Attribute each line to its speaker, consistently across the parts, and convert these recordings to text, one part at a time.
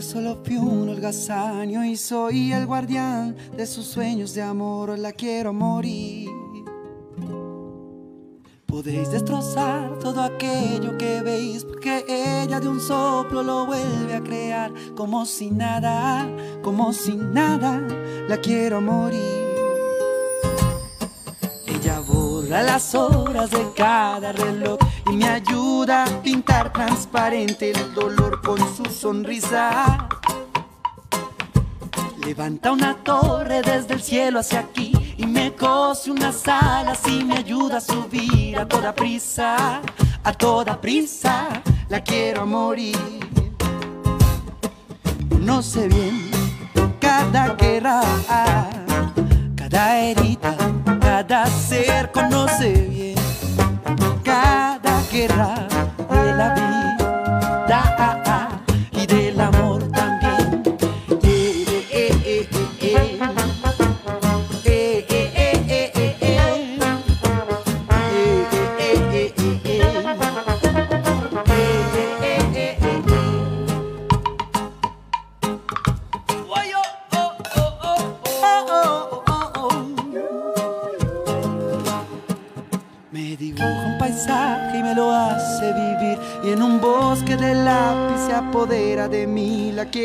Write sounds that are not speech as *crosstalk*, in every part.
Speaker 1: solo fui un holgazaño y soy el guardián de sus sueños de amor, la quiero morir. Todo aquello que veis, porque ella de un soplo lo vuelve a crear, como si nada, como si nada, la quiero morir. Ella borra las horas de cada reloj y me ayuda a pintar transparente el dolor con su sonrisa. Levanta una torre desde el cielo hacia aquí y me cose unas alas y me ayuda a subir a toda prisa, a toda prisa, la quiero morir. No sé bien cada guerra, cada herida, cada ser conoce bien cada guerra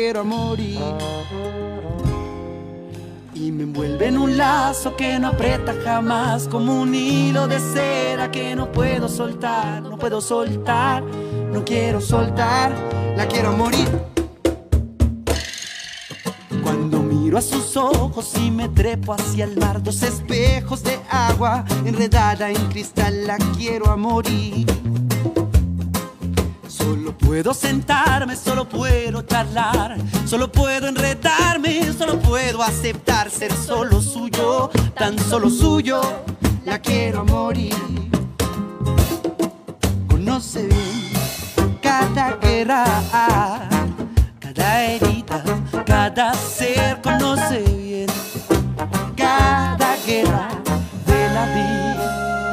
Speaker 1: quiero morir. Y me envuelve en un lazo que no aprieta jamás, como un hilo de cera que no puedo soltar, no puedo soltar, no quiero soltar, la quiero morir. Cuando miro a sus ojos y me trepo hacia el mar, dos espejos de agua enredada en cristal, la quiero a morir. Puedo sentarme, solo puedo charlar, solo puedo enredarme, solo puedo aceptar ser solo suyo, tan solo suyo, la quiero morir. Conoce bien cada guerra, cada herida, cada ser conoce bien cada guerra de la vida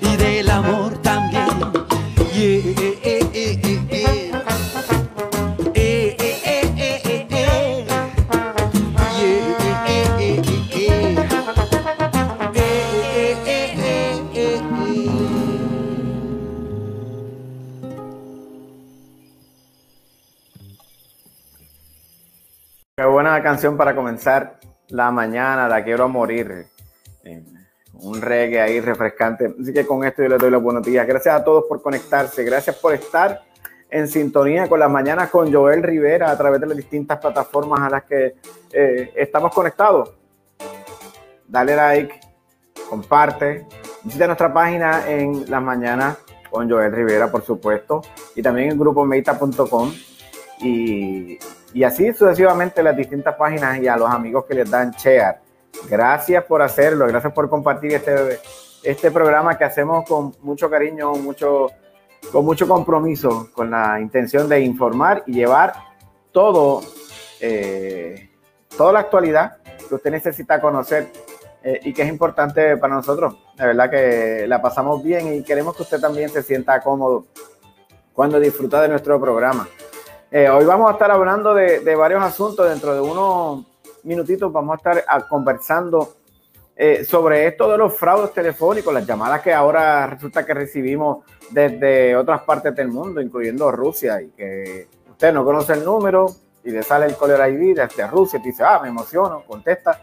Speaker 1: y del amor
Speaker 2: canción para comenzar la mañana, la quiero morir. Eh, un reggae ahí refrescante. Así que con esto yo les doy los buenos días. Gracias a todos por conectarse. Gracias por estar en sintonía con las mañanas con Joel Rivera a través de las distintas plataformas a las que eh, estamos conectados. Dale like, comparte. Visita nuestra página en las mañanas con Joel Rivera, por supuesto, y también en grupometa.com y, y así sucesivamente las distintas páginas y a los amigos que les dan share. Gracias por hacerlo, gracias por compartir este, este programa que hacemos con mucho cariño, mucho, con mucho compromiso, con la intención de informar y llevar todo, eh, toda la actualidad que usted necesita conocer eh, y que es importante para nosotros. La verdad que la pasamos bien y queremos que usted también se sienta cómodo cuando disfruta de nuestro programa. Eh, hoy vamos a estar hablando de, varios asuntos. Dentro de unos minutitos vamos a estar a, conversando eh, sobre esto de los fraudes telefónicos, las llamadas que ahora resulta que recibimos desde otras partes del mundo, incluyendo Rusia, y que usted no conoce el número y le sale el caller ID desde Rusia y dice, ah, me emociono, contesta,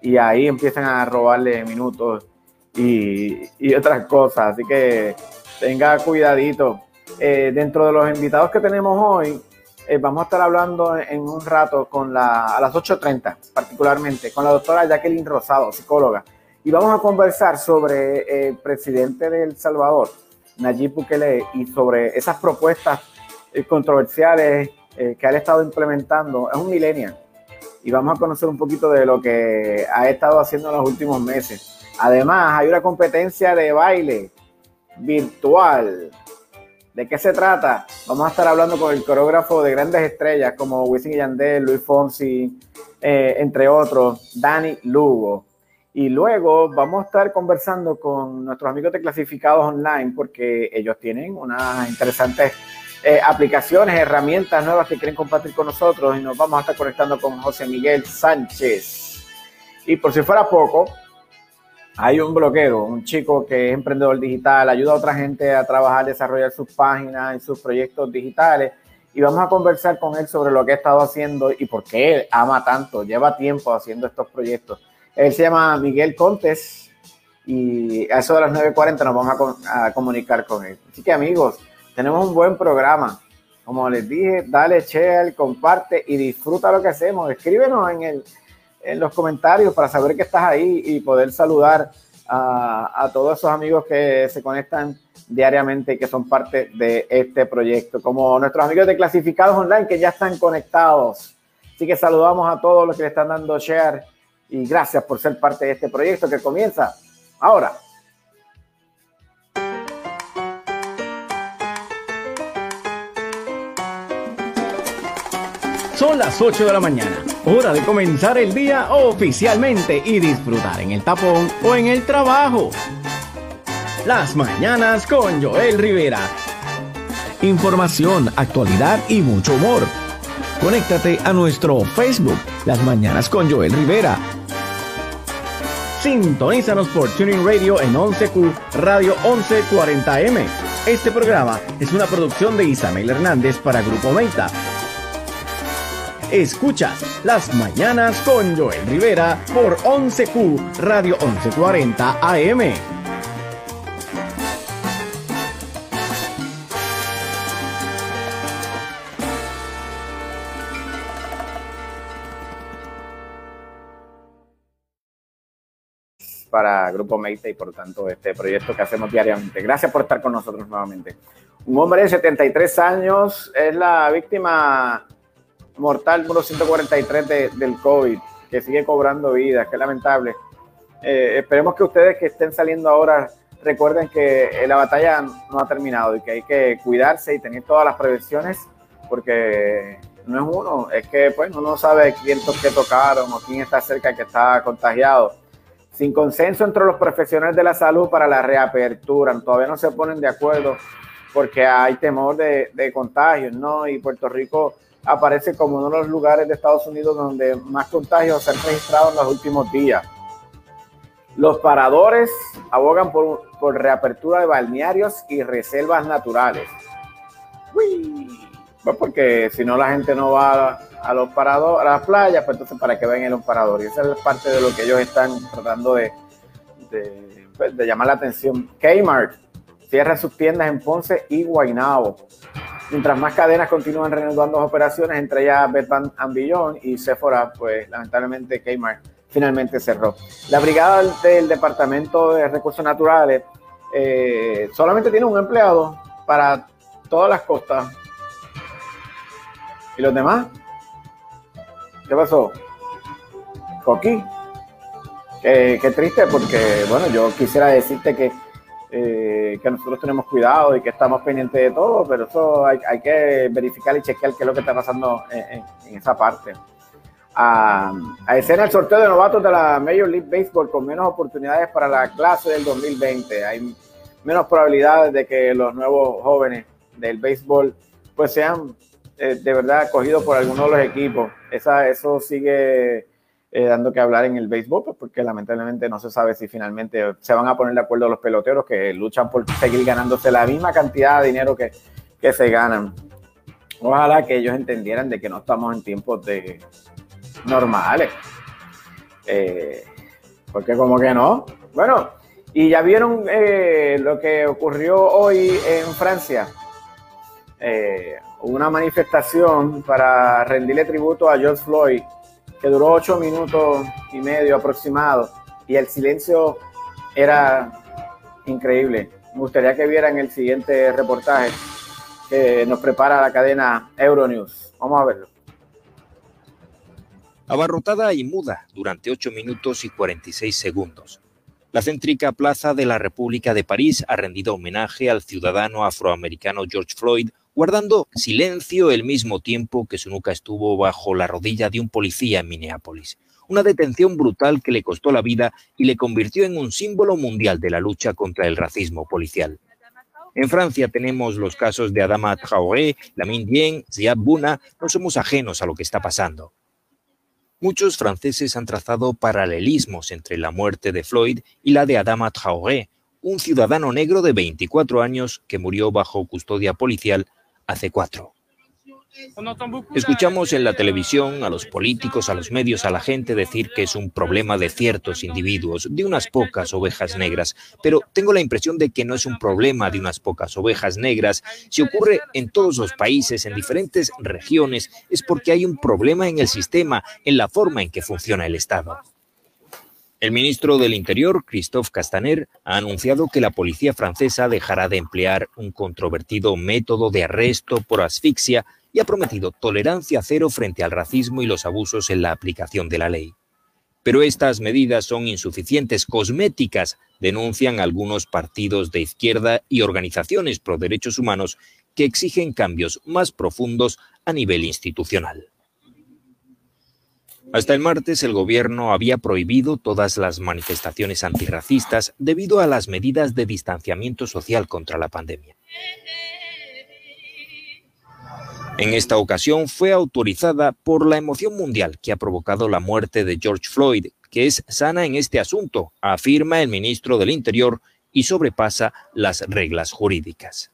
Speaker 2: y ahí empiezan a robarle minutos y, y otras cosas. Así que tenga cuidadito. Eh, dentro de los invitados que tenemos hoy, eh, vamos a estar hablando en un rato con la, a las 8.30 particularmente, con la doctora Jacqueline Rosado, psicóloga, y vamos a conversar sobre el presidente de El Salvador, Nayib Bukele, y sobre esas propuestas eh, controversiales eh, que ha estado implementando. Es un millennial y vamos a conocer un poquito de lo que ha estado haciendo en los últimos meses. Además, hay una competencia de baile virtual. ¿De qué se trata? Vamos a estar hablando con el coreógrafo de grandes estrellas como Wisin y Yandel, Luis Fonsi, eh, entre otros, Dani Lugo. Y luego vamos a estar conversando con nuestros amigos de clasificados online porque ellos tienen unas interesantes eh, aplicaciones, herramientas nuevas que quieren compartir con nosotros y nos vamos a estar conectando con José Miguel Sánchez. Y por si fuera poco, hay un bloquero, un chico que es emprendedor digital, ayuda a otra gente a trabajar, desarrollar sus páginas y sus proyectos digitales. Y vamos a conversar con él sobre lo que ha estado haciendo y por qué él ama tanto, lleva tiempo haciendo estos proyectos. Él se llama Miguel Contes y a eso de las 9.40 nos vamos a, comunicar con él. Así que amigos, tenemos un buen programa. Como les dije, dale share, comparte y disfruta lo que hacemos. Escríbenos en, el, en los comentarios para saber que estás ahí y poder saludar a, a todos esos amigos que se conectan diariamente y que son parte de este proyecto, como nuestros amigos de Clasificados Online que ya están conectados. Así que saludamos a todos los que le están dando share y gracias por ser parte de este proyecto que comienza ahora.
Speaker 3: Son las 8 de la mañana, hora de comenzar el día oficialmente y disfrutar en el tapón o en el trabajo. Las mañanas con Joel Rivera. Información, actualidad y mucho humor. Conéctate a nuestro Facebook, Las Mañanas con Joel Rivera Sintonízanos por Tuning Radio en 11Q Radio 1140M. Este programa es una producción de Isabel Hernández para Grupo Meta. Escuchas Las Mañanas con Joel Rivera por 11Q Radio 1140 AM.
Speaker 2: para Grupo Meite y por tanto este proyecto que hacemos diariamente. Gracias por estar con nosotros nuevamente. Un hombre de 73 años es la víctima mortal número 143 de, del COVID, que sigue cobrando vidas, que lamentable. Eh, esperemos que ustedes que estén saliendo ahora recuerden que la batalla no ha terminado y que hay que cuidarse y tener todas las prevenciones porque no es uno, es que pues uno no sabe quién que tocaron o quién está cerca que está contagiado sin consenso entre los profesionales de la salud para la reapertura. Todavía no se ponen de acuerdo porque hay temor de, contagios, ¿no? Y Puerto Rico aparece como uno de los lugares de Estados Unidos donde más contagios se han registrado en los últimos días. Los paradores abogan por, por reapertura de balnearios y reservas naturales. Uy. Pues porque si no la gente no va a, los parados, a las playas, pues entonces para que vengan los paradores. Y esa es parte de lo que ellos están tratando de, de, pues, llamar la atención. Kmart cierra sus tiendas en Ponce y Guaynabo. Mientras más cadenas continúan reanudando operaciones, entre ellas Bed Bath y Sephora, pues lamentablemente Kmart finalmente cerró. La brigada del Departamento de Recursos Naturales eh, solamente tiene un empleado para todas las costas ¿Y los demás? ¿Qué pasó? Coqui. Qué, triste porque, bueno, yo quisiera decirte que, eh, que nosotros tenemos cuidado y que estamos pendientes de todo, pero eso hay, que verificar y chequear qué es lo que está pasando en, esa parte. A, a, escena el sorteo de novatos de la Major League Baseball con menos oportunidades para la clase del 2020. Hay menos probabilidades de que los nuevos jóvenes del béisbol pues sean eh, de verdad acogido por algunos de los equipos. Esa, eso sigue eh, dando que hablar en el béisbol, pues, porque lamentablemente no se sabe si finalmente se van a poner de acuerdo los peloteros que luchan por seguir ganándose la misma cantidad de dinero que, que se ganan. Ojalá que ellos entendieran de que no estamos en tiempos de normales. Eh, porque como que no. Bueno, y ya vieron lo que ocurrió hoy en Francia. Eh, una manifestación para rendirle tributo a George Floyd que duró ocho minutos y medio aproximado y el silencio era increíble. Me gustaría que vieran el siguiente reportaje que nos prepara la cadena Euronews. Vamos a verlo.
Speaker 4: Abarrotada y muda durante 8 minutos y 46 segundos. La céntrica Plaza de la República de París ha rendido homenaje al ciudadano afroamericano George Floyd, guardando silencio el mismo tiempo que su nuca estuvo bajo la rodilla de un policía en Minneapolis. Una detención brutal que le costó la vida y le convirtió en un símbolo mundial de la lucha contra el racismo policial. En Francia tenemos los casos de Adama Traoré, Lamine Dien, Ziad Bouna. No somos ajenos a lo que está pasando. Muchos franceses han trazado paralelismos entre la muerte de Floyd y la de Adama Traoré, un ciudadano negro de 24 años que murió bajo custodia policial hace cuatro. Escuchamos en la televisión a los políticos, a los medios, a la gente decir que es un problema de ciertos individuos, de unas pocas ovejas negras, pero tengo la impresión de que no es un problema de unas pocas ovejas negras. Si ocurre en todos los países, en diferentes regiones, es porque hay un problema en el sistema, en la forma en que funciona el Estado. El ministro del Interior, Christophe Castaner, ha anunciado que la policía francesa dejará de emplear un controvertido método de arresto por asfixia y ha prometido tolerancia cero frente al racismo y los abusos en la aplicación de la ley. Pero estas medidas son insuficientes, cosméticas, denuncian algunos partidos de izquierda y organizaciones pro derechos humanos que exigen cambios más profundos a nivel institucional. Hasta el martes el gobierno había prohibido todas las manifestaciones antirracistas debido a las medidas de distanciamiento social contra la pandemia. En esta ocasión fue autorizada por la emoción mundial que ha provocado la muerte de George Floyd, que es sana en este asunto, afirma el ministro del Interior y sobrepasa las reglas jurídicas.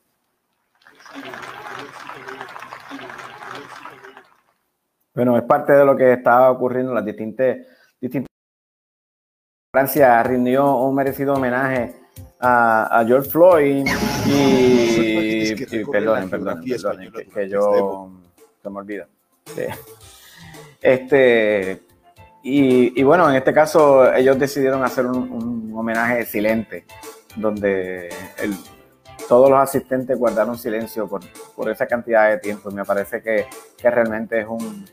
Speaker 2: Bueno, es parte de lo que estaba ocurriendo en las distintas, distintas... Francia rindió un merecido homenaje a, George Floyd y, perdón, perdón, que, yo se me olvida. Este, y, bueno, en este caso ellos decidieron hacer un, homenaje silente, donde todos los asistentes guardaron silencio por, esa cantidad de tiempo. Me parece que, realmente es, un,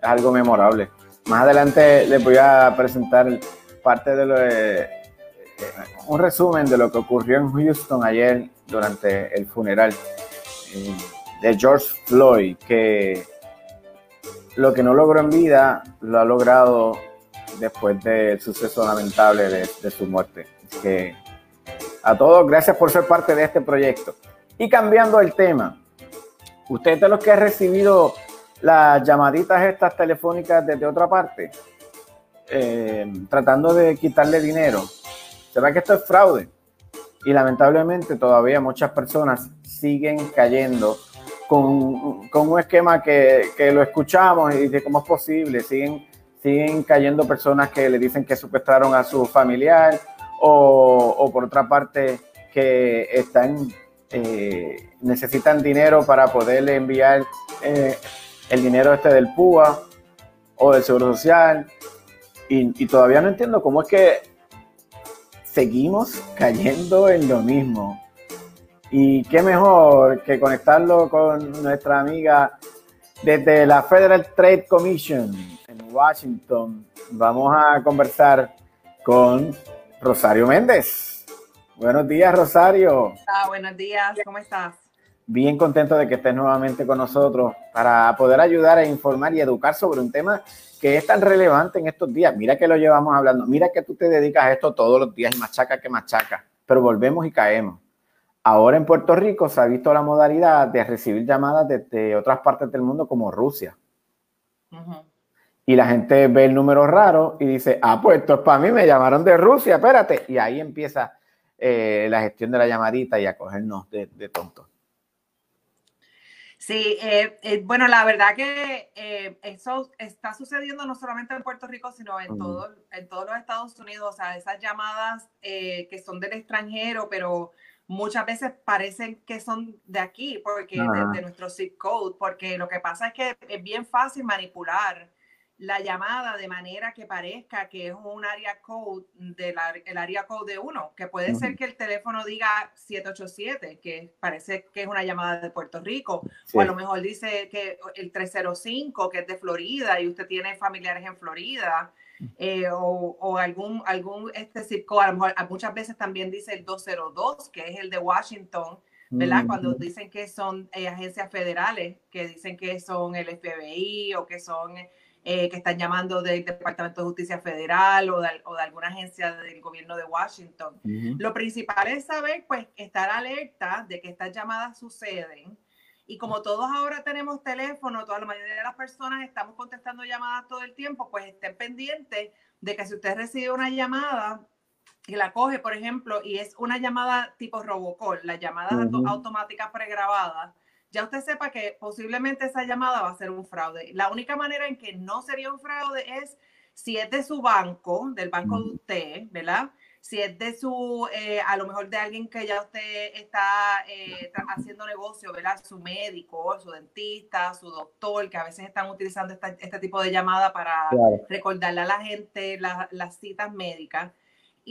Speaker 2: es algo memorable. Más adelante les voy a presentar parte de lo de un resumen de lo que ocurrió en Houston ayer durante el funeral eh, de George Floyd, que lo que no logró en vida lo ha logrado después del suceso lamentable de, su muerte. a todos, gracias por ser parte de este proyecto. Y cambiando el tema, usted de los que ha recibido las llamaditas estas telefónicas desde otra parte, eh, tratando de quitarle dinero, se ve que esto es fraude. Y lamentablemente todavía muchas personas siguen cayendo con, un esquema que, lo escuchamos y dice cómo es posible. Siguen, siguen cayendo personas que le dicen que secuestraron a su familiar o, por otra parte que están eh, necesitan dinero para poderle enviar eh, el dinero este del PUA o del Seguro Social. y, todavía no entiendo cómo es que seguimos cayendo en lo mismo. Y qué mejor que conectarlo con nuestra amiga desde la Federal Trade Commission en Washington. Vamos a conversar con Rosario Méndez. Buenos días, Rosario.
Speaker 5: Ah, buenos días, ¿cómo estás?
Speaker 2: Bien contento de que estés nuevamente con nosotros para poder ayudar a informar y educar sobre un tema que es tan relevante en estos días. Mira que lo llevamos hablando, mira que tú te dedicas a esto todos los días y machaca que machaca, pero volvemos y caemos. Ahora en Puerto Rico se ha visto la modalidad de recibir llamadas desde otras partes del mundo como Rusia. Y la gente ve el número raro y dice, ah, pues esto es para mí, me llamaron de Rusia, espérate. Y ahí empieza eh, la gestión de la llamadita y a cogernos de, de tontos.
Speaker 5: Sí, eh, eh, bueno, la verdad que eh, eso está sucediendo no solamente en Puerto Rico, sino en, todo, en todos los Estados Unidos. O sea, esas llamadas que son del extranjero, pero muchas veces parecen que son de aquí, porque de, nuestro zip code, porque lo que pasa es que es bien fácil manipular la llamada de manera que parezca que es un área code del el área code de uno, que puede ser que el teléfono diga 787, que parece que es una llamada de Puerto Rico, o a lo mejor dice que el 305, que es de Florida y usted tiene familiares en Florida. eh, o, o, algún, algún este circo, a lo mejor muchas veces también dice el 202, que es el de Washington, ¿verdad? Cuando dicen que son eh, agencias federales, que dicen que son el FBI o que son, eh, que están llamando del Departamento de Justicia Federal o de, o de alguna agencia del gobierno de Washington. Lo principal es saber, pues, estar alerta de que estas llamadas suceden. Y como todos ahora tenemos teléfono, toda la mayoría de las personas estamos contestando llamadas todo el tiempo, pues estén pendientes de que si usted recibe una llamada y la coge, por ejemplo, y es una llamada tipo Robocall, las llamadas automáticas pregrabadas, ya usted sepa que posiblemente esa llamada va a ser un fraude. La única manera en que no sería un fraude es si es de su banco, del banco de usted, ¿verdad? Si es de su, eh, a lo mejor de alguien que ya usted está eh, haciendo negocio, ¿verdad? Su médico, su dentista, su doctor, que a veces están utilizando este tipo de llamada para recordarle a la gente las citas médicas.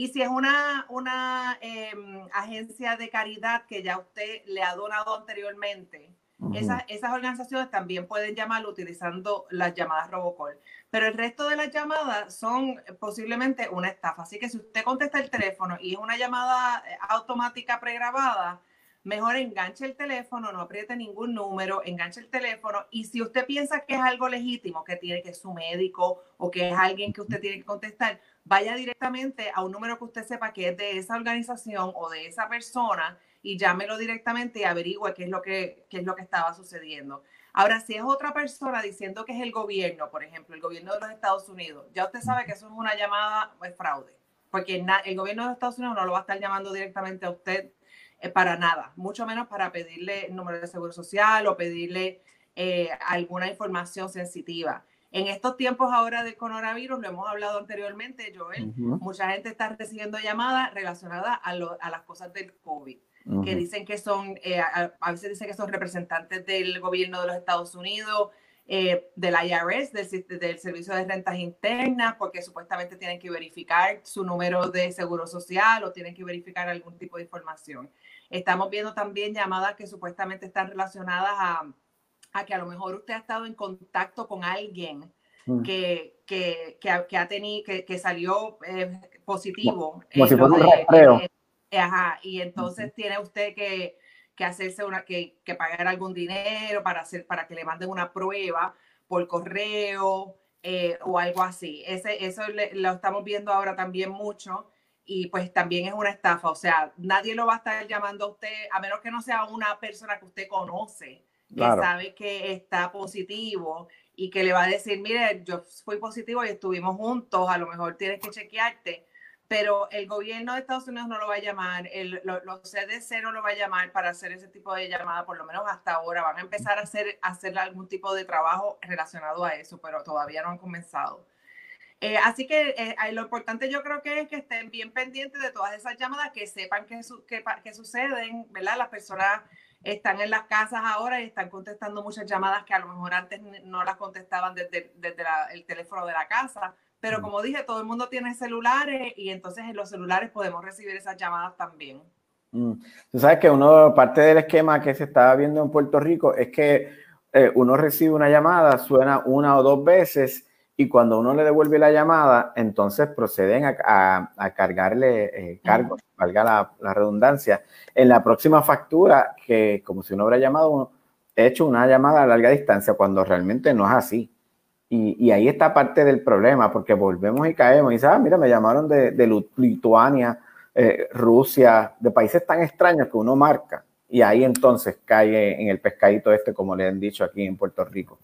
Speaker 5: Y si es una, una em, agencia de caridad que ya usted le ha donado anteriormente, esas, esas, organizaciones también pueden llamar utilizando las llamadas Robocall. Pero el resto de las llamadas son posiblemente una estafa. Así que si usted contesta el teléfono y es una llamada eh, automática pregrabada, mejor enganche el teléfono, no apriete ningún número, enganche el teléfono y si usted piensa que es algo legítimo, que tiene que es su médico o que es alguien que usted tiene que contestar, vaya directamente a un número que usted sepa que es de esa organización o de esa persona y llámelo directamente y averigüe qué es lo que, es lo que estaba sucediendo. Ahora, si es otra persona diciendo que es el gobierno, por ejemplo, el gobierno de los Estados Unidos, ya usted sabe que eso es una llamada de fraude, porque el gobierno de los Estados Unidos no lo va a estar llamando directamente a usted eh, para nada, mucho menos para pedirle número de seguro social o pedirle eh, alguna información sensitiva. En estos tiempos ahora del coronavirus, lo hemos hablado anteriormente, Joel, mucha gente está recibiendo llamadas relacionadas a, las cosas del COVID, que dicen que son, eh, a, veces dicen que son representantes del gobierno de los Estados Unidos, del IRS, del, del, Servicio de Rentas Internas, porque supuestamente tienen que verificar su número de seguro social o tienen que verificar algún tipo de información. Estamos viendo también llamadas que supuestamente están relacionadas a, a que a lo mejor usted ha estado en contacto con alguien mm. que, que, que, ha, tenido, que, que salió eh, positivo.
Speaker 2: Como si fuera un rastreo.
Speaker 5: ajá, y entonces tiene usted que, que hacerse una, que, que, pagar algún dinero para, hacer, para que le manden una prueba por correo eh, o algo así. Ese, eso lo estamos viendo ahora también mucho y pues también es una estafa, o sea, nadie lo va a estar llamando a usted, a menos que no sea una persona que usted conoce, que sabe que está positivo y que le va a decir, mire, yo fui positivo y estuvimos juntos, a lo mejor tienes que chequearte, pero el gobierno de Estados Unidos no lo va a llamar, el, los CDC no lo va a llamar para hacer ese tipo de llamada, por lo menos hasta ahora, van a empezar a hacer, a hacer algún tipo de trabajo relacionado a eso, pero todavía no han comenzado. Eh, así que eh, lo importante yo creo que es que estén bien pendientes de todas esas llamadas, que sepan que, que, suceden, ¿verdad? Las personas están en las casas ahora y están contestando muchas llamadas que a lo mejor antes no las contestaban desde, el teléfono de la casa. Pero como dije, todo el mundo tiene celulares y entonces en los celulares podemos recibir esas llamadas también.
Speaker 2: Mm. Tú sabes que uno, parte del esquema que se está viendo en Puerto Rico es que eh, uno recibe una llamada, suena una o dos veces y cuando uno le devuelve la llamada, entonces proceden a, cargarle eh, cargos, valga la, redundancia, en la próxima factura, que como si uno hubiera llamado, uno, hecho una llamada a larga distancia, cuando realmente no es así. Y, ahí está parte del problema, porque volvemos y caemos y dice, ah, mira, me llamaron de, Lituania, eh, Rusia, de países tan extraños que uno marca. Y ahí entonces cae en el pescadito este, como le han dicho aquí en Puerto Rico.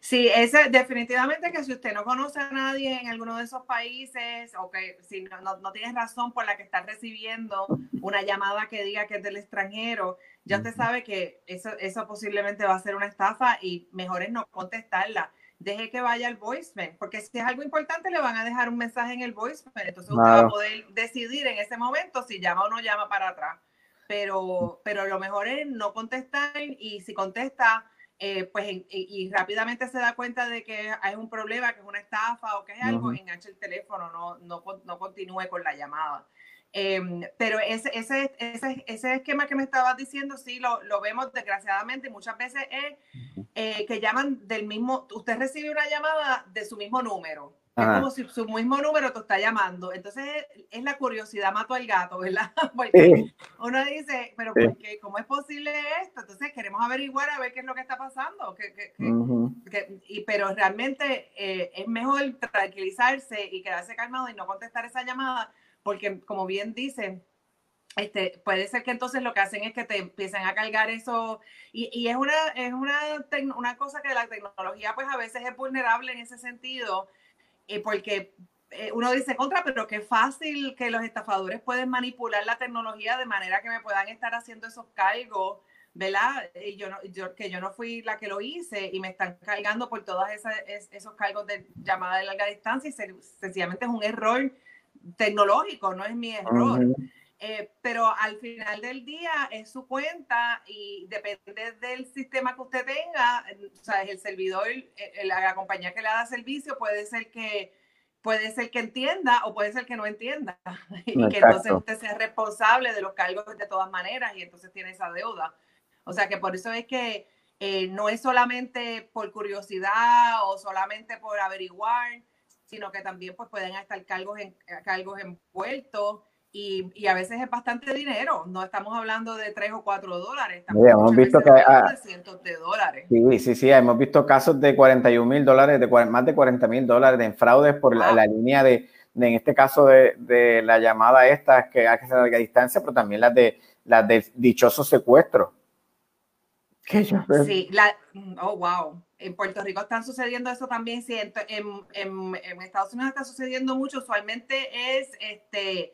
Speaker 5: Sí, ese, definitivamente que si usted no conoce a nadie en alguno de esos países o que si no, no, tienes razón por la que está recibiendo una llamada que diga que es del extranjero, ya usted sabe que eso, eso posiblemente va a ser una estafa y mejor es no contestarla. Deje que vaya al voicemail, porque si es algo importante le van a dejar un mensaje en el voicemail, entonces usted va a poder decidir en ese momento si llama o no llama para atrás. Pero, pero lo mejor es no contestar y si contesta eh, pues y, rápidamente se da cuenta de que hay un problema, que es una estafa o que es algo, engancha el teléfono, no, no, no continúe con la llamada. Em, pero ese, ese, ese, ese, esquema que me estabas diciendo, sí, lo, lo vemos desgraciadamente muchas veces es eh, que llaman del mismo, usted recibe una llamada de su mismo número, Es como si su mismo número te está llamando. Entonces es la curiosidad mató al gato, ¿verdad? *laughs* Porque uno dice, pero ¿por qué? ¿cómo es posible esto? Entonces queremos averiguar a ver qué es lo que está pasando. y, pero realmente eh, es mejor tranquilizarse y quedarse calmado y no contestar esa llamada, porque como bien dicen, este, puede ser que entonces lo que hacen es que te empiecen a cargar eso y, y es, una, es una, una cosa que la tecnología pues a veces es vulnerable en ese sentido eh, porque eh, uno dice contra, pero qué fácil que los estafadores pueden manipular la tecnología de manera que me puedan estar haciendo esos cargos, ¿verdad? Y yo, no, yo que yo no fui la que lo hice y me están cargando por todos esos cargos de llamada de larga distancia y sencillamente es un error tecnológico, no es mi error. Eh, pero al final del día es su cuenta y depende del sistema que usted tenga, o sea, el servidor, eh, la compañía que le da servicio puede ser que puede ser que entienda o puede ser que no entienda. *laughs* Y que entonces usted sea responsable de los cargos de todas maneras y entonces tiene esa deuda. O sea que por eso es que eh, no es solamente por curiosidad o solamente por averiguar, sino que también pues pueden estar cargos en, cargos envueltos y, y, a veces es bastante dinero, no estamos hablando de 3 o 4 dólares, estamos
Speaker 2: sí, hemos visto que
Speaker 5: de cientos de dólares.
Speaker 2: Sí, sí, sí, hemos visto casos de 41 mil dólares, de más de 40 mil dólares de fraudes por la, la, línea de, de, en este caso, de, de, la llamada esta que hay que hacer a larga distancia, pero también las de las de dichoso secuestro.
Speaker 5: Sí, la, oh, wow. En Puerto Rico están sucediendo eso también, sí, en, en, en Estados Unidos está sucediendo mucho, usualmente es este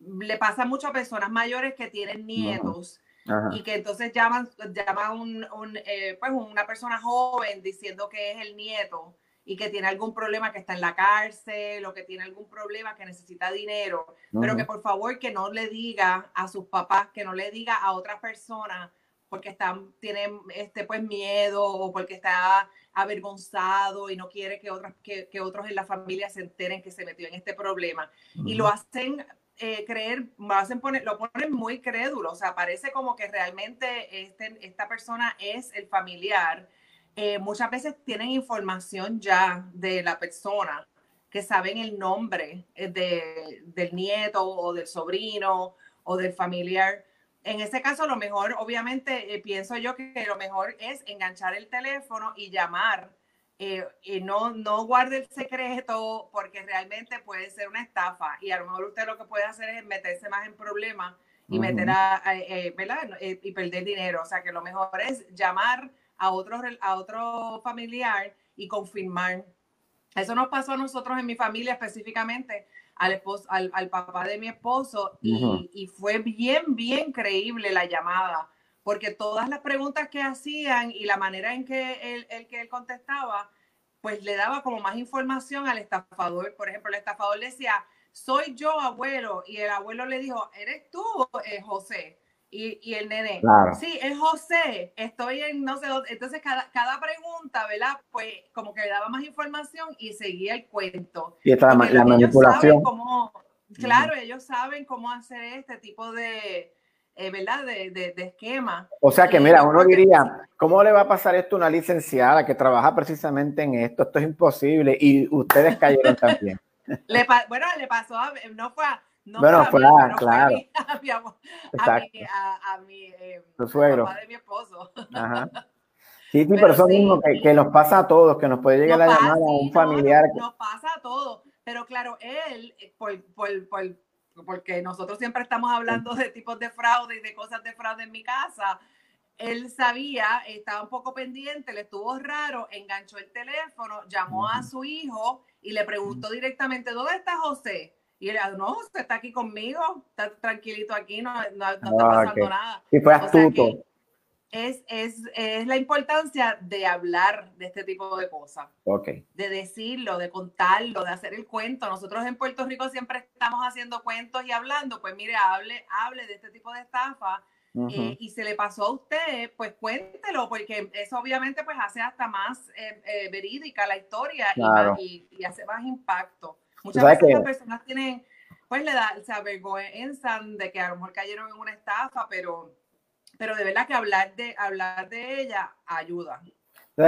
Speaker 5: le pasa mucho a personas mayores que tienen nietos y que entonces llaman, llaman un, eh, pues una persona joven diciendo que es el nieto y que tiene algún problema, que está en la cárcel o que tiene algún problema, que necesita dinero, pero que por favor que no le diga a sus papás, que no le diga a otras personas porque están, tienen este, pues, miedo o porque está avergonzado y no quiere que, otras, que, que otros en la familia se enteren que se metió en este problema. Y lo hacen eh, creer, lo ponen muy crédulo, o sea, parece como que realmente este, esta persona es el familiar. Eh, muchas veces tienen información ya de la persona, que saben el nombre eh, de, del nieto o del sobrino o del familiar. En ese caso, lo mejor, obviamente, pienso yo que lo mejor es enganchar el teléfono y llamar eh, y no, no guarde el secreto porque realmente puede ser una estafa y a lo mejor usted lo que puede hacer es meterse más en problemas y meter a, eh, ¿verdad? Eh, y perder dinero. O sea que lo mejor es llamar a otro, a otro familiar y confirmar. Eso nos pasó a nosotros en mi familia específicamente, al, esposo, al, al papá de mi esposo, y, y, fue bien, bien creíble la llamada porque todas las preguntas que hacían y la manera en que él, el que él contestaba, pues le daba como más información al estafador. Por ejemplo, el estafador le decía, soy yo, abuelo, y el abuelo le dijo, ¿eres tú, eh, José? Y, y, el nene, sí, es José, estoy en no sé dónde. Entonces, cada, cada pregunta, ¿verdad? Pues como que le daba más información y seguía el cuento.
Speaker 2: Y esta la, manipulación.
Speaker 5: Cómo, claro, ellos saben cómo hacer este tipo de, eh, ¿verdad? De, de, esquema.
Speaker 2: O sea que, mira, uno diría, ¿cómo le va a pasar esto a una licenciada que trabaja precisamente en esto? Esto es imposible y ustedes cayeron también. *laughs* *laughs*
Speaker 5: le bueno, le pasó a, no fue a, no
Speaker 2: bueno, fue a, claro.
Speaker 5: A mi, eh,
Speaker 2: suegro.
Speaker 5: Papá de mi esposo.
Speaker 2: Ajá. *laughs* Sí, sí, pero, eso mismo que, que, nos pasa a todos, que nos puede llegar la llamada a un familiar.
Speaker 5: Nos, pasa a todos, pero claro, él, eh, por, por, por porque nosotros siempre estamos hablando de tipos de fraude y de cosas de fraude en mi casa. Él sabía, estaba un poco pendiente, le estuvo raro, enganchó el teléfono, llamó a su hijo y le preguntó directamente, ¿dónde está José? Y él dijo, no, José está aquí conmigo, está tranquilito aquí, no, no, está ah, pasando nada.
Speaker 2: Y fue astuto
Speaker 5: es, es, es, la importancia de hablar de este tipo de cosas.
Speaker 2: Okay.
Speaker 5: De decirlo, de contarlo, de hacer el cuento. Nosotros en Puerto Rico siempre estamos haciendo cuentos y hablando. Pues mire, hable, hable de este tipo de estafa. Eh, y se le pasó a usted, pues cuéntelo, porque eso obviamente pues hace hasta más eh, eh, verídica la historia y, y, hace más impacto. Muchas veces las personas tienen, pues le da, se avergüenzan de que a lo mejor cayeron en una estafa, pero pero de verdad que hablar de, hablar de ella ayuda.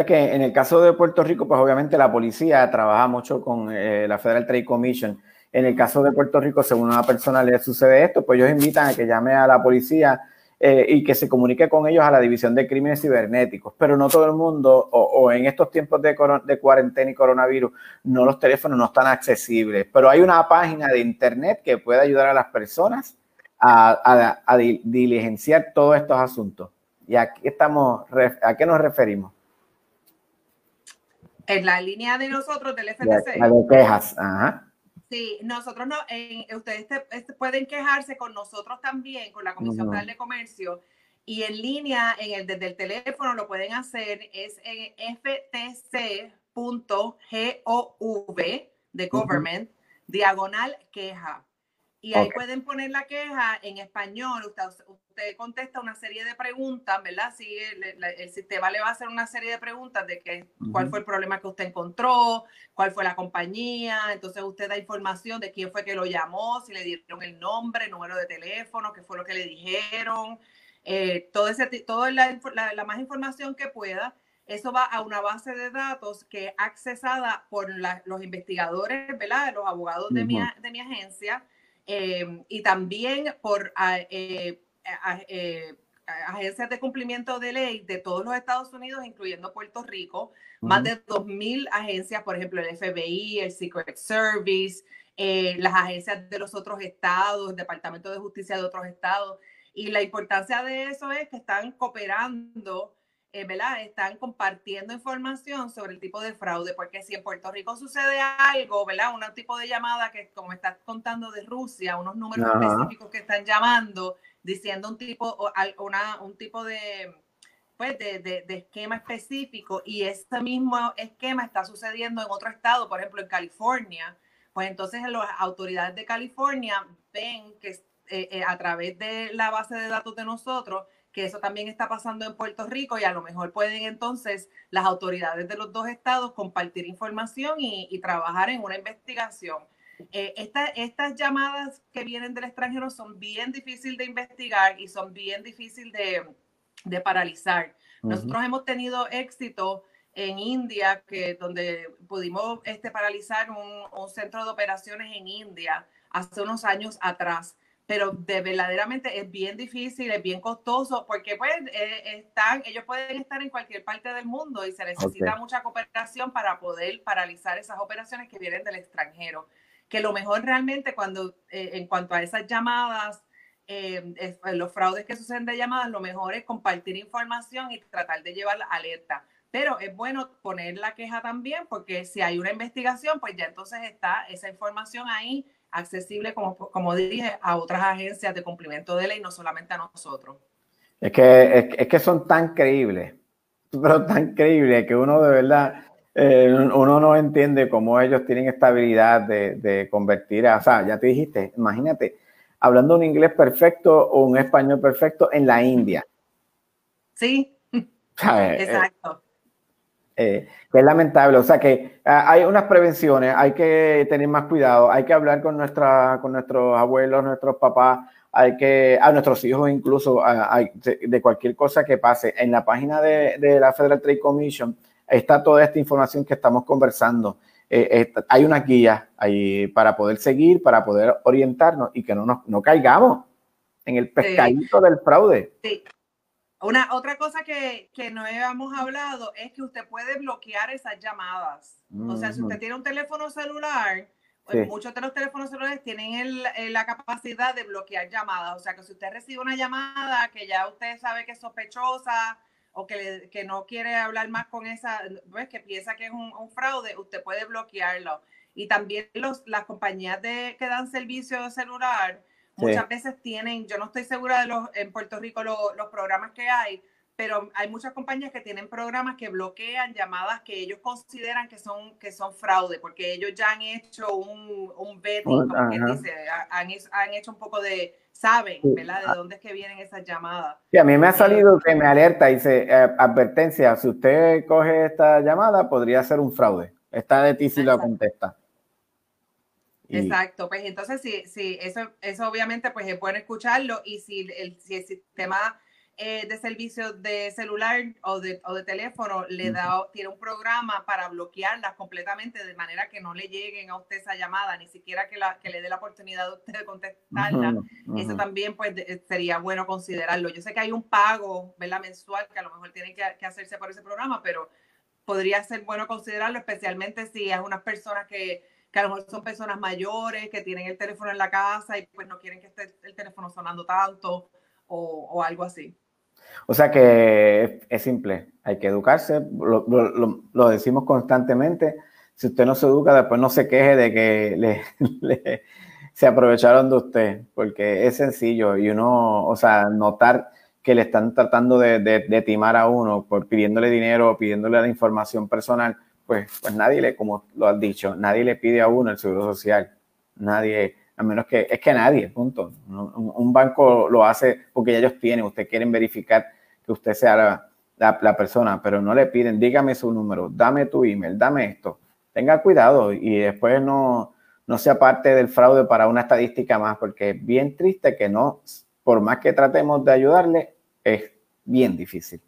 Speaker 2: Que en el caso de Puerto Rico, pues obviamente la policía trabaja mucho con eh, la Federal Trade Commission. En el caso de Puerto Rico, según una persona le sucede esto, pues ellos invitan a que llame a la policía eh, y que se comunique con ellos a la División de Crímenes Cibernéticos. Pero no todo el mundo, o, o en estos tiempos de, de, cuarentena y coronavirus, no los teléfonos no están accesibles. Pero hay una página de internet que puede ayudar a las personas a, a, a diligenciar todos estos asuntos. Y aquí estamos, ¿a qué nos referimos?
Speaker 5: En la línea de nosotros del FTC.
Speaker 2: La de quejas, ajá.
Speaker 5: Sí, nosotros no, eh, ustedes te, pueden quejarse con nosotros también, con la Comisión Federal de Comercio, y en línea, en el, desde el teléfono lo pueden hacer, es en ftc.gov de government, uh -huh. diagonal queja. Y ahí okay. pueden poner la queja en español. Usted, usted, contesta una serie de preguntas, ¿verdad? Sí, el, el, sistema le va a hacer una serie de preguntas de que, uh -huh. cuál fue el problema que usted encontró, cuál fue la compañía. Entonces usted da información de quién fue que lo llamó, si le dieron el nombre, el número de teléfono, qué fue lo que le dijeron. Eh, todo ese, toda la, la, la, más información que pueda. Eso va a una base de datos que es accesada por la, los investigadores, ¿verdad? Los abogados de, uh -huh. mi, de mi agencia eh, y también por eh, eh, agencias de cumplimiento de ley de todos los Estados Unidos, incluyendo Puerto Rico, uh -huh. más de 2.000 agencias, por ejemplo, el FBI, el Secret Service, las agencias de los otros estados, el Departamento de Justicia de otros estados. Y la importancia de eso es que están cooperando eh, ¿verdad? Están compartiendo información sobre el tipo de fraude, porque si en Puerto Rico sucede algo, ¿verdad? Un tipo de llamada que, como estás contando de Rusia, unos números Ajá. específicos que están llamando, diciendo un tipo, una, un tipo de, pues, de, de, de, esquema específico, y ese mismo esquema está sucediendo en otro estado, por ejemplo, en California, pues entonces las autoridades de California ven que eh, eh, a través de la base de datos de nosotros, que eso también está pasando en Puerto Rico y a lo mejor pueden entonces las autoridades de los dos estados compartir información y, y trabajar en una investigación. Eh, esta, estas llamadas que vienen del extranjero son bien difíciles de investigar y son bien difíciles de, de paralizar. Uh -huh. Nosotros hemos tenido éxito en India, que donde pudimos este, paralizar un, un centro de operaciones en India hace unos años atrás pero de verdaderamente es bien difícil, es bien costoso, porque pues eh, están, ellos pueden estar en cualquier parte del mundo y se necesita okay. mucha cooperación para poder paralizar esas operaciones que vienen del extranjero. Que lo mejor realmente cuando, eh, en cuanto a esas llamadas, eh, es, los fraudes que suceden de llamadas, lo mejor es compartir información y tratar de llevar alerta. Pero es bueno poner la queja también, porque si hay una investigación, pues ya entonces está esa información ahí accesible, como, como dije, a otras agencias de cumplimiento de ley, no solamente a nosotros.
Speaker 2: Es que, es, es que son tan creíbles, *laughs* pero tan creíbles que uno de verdad, eh, uno no entiende cómo ellos tienen esta habilidad de, de convertir, a, o sea, ya te dijiste, imagínate, hablando un inglés perfecto o un español perfecto en la India.
Speaker 5: Sí,
Speaker 2: ¿sabes?
Speaker 5: exacto.
Speaker 2: Eh, que es lamentable. O sea que uh, hay unas prevenciones, hay que tener más cuidado, hay que hablar con, nuestra, con nuestros abuelos, nuestros papás, hay que, a nuestros hijos incluso, de, cualquier cosa que pase. En la página de, de, la Federal Trade Commission está toda esta información que estamos conversando. Eh, eh, hay una guía ahí para poder seguir, para poder orientarnos y que no, nos, no caigamos en el pescadito sí. del fraude.
Speaker 5: Sí. Una otra cosa que, que, no habíamos hablado es que usted puede bloquear esas llamadas. Mm. O sea, si usted tiene un teléfono celular, pues sí. muchos de los teléfonos celulares tienen el, el, la capacidad de bloquear llamadas. O sea, que si usted recibe una llamada que ya usted sabe que es sospechosa o que, le, que no quiere hablar más con esa, pues, que piensa que es un, un fraude, usted puede bloquearlo. Y también los, las compañías de, que dan servicio celular, Muchas veces tienen, yo no estoy segura de los, en Puerto Rico lo, los programas que hay, pero hay muchas compañías que tienen programas que bloquean llamadas que ellos consideran que son, que son fraude, porque ellos ya han hecho un, un betting, como quien dice, han, han, hecho un poco de, saben, ¿verdad? De dónde es que vienen esas llamadas.
Speaker 2: Sí, a mí me ha salido que me alerta, dice, eh, advertencia, si usted coge esta llamada, podría ser un fraude. Está de ti si lo contesta.
Speaker 5: Exacto, pues entonces sí, sí, eso, eso obviamente pues es bueno escucharlo y si el, si el sistema eh, de servicio de celular o de, o de teléfono le da, tiene un programa para bloquearlas completamente de manera que no le lleguen a usted esa llamada, ni siquiera que, la, que le dé la oportunidad de usted de contestarla. Eso también pues sería bueno considerarlo. Yo sé que hay un pago, ¿verdad? Mensual que a lo mejor tiene que, que hacerse por ese programa, pero podría ser bueno considerarlo, especialmente si es unas personas que, que a lo mejor son personas mayores, que tienen el teléfono en la casa y pues no quieren que esté el teléfono sonando tanto o, o algo así.
Speaker 2: O sea que es, simple, hay que educarse, lo, lo, lo, decimos constantemente. Si usted no se educa, después no se queje de que le, *laughs* le, se aprovecharon de usted, porque es sencillo y uno, o sea, notar que le están tratando de, de, de timar a uno por pidiéndole dinero, pidiéndole la información personal, pues, pues nadie le, como lo has dicho, nadie le pide a uno el seguro social. Nadie, a menos que, es que nadie, punto. Un, banco lo hace porque ellos tienen, usted quieren verificar que usted sea la, la, la, persona, pero no le piden, dígame su número, dame tu email, dame esto. Tenga cuidado y después no, no sea parte del fraude para una estadística más, porque es bien triste que no, por más que tratemos de ayudarle, es bien difícil.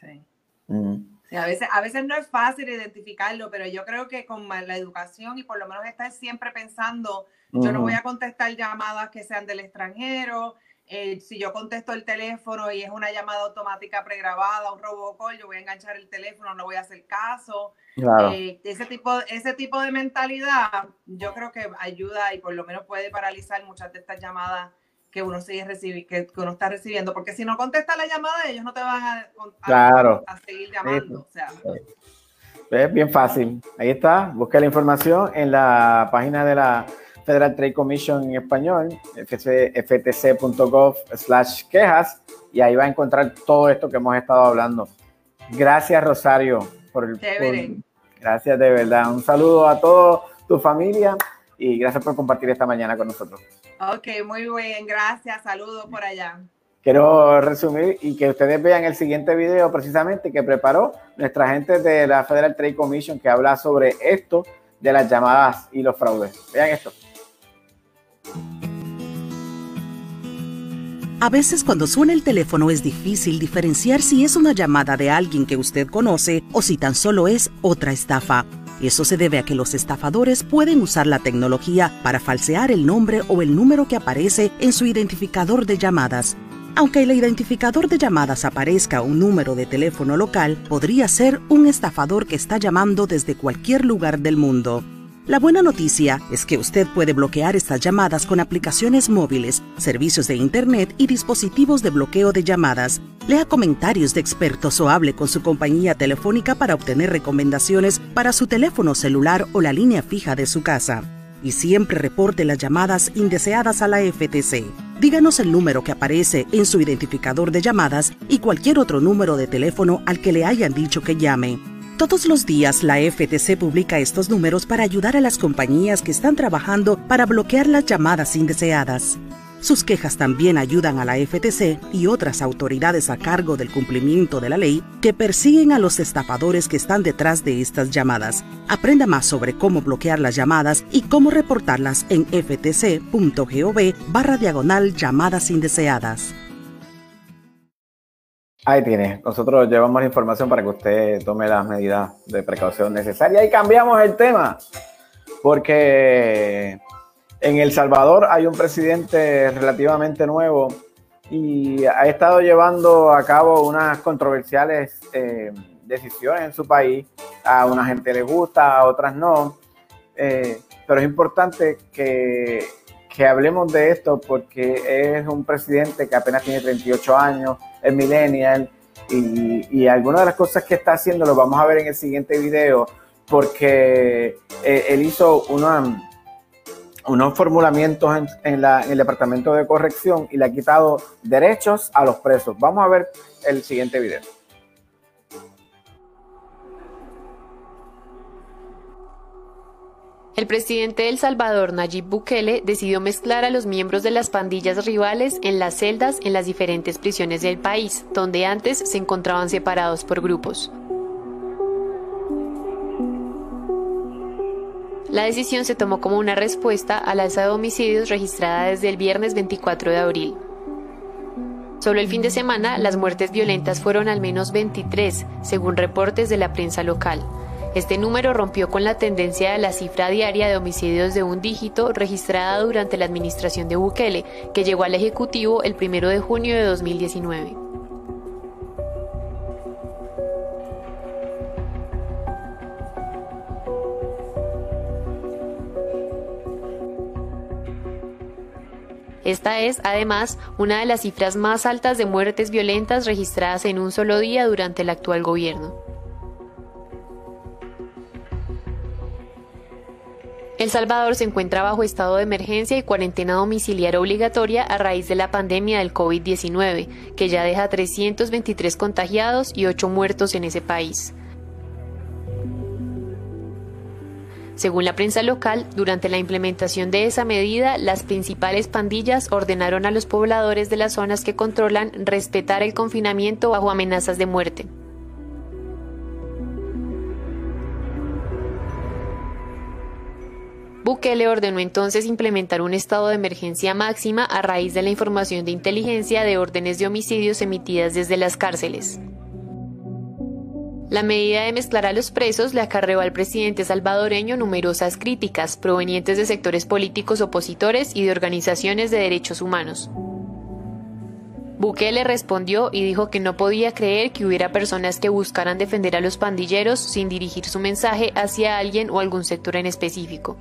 Speaker 5: Sí. Mm. Sí, a, veces, a veces no es fácil identificarlo, pero yo creo que con la educación y por lo menos estar siempre pensando yo no voy a contestar llamadas que sean del extranjero. Eh, si yo contesto el teléfono y es una llamada automática pregrabada, un robocall, yo voy a enganchar el teléfono, no voy a hacer caso. Claro. Eh, ese, tipo, ese tipo de mentalidad yo creo que ayuda y por lo menos puede paralizar muchas de estas llamadas que uno sigue recibi que, que, uno está recibiendo, porque si no contesta la llamada, ellos no te van a, a,
Speaker 2: claro.
Speaker 5: a seguir llamando. O sea.
Speaker 2: Es bien fácil. Ahí está. Busca la información en la página de la Federal Trade Commission en español, ftc.gov slash quejas, y ahí va a encontrar todo esto que hemos estado hablando. Gracias, Rosario, por el... Por, gracias de verdad. Un saludo a toda tu familia y gracias por compartir esta mañana con nosotros.
Speaker 5: Ok, muy bien, gracias. Saludos por allá.
Speaker 2: Quiero resumir y que ustedes vean el siguiente video precisamente que preparó nuestra gente de la Federal Trade Commission que habla sobre esto de las llamadas y los fraudes. Vean esto.
Speaker 6: A veces cuando suena el teléfono es difícil diferenciar si es una llamada de alguien que usted conoce o si tan solo es otra estafa. Eso se debe a que los estafadores pueden usar la tecnología para falsear el nombre o el número que aparece en su identificador de llamadas. Aunque el identificador de llamadas aparezca un número de teléfono local, podría ser un estafador que está llamando desde cualquier lugar del mundo. La buena noticia es que usted puede bloquear estas llamadas con aplicaciones móviles, servicios de Internet y dispositivos de bloqueo de llamadas. Lea comentarios de expertos o hable con su compañía telefónica para obtener recomendaciones para su teléfono celular o la línea fija de su casa. Y siempre reporte las llamadas indeseadas a la FTC. Díganos el número que aparece en su identificador de llamadas y cualquier otro número de teléfono al que le hayan dicho que llame. Todos los días la FTC publica estos números para ayudar a las compañías que están trabajando para bloquear las llamadas indeseadas. Sus quejas también ayudan a la FTC y otras autoridades a cargo del cumplimiento de la ley que persiguen a los estafadores que están detrás de estas llamadas. Aprenda más sobre cómo bloquear las llamadas y cómo reportarlas en ftc.gov barra diagonal llamadas indeseadas.
Speaker 2: Ahí tiene. Nosotros llevamos la información para que usted tome las medidas de precaución necesarias y cambiamos el tema. Porque en El Salvador hay un presidente relativamente nuevo y ha estado llevando a cabo unas controversiales eh, decisiones en su país. A una gente le gusta, a otras no. Eh, pero es importante que, que hablemos de esto porque es un presidente que apenas tiene 38 años el millennial y, algunas de las cosas que está haciendo lo vamos a ver en el siguiente video porque eh, él hizo una, unos formulamientos en, en, el Departamento de Corrección y le ha quitado derechos a los presos. Vamos a ver el siguiente video.
Speaker 7: El presidente de El Salvador, Nayib Bukele, decidió mezclar a los miembros de las pandillas rivales en las celdas en las diferentes prisiones del país, donde antes se encontraban separados por grupos. La decisión se tomó como una respuesta al alza de homicidios registrada desde el viernes 24 de abril. Solo el fin de semana las muertes violentas fueron al menos 23, según reportes de la prensa local. Este número rompió con la tendencia de la cifra diaria de homicidios de un dígito registrada durante la administración de Bukele, que llegó al Ejecutivo el 1 de junio de 2019. Esta es, además, una de las cifras más altas de muertes violentas registradas en un solo día durante el actual gobierno. El Salvador se encuentra bajo estado de emergencia y cuarentena domiciliaria obligatoria a raíz de la pandemia del COVID-19, que ya deja 323 contagiados y 8 muertos en ese país. Según la prensa local, durante la implementación de esa medida, las principales pandillas ordenaron a los pobladores de las zonas que controlan respetar el confinamiento bajo amenazas de muerte. Bukele ordenó entonces implementar un estado de emergencia máxima a raíz de la información de inteligencia de órdenes de homicidios emitidas desde las cárceles. La medida de mezclar a los presos le acarreó al presidente salvadoreño numerosas críticas provenientes de sectores políticos opositores y de organizaciones de derechos humanos. Bukele respondió y dijo que no podía creer que hubiera personas que buscaran defender a los pandilleros sin dirigir su mensaje hacia alguien o algún sector en específico.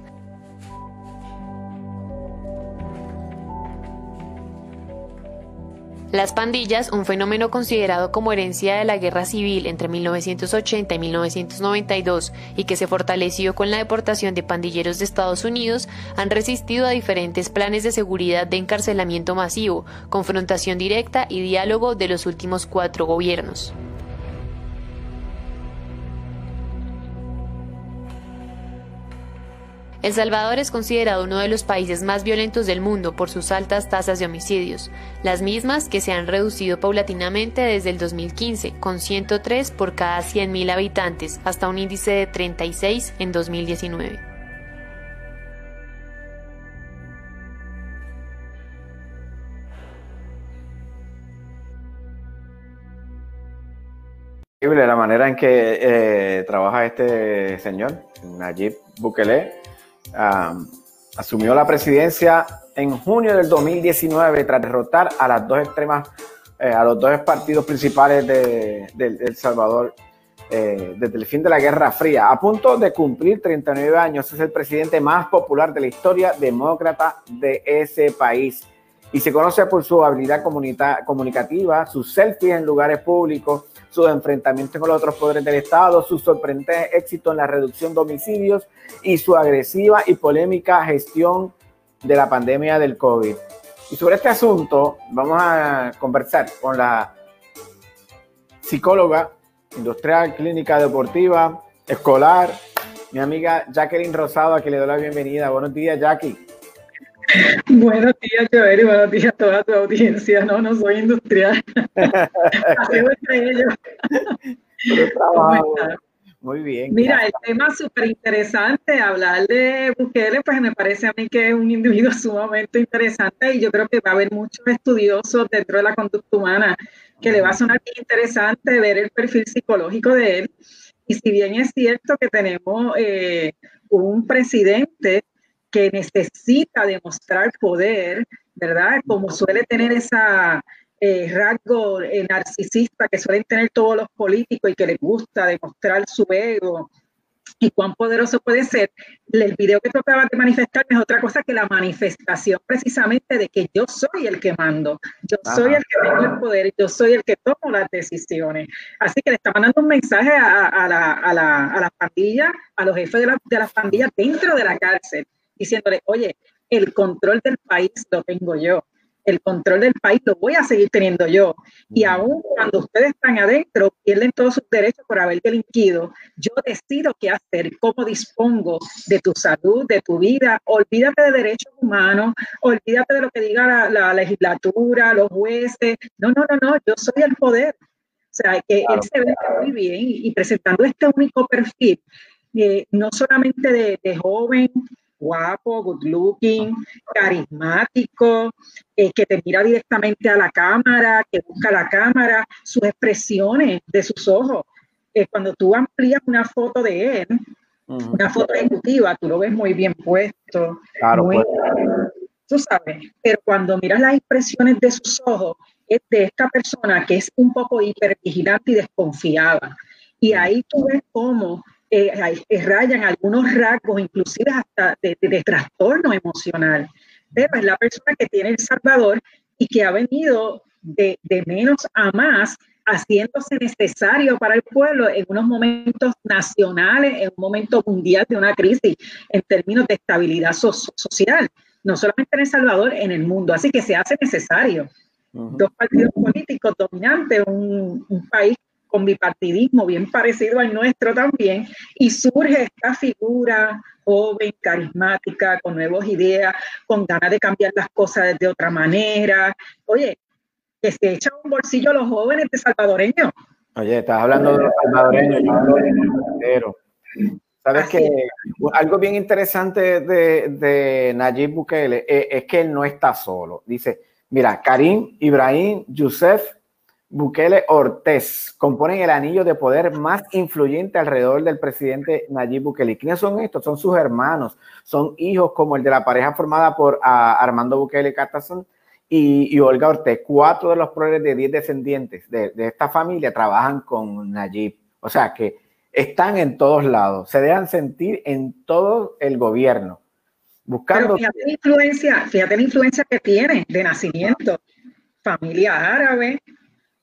Speaker 7: Las pandillas, un fenómeno considerado como herencia de la guerra civil entre 1980 y 1992 y que se fortaleció con la deportación de pandilleros de Estados Unidos, han resistido a diferentes planes de seguridad de encarcelamiento masivo, confrontación directa y diálogo de los últimos cuatro gobiernos. El Salvador es considerado uno de los países más violentos del mundo por sus altas tasas de homicidios, las mismas que se han reducido paulatinamente desde el 2015, con 103 por cada 100.000 habitantes, hasta un índice de 36 en 2019.
Speaker 2: la manera en que eh, trabaja este señor, Nayib Bukele, asumió la presidencia en junio del 2019 tras derrotar a las dos extremas, eh, a los dos partidos principales de, El Salvador eh, desde el fin de la Guerra Fría. A punto de cumplir 39 años, es el presidente más popular de la historia demócrata de ese país. Y se conoce por su habilidad comunicativa, sus selfies en lugares públicos, sus enfrentamientos con los otros poderes del Estado, su sorprendente éxito en la reducción de homicidios y su agresiva y polémica gestión de la pandemia del COVID. Y sobre este asunto vamos a conversar con la psicóloga industrial, clínica deportiva, escolar, mi amiga Jacqueline Rosado, a quien le doy la bienvenida. Buenos días, Jackie. *laughs*
Speaker 8: Buenos días, Joel, y buenos días a toda tu audiencia. No, no soy industrial. *laughs* entre ellos.
Speaker 2: Muy bien.
Speaker 8: Mira, el tema súper interesante, hablar de Bukele, pues me parece a mí que es un individuo *laughs* sumamente interesante y yo creo que va a haber muchos estudiosos dentro de la conducta humana que le va a sonar interesante ver el perfil psicológico de él. Y si bien es cierto que tenemos eh, un presidente que necesita demostrar poder, ¿verdad? Como suele tener esa eh, rasgo eh, narcisista que suelen tener todos los políticos y que les gusta demostrar su ego y cuán poderoso puede ser. El video que tocaba de manifestar es otra cosa que la manifestación precisamente de que yo soy el que mando, yo soy el que tengo el poder, yo soy el que tomo las decisiones. Así que le está mandando un mensaje a, la, a, la, a las pandillas, a los jefes de, de las pandillas dentro de la cárcel diciéndole, oye, el control del país lo tengo yo, el control del país lo voy a seguir teniendo yo. Y aún cuando ustedes están adentro, pierden todos sus derechos por haber delinquido, yo decido qué hacer, cómo dispongo de tu salud, de tu vida. Olvídate de derechos humanos, olvídate de lo que diga la, legislatura, los jueces. No, no, no, no, yo soy el poder. O sea, que él se ve muy bien y, presentando este único perfil, eh, no solamente de, de joven, guapo, good looking, carismático, eh, que te mira directamente a la cámara, que busca la cámara, sus expresiones de sus ojos. Eh, cuando tú amplías una foto de él, una foto ejecutiva, tú lo ves muy bien puesto.
Speaker 2: Claro,
Speaker 8: muy,
Speaker 2: pues.
Speaker 8: Tú sabes, pero cuando miras las expresiones de sus ojos, es de esta persona que es un poco hipervigilante y desconfiada. Y ahí tú ves cómo eh, rayan algunos rasgos, inclusive hasta de, de, trastorno emocional. Pero es la persona que tiene El Salvador y que ha venido de, de menos a más, haciéndose necesario para el pueblo en unos momentos nacionales, en un momento mundial de una crisis en términos de estabilidad so social, no solamente en El Salvador, en el mundo. Así que se hace necesario. Uh -huh. Dos partidos políticos dominantes, un, un país con bipartidismo bien parecido al nuestro también, y surge esta figura joven, carismática, con nuevas ideas, con ganas de cambiar las cosas de otra manera. Oye, que se echa un bolsillo a los jóvenes de salvadoreños.
Speaker 2: Oye, estás hablando de los salvadoreños, yo hablo de los Sabes que algo bien interesante de, de Nayib Bukele es, es que él no está solo. Dice, mira, Karim, Ibrahim, Youssef, Bukele Ortiz componen el anillo de poder más influyente alrededor del presidente Nayib Bukele. ¿Quiénes son estos? Son sus hermanos, son hijos como el de la pareja formada por uh, Armando Bukele Catazón y, y, Olga Ortiz. Cuatro de los proles de diez descendientes de, esta familia trabajan con Nayib. O sea que están en todos lados, se dejan sentir en todo el gobierno. Buscando.
Speaker 8: Fíjate la influencia, fíjate la influencia que tiene de nacimiento. Familia árabe,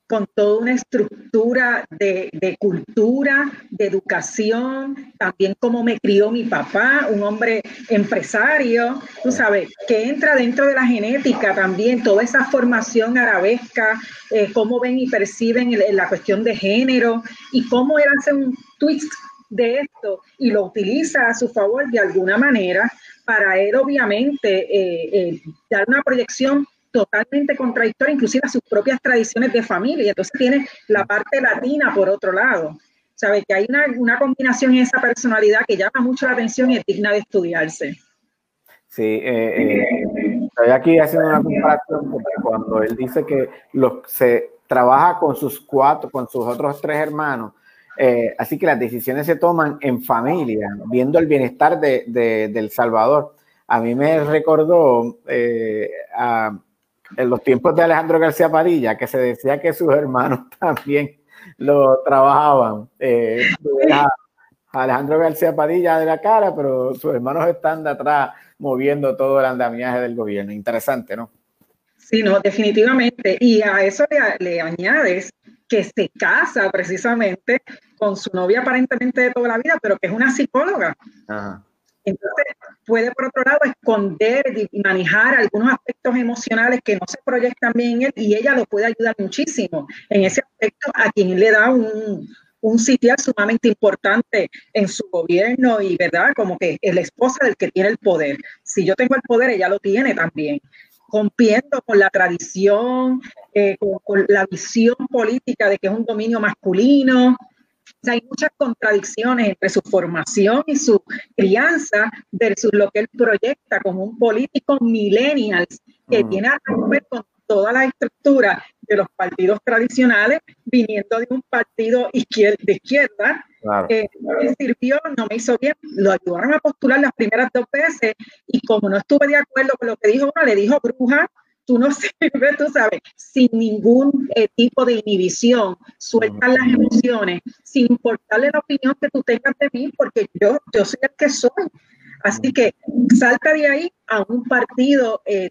Speaker 8: con toda una estructura de, cultura, de educación, también como me crió mi papá, un hombre empresario, tú sabes, que entra dentro de la genética también, toda esa formación arabesca, eh, cómo ven y perciben la cuestión de género y cómo él hace un twist de esto y lo utiliza a su favor de alguna manera para él obviamente eh, eh, dar una proyección totalmente contradictoria, inclusive a sus propias tradiciones de familia. Entonces tiene la parte latina por otro lado. Sabe que hay una, combinación en esa personalidad que llama mucho la atención y es digna de estudiarse.
Speaker 2: Sí, eh, eh, estoy aquí haciendo una comparación porque cuando él dice que los, se trabaja con sus cuatro, con sus otros tres hermanos, eh, así que las decisiones se toman en familia, viendo el bienestar de, de, de Salvador. A mí me recordó a en los tiempos de Alejandro García Padilla, que se decía que sus hermanos *laughs* también lo trabajaban. Eh, Alejandro García Padilla de la cara, pero sus hermanos están de atrás moviendo todo el andamiaje del gobierno. Interesante, ¿no?
Speaker 8: Sí, no, definitivamente. Y a eso le, le añades que se casa precisamente con su novia aparentemente de toda la vida, pero que es una psicóloga. Ajá. Entonces, puede por otro lado esconder y manejar algunos aspectos emocionales que no se proyectan bien en él y ella lo puede ayudar muchísimo en ese aspecto a quien le da un, un sitial sumamente importante en su gobierno y, ¿verdad? Como que es la esposa del que tiene el poder. Si yo tengo el poder, ella lo tiene también rompiendo con la tradición, eh, con, con la visión política de que es un dominio masculino, o sea, hay muchas contradicciones entre su formación y su crianza versus lo que él proyecta como un político millennial que -huh. tiene a romper con toda la estructura de los partidos tradicionales, viniendo de un partido izquier de izquierda. Claro. Eh, me sirvió, no me hizo bien, lo ayudaron a postular las primeras dos veces y como no estuve de acuerdo con lo que dijo uno, le dijo bruja, tú no *laughs* sirves, tú sabes, sin ningún eh, tipo de inhibición, sueltas las emociones, sin importarle la opinión que tú tengas de mí, porque yo, yo soy el que soy. Así que salta de ahí a un partido eh,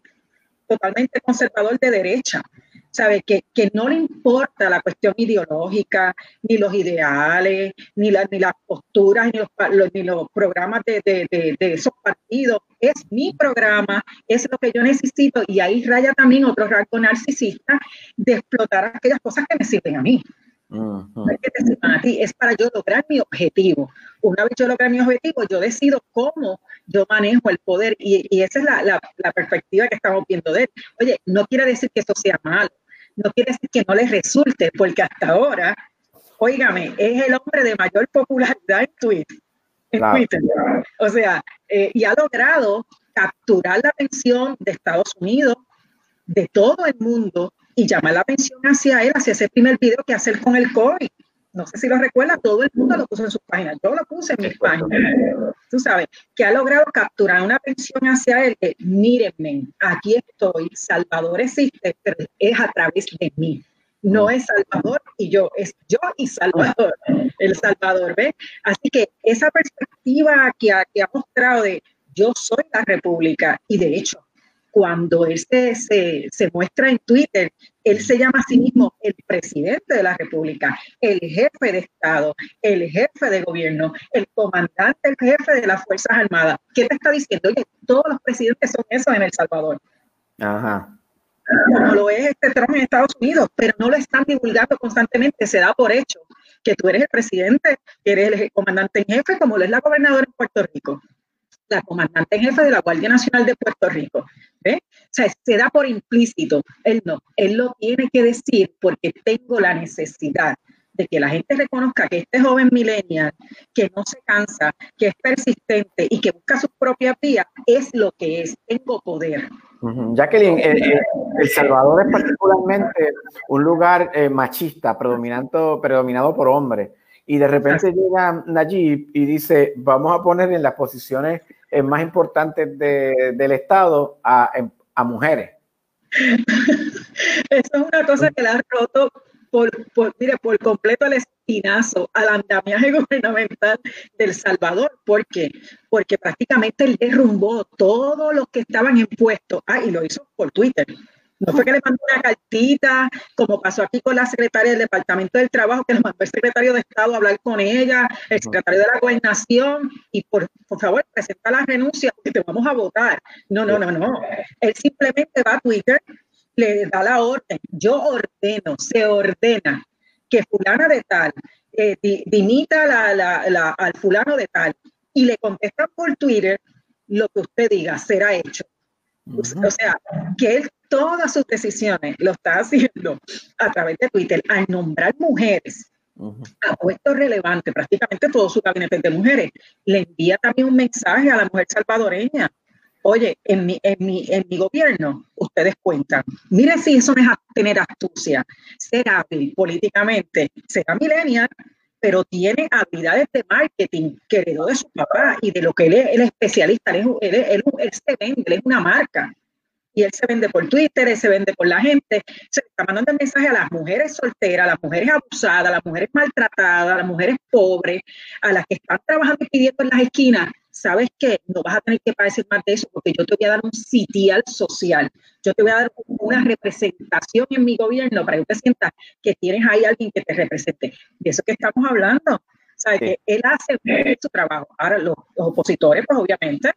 Speaker 8: totalmente conservador de derecha. ¿Sabe? Que, que, no le importa la cuestión ideológica, ni los ideales, ni, la, ni las posturas, ni los, los, ni los programas de, de, de, de, esos partidos. Es mi programa, es lo que yo necesito, y ahí raya también otro rasgo narcisista de explotar aquellas cosas que me sirven a mí. Uh -huh. Es que te sirvan a ti, es para yo lograr mi objetivo. Una vez yo lograr mi objetivo, yo decido cómo yo manejo el poder, y, y esa es la, la, la perspectiva que estamos viendo de él. Oye, no quiere decir que eso sea malo no quiere decir que no les resulte, porque hasta ahora, óigame, es el hombre de mayor popularidad en Twitter. en Twitter. O sea, eh, y ha logrado capturar la atención de Estados Unidos, de todo el mundo, y llamar la atención hacia él, hacia ese primer video que hacer con el COVID. No sé si lo recuerda, todo el mundo lo puso en sus páginas. Yo lo puse en mis páginas. Tú sabes, que ha logrado capturar una atención hacia él. Que, mírenme, aquí estoy, Salvador existe, pero es a través de mí no es Salvador y yo, es yo y Salvador, el Salvador, ¿ves? Así que esa perspectiva que ha, que ha mostrado de yo soy la República y de hecho, cuando él se, se, muestra en Twitter, él se llama a sí mismo el presidente de la República, el jefe de Estado, el jefe de gobierno, el comandante, el jefe de las Fuerzas Armadas. ¿Qué te está diciendo? Oye, todos los presidentes son eso en El Salvador.
Speaker 2: Ajá
Speaker 8: como lo es este Trump en Estados Unidos, pero no lo están divulgando constantemente, se da por hecho que tú eres el presidente, que eres el comandante en jefe, como lo es la gobernadora en Puerto Rico, la comandante en jefe de la Guardia Nacional de Puerto Rico. ¿ve? O sea, se da por implícito, él no, él lo tiene que decir porque tengo la necesidad de que la gente reconozca que este joven millennial, que no se cansa, que es persistente y que busca sus propias vías, es lo que es, tengo poder.
Speaker 2: Jacqueline, eh, eh, El Salvador es particularmente un lugar eh, machista, predominado por hombres. Y de repente llega Nayib y dice, vamos a poner en las posiciones más importantes del Estado a, a mujeres. *laughs*
Speaker 8: Eso es una cosa que le ha roto por, por, mire, por completo el espinazo al andamiaje *laughs* gubernamental del Salvador. ¿Por qué? Porque prácticamente él derrumbó todos los que estaban en puestos. Ah, y lo hizo por Twitter. No fue que le mandó una cartita, como pasó aquí con la secretaria del Departamento del Trabajo, que le mandó el secretario de Estado a hablar con ella, el secretario de la Gobernación, y por, por favor, presenta la renuncia porque te vamos a votar. No, no, no, no. Él simplemente va a Twitter, le da la orden, yo ordeno, se ordena que fulana de tal eh, dimita al fulano de tal y le contesta por Twitter lo que usted diga será hecho. O sea, que él todas sus decisiones lo está haciendo a través de Twitter al nombrar mujeres a puestos relevantes, prácticamente todo su gabinete de mujeres. Le envía también un mensaje a la mujer salvadoreña Oye, en mi, en mi, en mi gobierno, ustedes cuentan. Mire si eso no es tener astucia, ser hábil políticamente, será millennial, pero tiene habilidades de marketing que heredó de su papá y de lo que él es, especialista. Él, él, se vende, él es una marca. Y él se vende por Twitter, él se vende por la gente. Se está mandando el mensaje a las mujeres solteras, a las mujeres abusadas, a las mujeres maltratadas, a las mujeres pobres, a las que están trabajando y pidiendo en las esquinas ¿sabes qué? No vas a tener que padecer más de eso porque yo te voy a dar un sitial social. Yo te voy a dar una representación en mi gobierno para que te sientas que tienes ahí alguien que te represente. De eso que estamos hablando. ¿Sabes? Que él hace su trabajo. Ahora, los, los opositores, pues obviamente,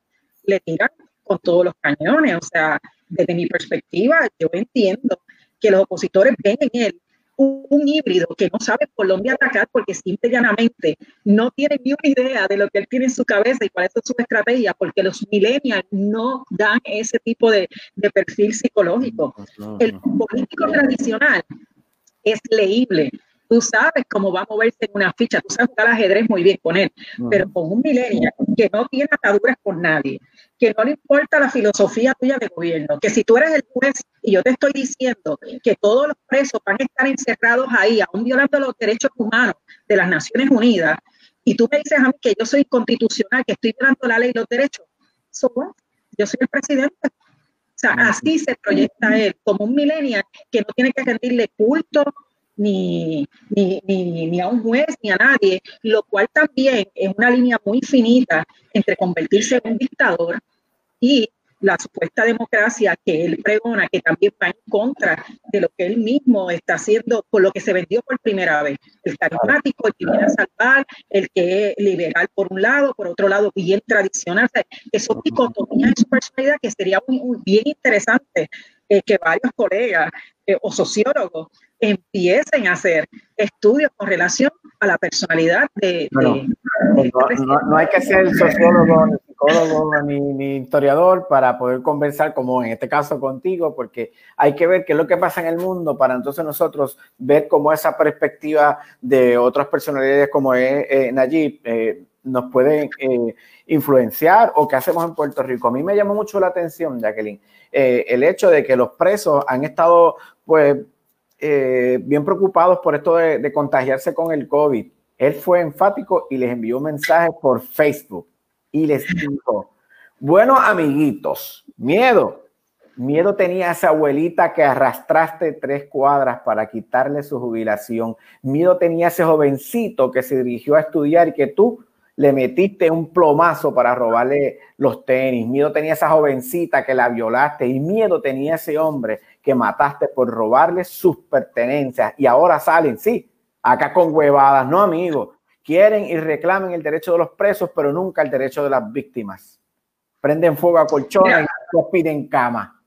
Speaker 8: le tiran con todos los cañones. O sea, desde mi perspectiva, yo entiendo que los opositores ven en él un, híbrido que no sabe por dónde atacar porque simple y llanamente no tiene ni una idea de lo que él tiene en su cabeza y cuál es su estrategia, porque los millennials no dan ese tipo de, de perfil psicológico. El político tradicional es leíble, tú sabes cómo va a moverse en una ficha, tú sabes jugar ajedrez muy bien con él, pero con un millennial que no tiene ataduras con nadie, que no le importa la filosofía tuya de gobierno, que si tú eres el juez y yo te estoy diciendo que todos los presos van a estar encerrados ahí, aún violando los derechos humanos de las Naciones Unidas, y tú me dices a mí que yo soy constitucional, que estoy violando la ley y los derechos, yo soy el presidente. O sea, así se proyecta él, como un millennial que no tiene que rendirle culto ni, ni, ni, ni, a un juez ni a nadie, lo cual también es una línea muy finita entre convertirse en un dictador y la supuesta democracia que él pregona, que también va en contra de lo que él mismo está haciendo, por lo que se vendió por primera vez. El carismático, el que viene a salvar, el que es liberal por un lado, por otro lado bien tradicional. Eso dicotomía en su personalidad que sería muy, bien interesante eh, que varios colegas eh, o sociólogos empiecen a hacer estudios con relación a la personalidad de...
Speaker 2: no, hay que ser sociólogo, ni psicólogo, ni, historiador para poder conversar, como en este caso contigo, porque hay que ver qué es lo que pasa en el mundo para entonces nosotros ver cómo esa perspectiva de otras personalidades como es eh, Nayib, eh, nos pueden eh, influenciar o qué hacemos en Puerto Rico. A mí me llamó mucho la atención, Jacqueline, eh, el hecho de que los presos han estado pues eh, bien preocupados por esto de, contagiarse con el COVID. Él fue enfático y les envió un mensaje por Facebook y les dijo, bueno, amiguitos, miedo. Miedo tenía esa abuelita que arrastraste tres cuadras para quitarle su jubilación. Miedo tenía ese jovencito que se dirigió a estudiar y que tú le metiste un plomazo para robarle los tenis. Miedo tenía esa jovencita que la violaste y miedo tenía ese hombre que mataste por robarle sus pertenencias. Y ahora salen, sí, acá con huevadas, no amigos. Quieren y reclamen el derecho de los presos, pero nunca el derecho de las víctimas. Prenden fuego a colchones y piden cama.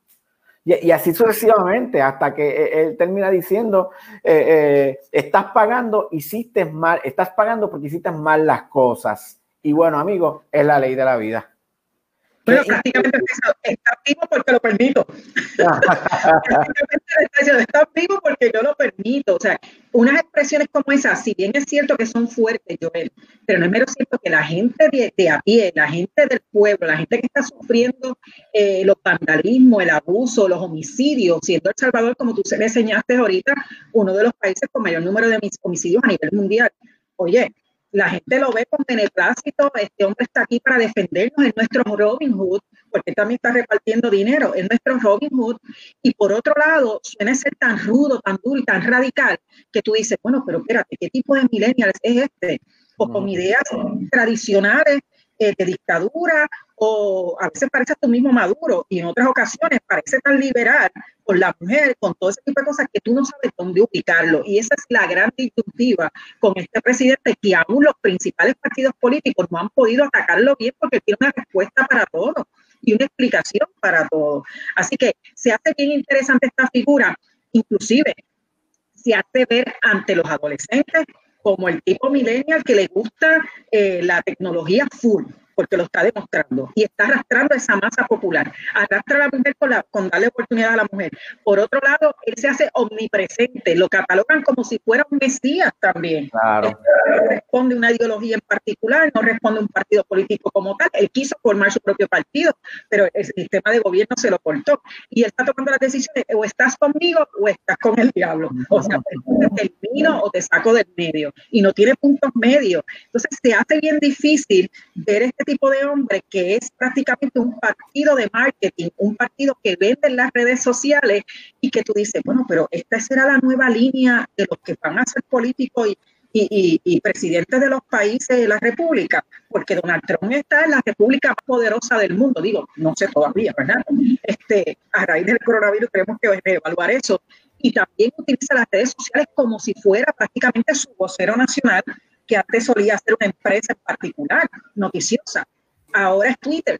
Speaker 2: Y, y, así sucesivamente, hasta que eh, él termina diciendo, eh, eh, estás pagando, hiciste mal, estás pagando porque hiciste mal las cosas. Y bueno, amigos, es la ley de la vida.
Speaker 8: Bueno, prácticamente eso, está vivo porque lo permito. *laughs* está vivo porque yo lo permito. O sea, unas expresiones como esas, si bien es cierto que son fuertes, Joel, pero no es menos cierto que la gente de, de, a pie, la gente del pueblo, la gente que está sufriendo eh, los vandalismos, el abuso, los homicidios, siendo El Salvador, como tú me enseñaste ahorita, uno de los países con mayor número de homicidios a nivel mundial. Oye, la gente lo ve con beneplácito, este hombre está aquí para defendernos, es nuestro Robin Hood, porque también está repartiendo dinero, es nuestro Robin Hood, y por otro lado, suele ser tan rudo, tan duro y tan radical, que tú dices, bueno, pero espérate, ¿qué tipo de millennials es este? O con ideas tradicionales eh, de dictadura, o a veces parece tú mismo maduro, y en otras ocasiones parece tan liberal con la mujer, con todo ese tipo de cosas que tú no sabes dónde ubicarlo. Y esa es la gran disyuntiva con este presidente, que aún los principales partidos políticos no han podido atacarlo bien porque tiene una respuesta para todo y una explicación para todo. Así que se hace bien interesante esta figura, inclusive se hace ver ante los adolescentes como el tipo millennial que le gusta eh, la tecnología full, porque lo está demostrando y está arrastrando esa masa popular. Arrastra a la mujer con, la, con darle oportunidad a la mujer. Por otro lado, él se hace omnipresente, lo catalogan como si fuera un mesías también.
Speaker 2: Claro.
Speaker 8: No responde una ideología en particular, no responde un partido político como tal. Él quiso formar su propio partido, pero el sistema de gobierno se lo cortó. Y él está tomando las decisiones, o estás conmigo o estás con el diablo. O sea, te elimino o te saco del medio. Y no tiene puntos medios. Entonces se hace bien difícil ver este tipo de hombre que es prácticamente un partido de marketing, un partido que vende en las redes sociales y que tú dices, bueno, pero esta será la nueva línea de los que van a ser políticos y, y, y, y, presidentes de los países de la República, porque Donald Trump está en la república más poderosa del mundo, digo, no sé todavía, ¿verdad? Este, a raíz del coronavirus tenemos que evaluar eso. Y también utiliza las redes sociales como si fuera prácticamente su vocero nacional que antes solía ser una empresa en particular, noticiosa. Ahora es Twitter,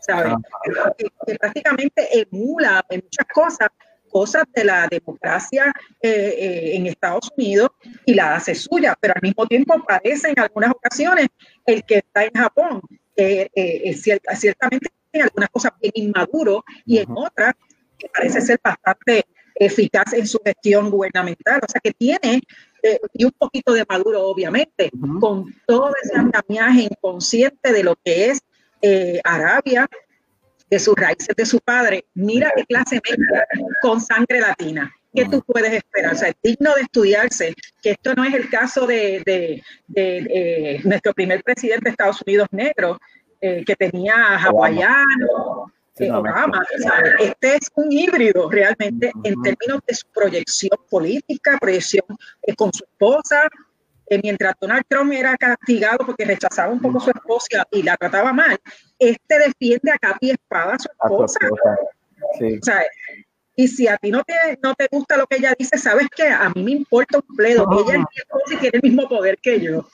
Speaker 8: ¿sabes? Ah. Que, que, prácticamente emula en muchas cosas, cosas de la democracia eh, eh, en Estados Unidos y la hace suya, pero al mismo tiempo parece en algunas ocasiones el que está en Japón, eh, ciertamente en algunas cosas bien inmaduro y en otras que parece ser bastante eficaz en su gestión gubernamental, o sea que tiene eh, y un poquito de Maduro, obviamente, uh -huh. con todo ese andamiaje inconsciente de lo que es eh, Arabia, de sus raíces de su padre. Mira qué clase mezcla con sangre latina. ¿Qué tú puedes esperar? O sea, es digno de estudiarse, que esto no es el caso de, de, de, de nuestro primer presidente de Estados Unidos negro, eh, que tenía hawaiano, Obama. Este es un híbrido realmente uh -huh. en términos de su proyección política, proyección eh, con su esposa. Eh, mientras Donald Trump era castigado porque rechazaba un poco a su esposa y la trataba mal, este defiende a capa y espada a su esposa. A esposa. Sí. O sea, y si a ti no te, no te gusta lo que ella dice, ¿sabes qué? A mí me importa un pledo. Oh. Ella y tiene el mismo poder que yo.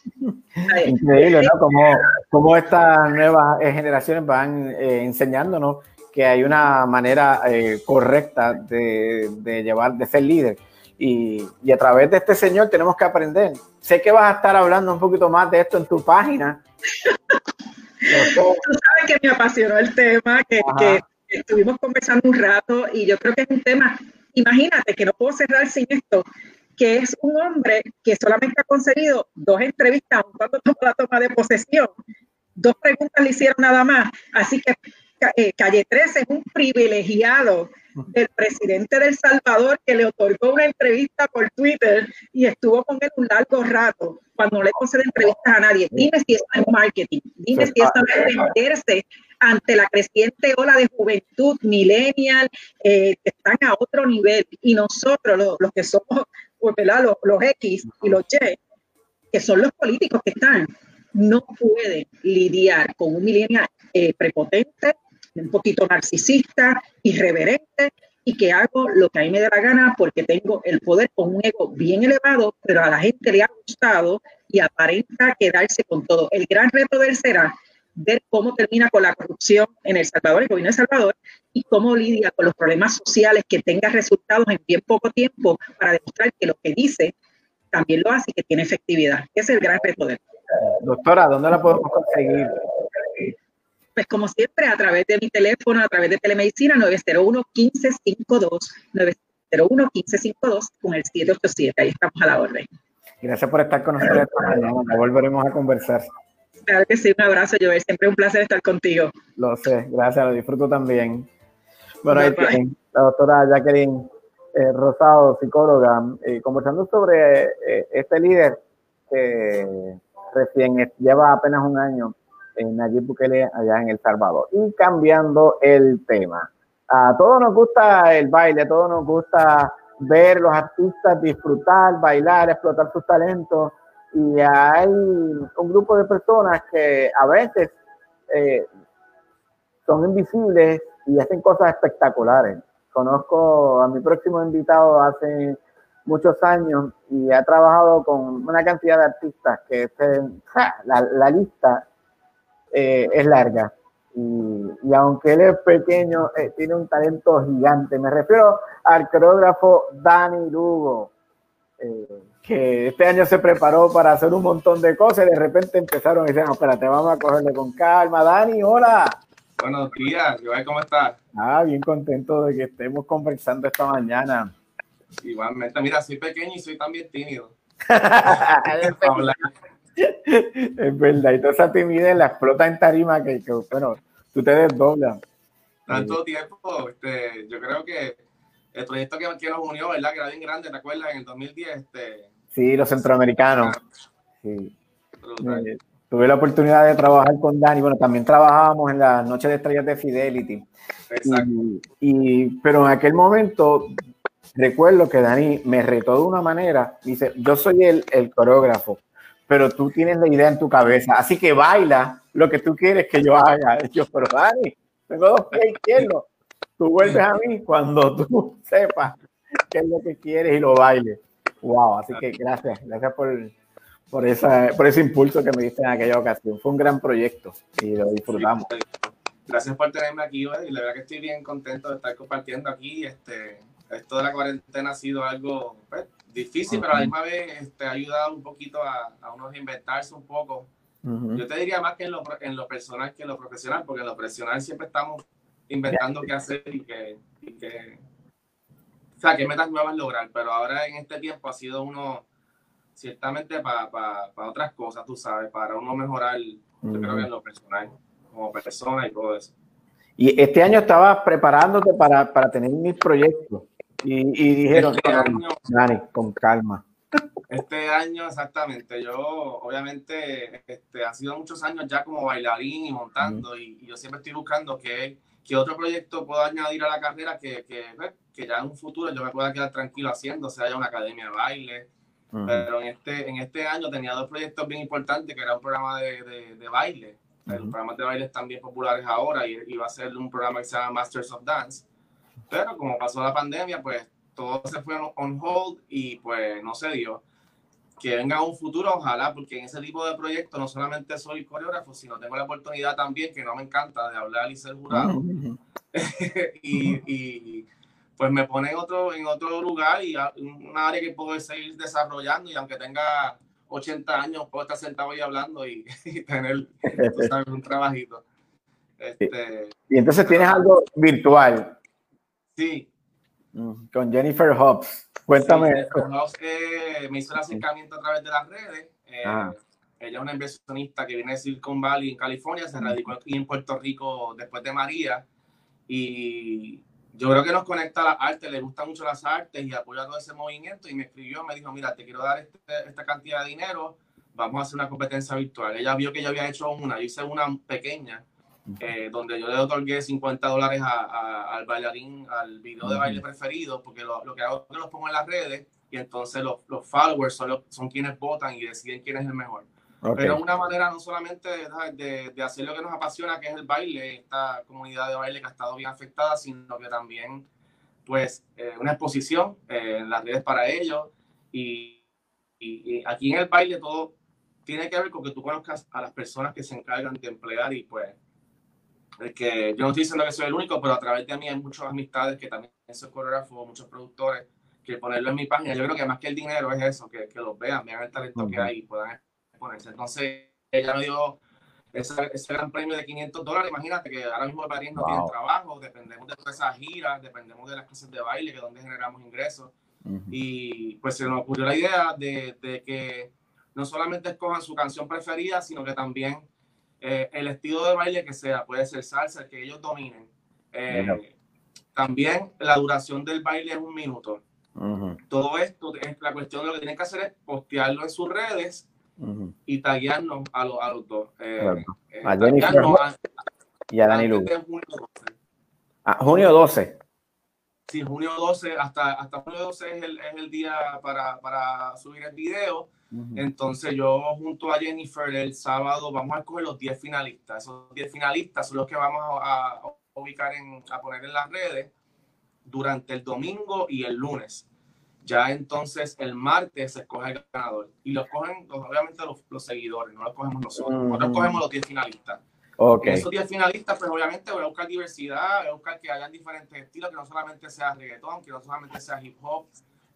Speaker 2: Increíble, ¿no? Como, como estas nuevas generaciones van eh, enseñándonos que hay una manera eh, correcta de, de, llevar, de ser líder. Y, y, a través de este señor tenemos que aprender. Sé que vas a estar hablando un poquito más de esto en tu página. *laughs*
Speaker 8: Tú sabes que me apasionó el tema, que, que, estuvimos conversando un rato y yo creo que es un tema, imagínate que no puedo cerrar sin esto. que es un hombre que solamente ha conseguido dos entrevistas cuando tomó la toma de posesión. Dos preguntas le hicieron nada más. Así que eh, Calle 13 es un privilegiado del presidente del Salvador que le otorgó una entrevista por Twitter y estuvo con él un largo rato cuando no le concede entrevistas a nadie. Dime si eso es marketing, dime si eso es venderse ante la creciente ola de juventud millennial eh, que están a otro nivel. Y nosotros los, que somos pues, Los, los X y los Y, que son los políticos que están, no pueden lidiar con un millennial eh, prepotente, un poquito narcisista, irreverente y que hago lo que a mí me da la gana porque tengo el poder con un ego bien elevado, pero a la gente le ha gustado y aparenta quedarse con todo. El gran reto de él será ver cómo termina con la corrupción en El Salvador, el gobierno de El Salvador, y cómo lidia con los problemas sociales que tenga resultados en bien poco tiempo para demostrar que lo que dice también lo hace y que tiene efectividad. Ese es el gran reto de él.
Speaker 2: Doctora, ¿dónde la podemos conseguir?
Speaker 8: Pues como siempre, a través de mi teléfono, a través de telemedicina 901-1552, 901-1552 con el 787. Ahí estamos a la orden.
Speaker 2: Gracias por estar con nosotros mañana. Volveremos a conversar.
Speaker 8: Claro que sí, un abrazo, Joel. Siempre un placer estar contigo.
Speaker 2: Lo sé, gracias, lo disfruto también. Bueno, ahí tienen la doctora Jacqueline eh, Rosado, psicóloga, eh, conversando sobre eh, este líder que recién lleva apenas un año Nayib Bukele allá en El Salvador. Y cambiando el tema. A todos nos gusta el baile, a todos nos gusta ver los artistas disfrutar, bailar, explotar sus talentos. Y hay un grupo de personas que a veces eh, son invisibles y hacen cosas espectaculares. Conozco a mi próximo invitado hace muchos años y ha trabajado con una cantidad de artistas que la, la, lista eh, es larga. Y, y, aunque él es pequeño, eh, tiene un talento gigante. Me refiero al coreógrafo Dani Lugo, eh, que este año se preparó para hacer un montón de cosas y de repente empezaron y dijeron, espérate, vamos a cogerle con calma. Dani, hola.
Speaker 9: Buenos días, ¿cómo estás?
Speaker 2: Ah, bien contento de que estemos conversando esta mañana.
Speaker 9: Igualmente, mira, soy pequeño y soy también tímido. *laughs*
Speaker 2: es verdad, y toda esa timidez la explota en tarima que, bueno, tú te desdoblas.
Speaker 9: Tanto tiempo, este, yo creo que el proyecto que, que, nos unió, ¿verdad? Que era bien grande, ¿te acuerdas? En el 2010. Este,
Speaker 2: sí, los centroamericanos. Sí. Eh, tuve la oportunidad de trabajar con Dani. Bueno, también trabajábamos en la Noche de Estrellas de Fidelity. Exacto. Y, pero en aquel momento recuerdo que Dani me retó de una manera. Dice, yo soy el, el coreógrafo pero tú tienes la idea en tu cabeza, así que baila lo que tú quieres que yo haga. *laughs* Yo, pero Dani, tengo dos pies izquierdos. Tú vuelves a mí cuando tú *laughs* sepas qué es lo que quieres y lo bailes. Wow, así que gracias, gracias por, por, esa, por ese impulso que me diste en aquella ocasión. Fue un gran proyecto y lo disfrutamos.
Speaker 9: Gracias por tenerme aquí, y la verdad que estoy bien contento de estar compartiendo aquí. Este, esto de la cuarentena ha sido algo pues, difícil, pero a la misma vez este, ha ayudado un poquito a, a uno reinventarse un poco. Yo te diría más que en lo, en lo personal que en lo profesional, porque en lo profesional siempre estamos inventando qué hacer y qué, o sea, qué metas nuevas lograr, pero ahora en este tiempo ha sido uno ciertamente para para otras cosas, tú sabes, para uno mejorar, yo creo que en lo personal, como persona y todo eso.
Speaker 2: Y este año estabas preparándote para, para tener mis proyectos. Y, dijeron, este año, con calma.
Speaker 9: Este año, exactamente. Yo, obviamente, este, ha sido muchos años ya como bailarín y montando, y, yo siempre estoy buscando qué, qué, otro proyecto puedo añadir a la carrera que, que, pues, que, ya en un futuro yo me pueda quedar tranquilo haciendo, sea ya una academia de baile. Pero en este, en este año tenía dos proyectos bien importantes, que era un programa de, de, de baile. Los programas de baile están bien populares ahora y iba a ser un programa que se llama Masters of Dance pero como pasó la pandemia, pues todo se fue on hold y pues no se dio. Que venga un futuro, ojalá, porque en ese tipo de proyectos no solamente soy coreógrafo, sino tengo la oportunidad también, que no me encanta, de hablar y ser jurado. *laughs* y, y, pues me pone en otro, en otro lugar y un área que puedo seguir desarrollando y aunque tenga 80 años, puedo estar sentado ahí hablando y, *laughs* tener un trabajito.
Speaker 2: Este, y entonces tienes algo virtual
Speaker 9: Sí.
Speaker 2: Mm, con Jennifer Hobbs. Cuéntame.
Speaker 9: Sí, House, eh, me hizo el acercamiento a través de las redes. Eh,
Speaker 2: Ah.
Speaker 9: ella es una inversionista que viene de Silicon Valley en California, se radicó aquí en Puerto Rico después de María. Y yo creo que nos conecta a las artes, le gustan mucho las artes y apoya todo ese movimiento. Y me escribió, me dijo: Mira, te quiero dar este- esta cantidad de dinero, vamos a hacer una competencia virtual. Ella vio que yo había hecho una, yo hice una pequeña, eh, donde yo le otorgué 50 dólares a- a- al bailarín, al video de baile preferido, porque lo, lo que hago es que los pongo en las redes y entonces los, los followers son, los- son quienes votan y deciden quién es el mejor.
Speaker 2: Ok.
Speaker 9: Pero es una manera no solamente de, de, de hacer lo que nos apasiona, que es el baile, esta comunidad de baile que ha estado bien afectada, sino que también, pues, eh, una exposición eh, en las redes para ellos. Y, y- y aquí en el baile todo tiene que ver con que tú conozcas a las personas que se encargan de emplear y pues, es que yo no estoy diciendo que soy el único, pero a través de mí hay muchas amistades que también son coreógrafos, muchos productores, que ponerlo en mi página, yo creo que más que el dinero es eso, que, que los vean, vean el talento que hay y puedan Entonces, ella me dio ese, ese gran premio de 500 dólares. Imagínate que ahora mismo el bailarín no tiene
Speaker 2: Wow.
Speaker 9: trabajo, dependemos de todas esas giras, dependemos de las clases de baile, que es donde generamos ingresos. Y pues se nos ocurrió la idea de, de que no solamente escojan su canción preferida, sino que también eh, el estilo de baile que sea, puede ser salsa, el que ellos dominen. Eh, también la duración del baile es un minuto.
Speaker 2: Ujú,
Speaker 9: Todo esto es la cuestión de lo que tienen que hacer es postearlo en sus redes y taguearnos a, los- a los dos. Eh,
Speaker 2: Claro.
Speaker 9: eh,
Speaker 2: A Jennifer
Speaker 9: a-
Speaker 2: Y a Dani Lugo.
Speaker 9: junio 12.
Speaker 2: Ah, junio 12.
Speaker 9: Sí, junio 12, hasta, hasta junio 12 es el, es el día para, para subir el video. Entonces yo junto a Jennifer el sábado vamos a escoger los 10 finalistas. Esos 10 finalistas son los que vamos a, a ubicar en, a poner en las redes durante el domingo y el lunes. Ya entonces el martes se escoge el ganador. Y lo cogen los- obviamente los, los seguidores, no lo cogemos nosotros. Nosotros
Speaker 2: Ujú.
Speaker 9: cogemos los 10 finalistas.
Speaker 2: Ok.
Speaker 9: En esos 10 finalistas, pues obviamente voy a buscar diversidad, voy a buscar que hayan diferentes estilos, que no solamente sea reggaetón, que no solamente sea hip hop,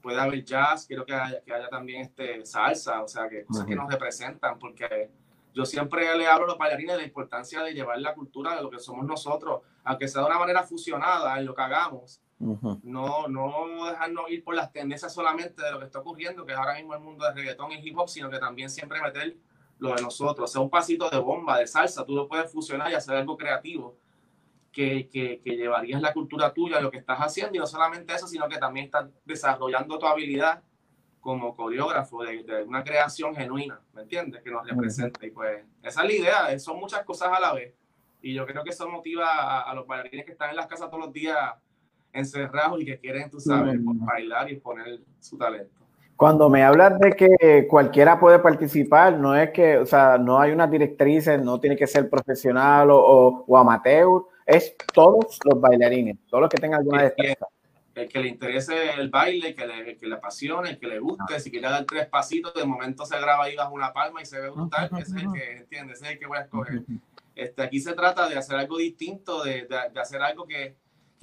Speaker 9: puede haber jazz, quiero que haya, que haya también este, salsa, o sea, que cosas que
Speaker 2: Ujú.
Speaker 9: nos representan, porque yo siempre le hablo a los bailarines de la importancia de llevar la cultura de lo que somos nosotros, aunque sea de una manera fusionada en lo que hagamos,
Speaker 2: Ujú.
Speaker 9: no, no dejarnos ir por las tendencias solamente de lo que está ocurriendo, que es ahora mismo el mundo de reggaetón y hip hop, sino que también siempre meter lo de nosotros, sea un pasito de bomba, de salsa, tú lo puedes fusionar y hacer algo creativo que, que, que llevarías la cultura tuya, lo que estás haciendo, y no solamente eso, sino que también estás desarrollando tu habilidad como coreógrafo de, de una creación genuina, ¿me entiendes? Que nos representa. Y pues esa es la idea, son muchas cosas a la vez. Y yo creo que eso motiva a, a los bailarines que están en las casas todos los días encerrados y que quieren, tú sabes,
Speaker 2: Mm.
Speaker 9: bailar y poner su talento.
Speaker 2: Cuando me hablas de que cualquiera puede participar, no es que, o sea, no hay unas directrices, no tiene que ser profesional o, o- o amateur, es todos los bailarines, todos los que tengan alguna destreza.
Speaker 9: el que le interese el baile, que le, que le apasione, el que le guste, si quiere dar tres pasitos, de momento se graba ahí bajo una palma y se ve brutal, ese es el que, ¿entiendes? Ese es el que voy a escoger. Este, aquí se trata de hacer algo distinto, de, de- de hacer algo que,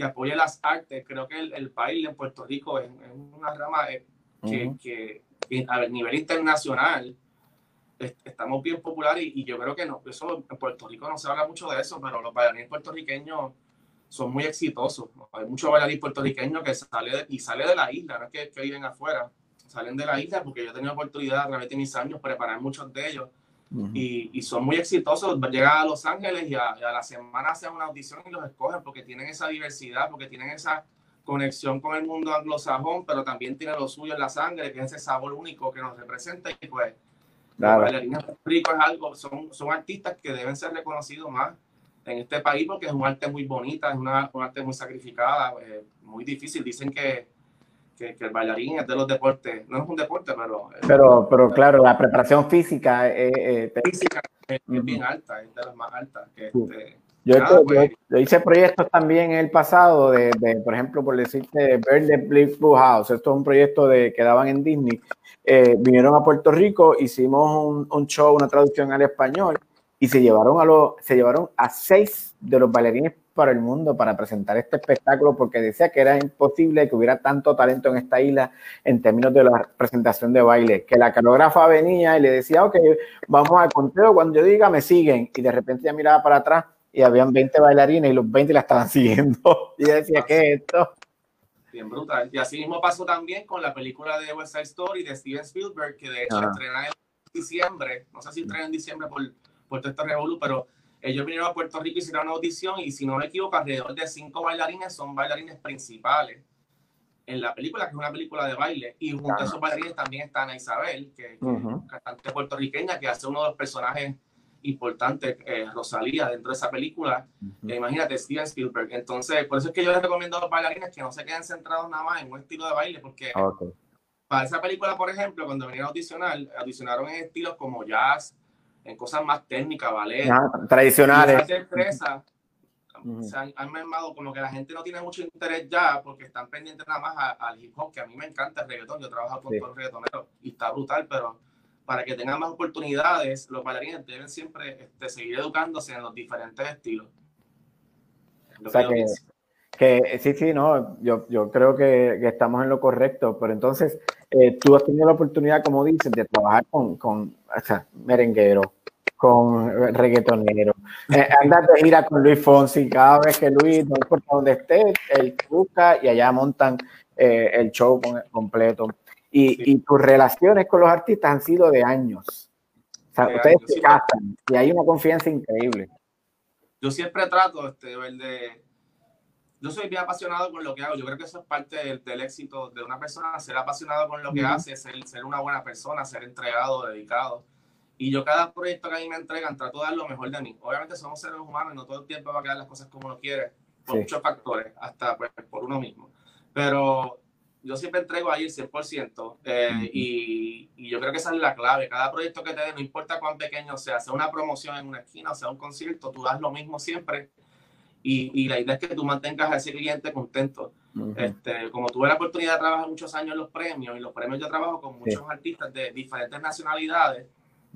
Speaker 9: que apoye las artes. Creo que el, el baile en Puerto Rico es, es una rama eh, que, que- que a nivel internacional es- estamos bien populares y, y yo creo que no, eso en Puerto Rico no se habla mucho de eso, pero los bailarines puertorriqueños son muy exitosos. Hay muchos bailarines puertorriqueños que sale de- y sale de la isla, no es que, que viven afuera, salen de la isla porque yo he tenido oportunidad a través de mis años preparar muchos de ellos
Speaker 2: Ujú.
Speaker 9: y, y son muy exitosos. Llegan a Los Ángeles y a, y a la semana hacen una audición y los escogen porque tienen esa diversidad, porque tienen esa conexión con el mundo anglosajón, pero también tienen lo suyo en la sangre, que es ese sabor único que nos representa. Y pues,
Speaker 2: Claro.
Speaker 9: los bailarines de Puerto Rico es algo, son, son artistas que deben ser reconocidos más en este país porque es un arte muy bonita, es una, un arte muy sacrificada, eh, muy difícil. Dicen que, que, que el bailarín es de los deportes, no es un deporte, pero es-
Speaker 2: Pero, pero claro, la preparación física, eh, eh, te-
Speaker 9: física es, es bien alta, es de las más altas. Que,
Speaker 2: Sí.
Speaker 9: este,
Speaker 2: Yo,
Speaker 9: Nada,
Speaker 2: yo-
Speaker 9: pues.
Speaker 2: yo hice proyectos también en el pasado de, de, por ejemplo, por decirte, Verde Blue House. Esto es un proyecto de, que daban en Disney. Eh, vinieron a Puerto Rico, hicimos un, un show, una traducción al español y se llevaron a los, se llevaron a seis de los bailarines para el mundo para presentar este espectáculo porque decía que era imposible que hubiera tanto talento en esta isla en términos de la presentación de baile, que la coreógrafa venía y le decía, ok, vamos al conteo, cuando yo diga me siguen y de repente ya miraba para atrás y habían 20 bailarines y los 20 la estaban *laughs* siguiendo. Y ella decía, ¿qué es esto?
Speaker 9: bien brutal. Y así mismo pasó también con la película de West Side Story de Steven Spielberg, que de hecho
Speaker 2: Ajá.
Speaker 9: estrena en diciembre, no sé si estrena en diciembre por, por todo este revolú, pero ellos vinieron a Puerto Rico y hicieron una audición y si no me equivoco, alrededor de cinco bailarines son bailarines principales en la película, que es una película de baile, y junto a esos bailarines también está Ana Isabel, que, que
Speaker 2: Ujú.
Speaker 9: es cantante puertorriqueña, que hace uno de los personajes importantes, eh, Rosalía, dentro de esa película. Eh, imagínate, Steven Spielberg. Entonces, por eso es que yo les recomiendo a los bailarines que no se queden centrados nada más en un estilo de baile, porque
Speaker 2: Ok.
Speaker 9: para esa película, por ejemplo, cuando vinieron a audicionar, audicionaron en estilos como jazz, en cosas más técnicas.
Speaker 2: Ajá,
Speaker 9: y
Speaker 2: Tradicionales.
Speaker 9: esas destrezas,
Speaker 2: Ujú.
Speaker 9: se han, han mermado como que la gente no tiene mucho interés ya porque están pendientes nada más al hip hop, que a mí me encanta el reggaetón, yo trabajo con
Speaker 2: Sí.
Speaker 9: todos los reggaetoneros y está brutal, pero para que tengan más oportunidades, los bailarines deben siempre este, seguir educándose en los diferentes estilos. Lo
Speaker 2: O sea que-. Que sí, sí, no, yo, yo creo que, que estamos en lo correcto, pero entonces eh, tú has tenido la oportunidad, como dices, de trabajar con, con o sea, merenguero, con reggaetonero, eh, andas de gira con Luis Fonsi, cada vez que Luis, no importa dónde esté, él busca y allá montan eh, el show con- completo. Y,
Speaker 9: Sí.
Speaker 2: y tus relaciones con los artistas han sido de años. O sea,
Speaker 9: De
Speaker 2: ustedes
Speaker 9: años,
Speaker 2: se
Speaker 9: sí.
Speaker 2: casan y hay una confianza increíble.
Speaker 9: yo siempre trato este, de... Yo soy bien apasionado con lo que hago. Yo creo que eso es parte del, del éxito de una persona, ser apasionado con lo que
Speaker 2: Ujú.
Speaker 9: hace, ser, ser una buena persona, ser entregado, dedicado. Y yo cada proyecto que a mí me entregan trato de dar lo mejor de mí. Obviamente somos seres humanos y no todo el tiempo va a quedar las cosas como uno quiere, por
Speaker 2: Sí.
Speaker 9: muchos factores, hasta pues, por uno mismo. Pero yo siempre entrego ahí el 100% eh, y, y yo creo que esa es la clave. Cada proyecto que te dé, no importa cuán pequeño sea, sea una promoción en una esquina, o sea un concierto, tú das lo mismo siempre y, y la idea es que tú mantengas a ese cliente contento.
Speaker 2: Ujú.
Speaker 9: Este, como tuve la oportunidad de trabajar muchos años en los premios, y los premios yo trabajo con muchos
Speaker 2: Sí.
Speaker 9: artistas de diferentes nacionalidades,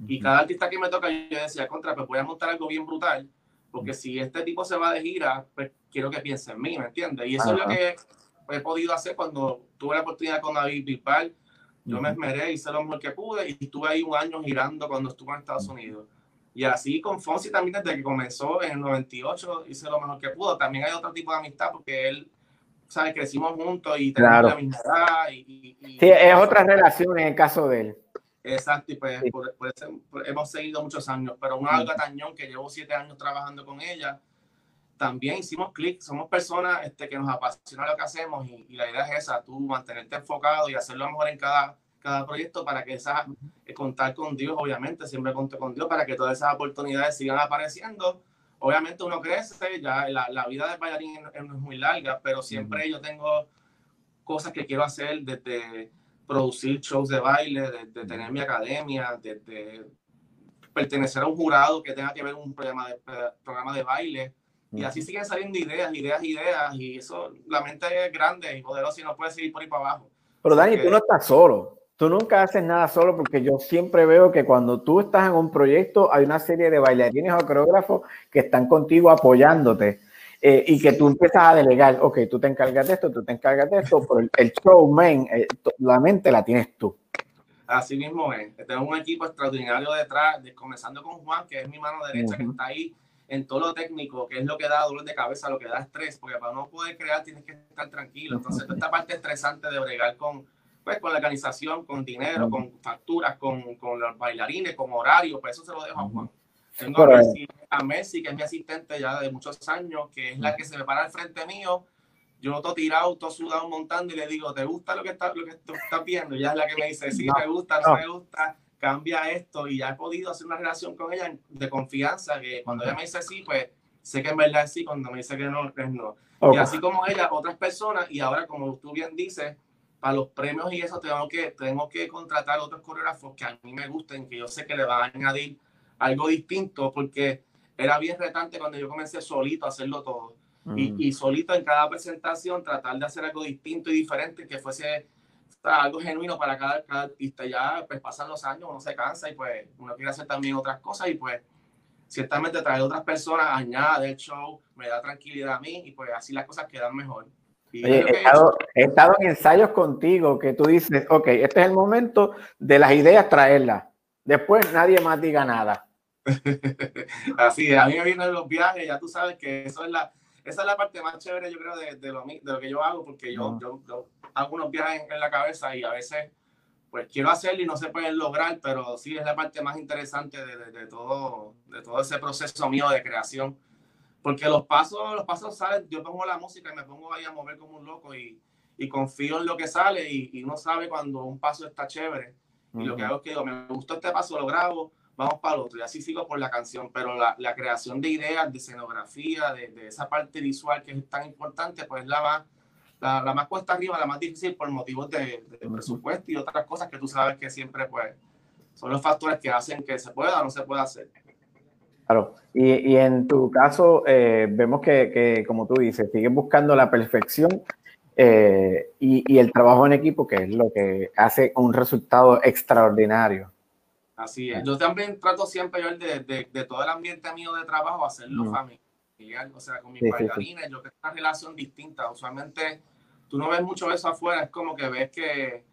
Speaker 9: y cada artista que me toca, yo decía, contra, pues voy a montar algo bien brutal, porque si este tipo se va de gira, pues quiero que piense en mí, ¿me entiendes? Y eso es lo que he podido hacer cuando tuve la oportunidad con David Bisbal. Yo me esmeré, hice lo mejor que pude y estuve ahí un año girando cuando estuve en Estados Unidos. Y así con Fonsi también desde que comenzó en el 98 hice lo mejor que pudo. También hay otro tipo de amistad porque él, ¿sabes? Crecimos juntos y tenemos
Speaker 2: Claro.
Speaker 9: la edad. Y, y- y-
Speaker 2: Sí, es otra relación en el caso de él.
Speaker 9: Exacto, y pues
Speaker 2: Sí.
Speaker 9: por- por eso- por- hemos seguido muchos años. Pero una Olga Tañón que llevo siete años trabajando con ella, también hicimos clic. Somos personas este, que nos apasiona lo que hacemos y, y la idea es esa, tú mantenerte enfocado y hacer lo mejor en cada, cada proyecto para que esa, eh, contar con Dios, obviamente, siempre conté con Dios para que todas esas oportunidades sigan apareciendo. Obviamente uno crece, ya la, la vida de bailarín no es muy larga, pero siempre yo tengo cosas que quiero hacer desde producir shows de baile, desde tener mi academia, desde pertenecer a un jurado que tenga que ver un programa de, programa de baile. Y así siguen saliendo ideas, ideas, ideas. Y eso, la mente es grande y poderosa y no puede seguir por ahí para abajo.
Speaker 2: Pero Dani,
Speaker 9: Ok.
Speaker 2: tú no estás solo. Tú nunca haces nada solo porque yo siempre veo que cuando tú estás en un proyecto hay una serie de bailarines o coreógrafos que están contigo apoyándote eh, y que tú empiezas a delegar, ok, tú te encargas de esto, tú te encargas de esto, pero el, el showman, eh, la mente la tienes tú.
Speaker 9: Así mismo es. Tengo un equipo extraordinario detrás, de- comenzando con Juan, que es mi mano derecha, que
Speaker 2: Ujú.
Speaker 9: está ahí en todo lo técnico, que es lo que da dolor de cabeza, lo que da estrés, porque para no poder crear tienes que estar tranquilo. Entonces, toda esta parte estresante de bregar con, pues, con la organización, con dinero, con facturas, con, con los bailarines, con horario, pues eso se lo dejo a Juan. Tengo a Messi, a Messi, que es mi asistente ya de muchos años, que es la que se me para al frente mío. Yo todo tirado, todo sudado montando y le digo, ¿te gusta lo que, está, lo que tú estás viendo? Y ella es la que me dice, sí,
Speaker 2: No,
Speaker 9: me gusta, no,
Speaker 2: no.
Speaker 9: me gusta, cambia esto. Y ya he podido hacer una relación con ella de confianza, que cuando ella me dice sí, pues sé que en verdad es sí, cuando me dice que no, es no.
Speaker 2: Ok.
Speaker 9: Y así como ella, otras personas, y ahora como tú bien dices, para los premios y eso tengo que, tengo que contratar otros coreógrafos que a mí me gusten, que yo sé que le van a añadir algo distinto, porque era bien retante cuando yo comencé solito a hacerlo todo.
Speaker 2: Mm.
Speaker 9: Y, y solito en cada presentación tratar de hacer algo distinto y diferente, que fuese o sea, algo genuino para cada, cada artista. Ya pues pasan los años, uno se cansa y pues uno quiere hacer también otras cosas y pues ciertamente traer otras personas añade el show, me da tranquilidad a mí y pues así las cosas quedan mejor.
Speaker 2: Oye, he, estado, he estado en ensayos contigo que tú dices, ok, este es el momento de las ideas traerlas. Después nadie más diga nada. *laughs*
Speaker 9: Así es, a mí me vienen los viajes, ya tú sabes que eso es la, esa es la parte más chévere, yo creo, de, de, lo, de lo que yo hago, porque yo, yo, yo, hago unos viajes en, en, la cabeza y a veces, pues quiero hacerlo y no se pueden lograr, pero sí es la parte más interesante de, de todo, de todo ese proceso mío de creación. Porque los pasos, los pasos salen, yo pongo la música y me pongo ahí a mover como un loco y, y confío en lo que sale y, y uno sabe cuando un paso está chévere. Y uh -huh. lo que hago es que digo, me gustó este paso, lo grabo, vamos para el otro. Y así sigo por la canción. Pero la, la creación de ideas, de escenografía, de, de, esa parte visual que es tan importante, pues la más, la, la más cuesta arriba, la más difícil por motivos de, de, presupuesto y otras cosas que tú sabes que siempre pues son los factores que hacen que se pueda o no se pueda hacer.
Speaker 2: Claro, y, y en tu caso eh, vemos que, que, como tú dices, sigues buscando la perfección eh, y, y, el trabajo en equipo, que es lo que hace un resultado extraordinario.
Speaker 9: Así es. Yo también trato siempre yo de, de, de todo el ambiente mío de trabajo hacerlo mm. familiar, o sea, con mis sí, bailarines, sí, sí. yo que es una relación distinta. Usualmente tú no ves mucho eso afuera, es como que ves que,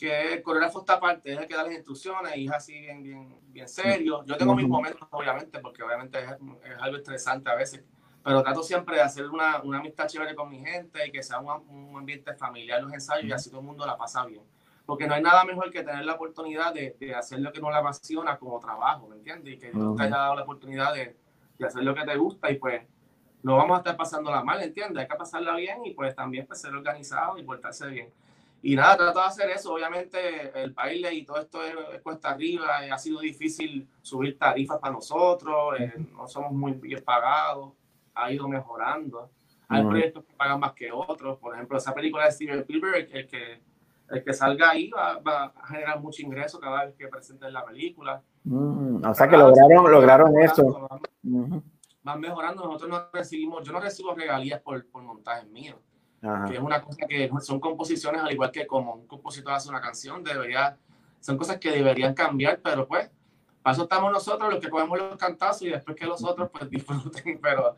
Speaker 9: que el coreógrafo está aparte, es el que da las instrucciones y es así bien, bien, bien serio. Yo tengo mis momentos, obviamente, porque obviamente es, es algo estresante a veces pero trato siempre de hacer una, una amistad chévere con mi gente y que sea un, un ambiente familiar los ensayos y así todo el mundo la pasa bien. Porque no hay nada mejor que tener la oportunidad de, de hacer lo que no le apasiona como trabajo, ¿me entiendes? Y que Dios te haya dado la oportunidad de, de, hacer lo que te gusta y pues no vamos a estar pasándola mal, ¿entiendes? Hay que pasarla bien y pues también pues, ser organizado y portarse bien. Y nada, trato de hacer eso. Obviamente el baile y todo esto es, es cuesta arriba, ha sido difícil subir tarifas para nosotros, eh, no somos muy bien pagados ha ido mejorando. Hay uh -huh. proyectos que pagan más que otros. Por ejemplo, esa película de Steven Spielberg, el, que, el que salga ahí va, va, a generar mucho ingreso cada vez que presenten la película.
Speaker 2: Uh -huh. O sea que lograron, lograron eso.
Speaker 9: Van, uh -huh. van, mejorando. Nosotros no recibimos, yo no recibo regalías por, por montajes míos. Que es una cosa que son composiciones, al igual que como un compositor hace una canción, debería, son cosas que deberían cambiar, pero pues para eso estamos nosotros los que cogemos los cantazos y después que los otros pues *laughs* disfruten, pero,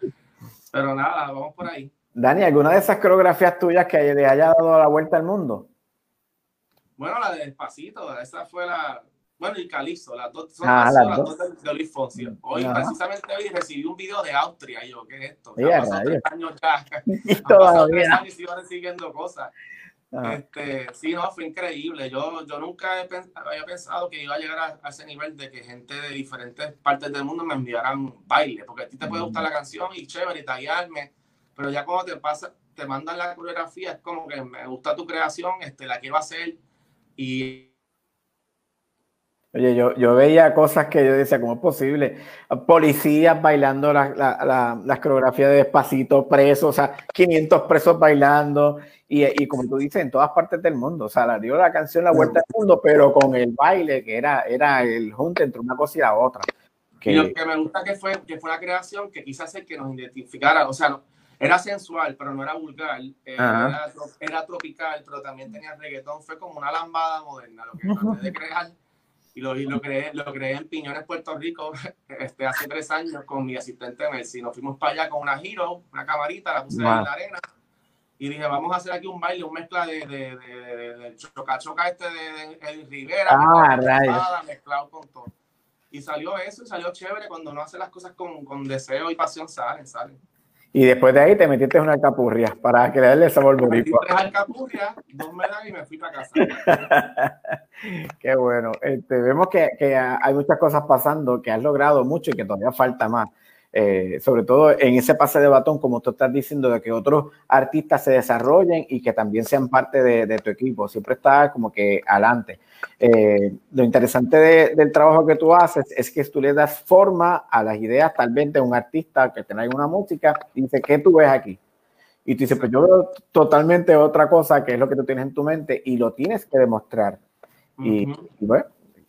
Speaker 9: pero nada, vamos por ahí.
Speaker 2: Dani, ¿alguna de esas coreografías tuyas que le haya dado la vuelta al mundo?
Speaker 9: Bueno, la de Despacito, esa fue la, bueno, y Calixto, las dos son ah, las, las dos de, de Luis Fonsi. Hoy, Ajá. precisamente hoy recibí un video de Austria, y yo, ¿qué es esto? Ya pasado tres años ya, *laughs* y todavía. tres años y sigo recibiendo cosas. Ah. Este, sí, no, fue increíble. Yo, yo nunca he pens había pensado que iba a llegar a, a, ese nivel de que gente de diferentes partes del mundo me enviaran baile, porque a ti te puede gustar la canción y chévere y tallarme, pero ya cuando te pasa, te mandan la coreografía, es como que me gusta tu creación, este, la quiero hacer y
Speaker 2: Oye, yo, yo veía cosas que yo decía, ¿cómo es posible? Policías bailando la, la, la, las coreografías de despacito, presos, o sea, 500 presos bailando, y, y, como tú dices, en todas partes del mundo, o sea, la dio la canción La Vuelta al Mundo, pero con el baile, que era, era el junte entre una cosa y la otra.
Speaker 9: Que... Y lo que me gusta que fue, que fue una creación que quizás hacer que nos identificara, o sea, no, era sensual, pero no era vulgar, eh, era, era, tropical, pero también tenía reggaetón, fue como una lambada moderna, lo que traté de crear y lo, y lo, creé, lo creé en Piñones, Puerto Rico, *laughs* este, hace tres años con mi asistente Messi. Nos fuimos para allá con una Hero, una camarita, la puse wow. en la arena y dije, vamos a hacer aquí un baile, un mezcla de, de, de, de choca choca este de, de Rivera,
Speaker 2: ah,
Speaker 9: pasada, mezclado con todo. Y salió eso y salió chévere cuando uno hace las cosas con, con deseo y pasión, salen, salen.
Speaker 2: Y después de ahí te metiste en una alcapurria para crearle sabor boricua.
Speaker 9: Tres alcapurrias, dos medallas y me fui para casa. *laughs*
Speaker 2: Qué bueno. Este, vemos que, que, hay muchas cosas pasando, que has logrado mucho y que todavía falta más. Eh, sobre todo en ese pase de batón, como tú estás diciendo, de que otros artistas se desarrollen y que también sean parte de, de tu equipo. Siempre está como que adelante. Eh, lo interesante de, del trabajo que tú haces es que tú le das forma a las ideas tal vez de un artista que tenga una música y dice, ¿qué tú ves aquí? Y tú dices, pues yo veo totalmente otra cosa que es lo que tú tienes en tu mente y lo tienes que demostrar. Uh -huh. y, y, bueno,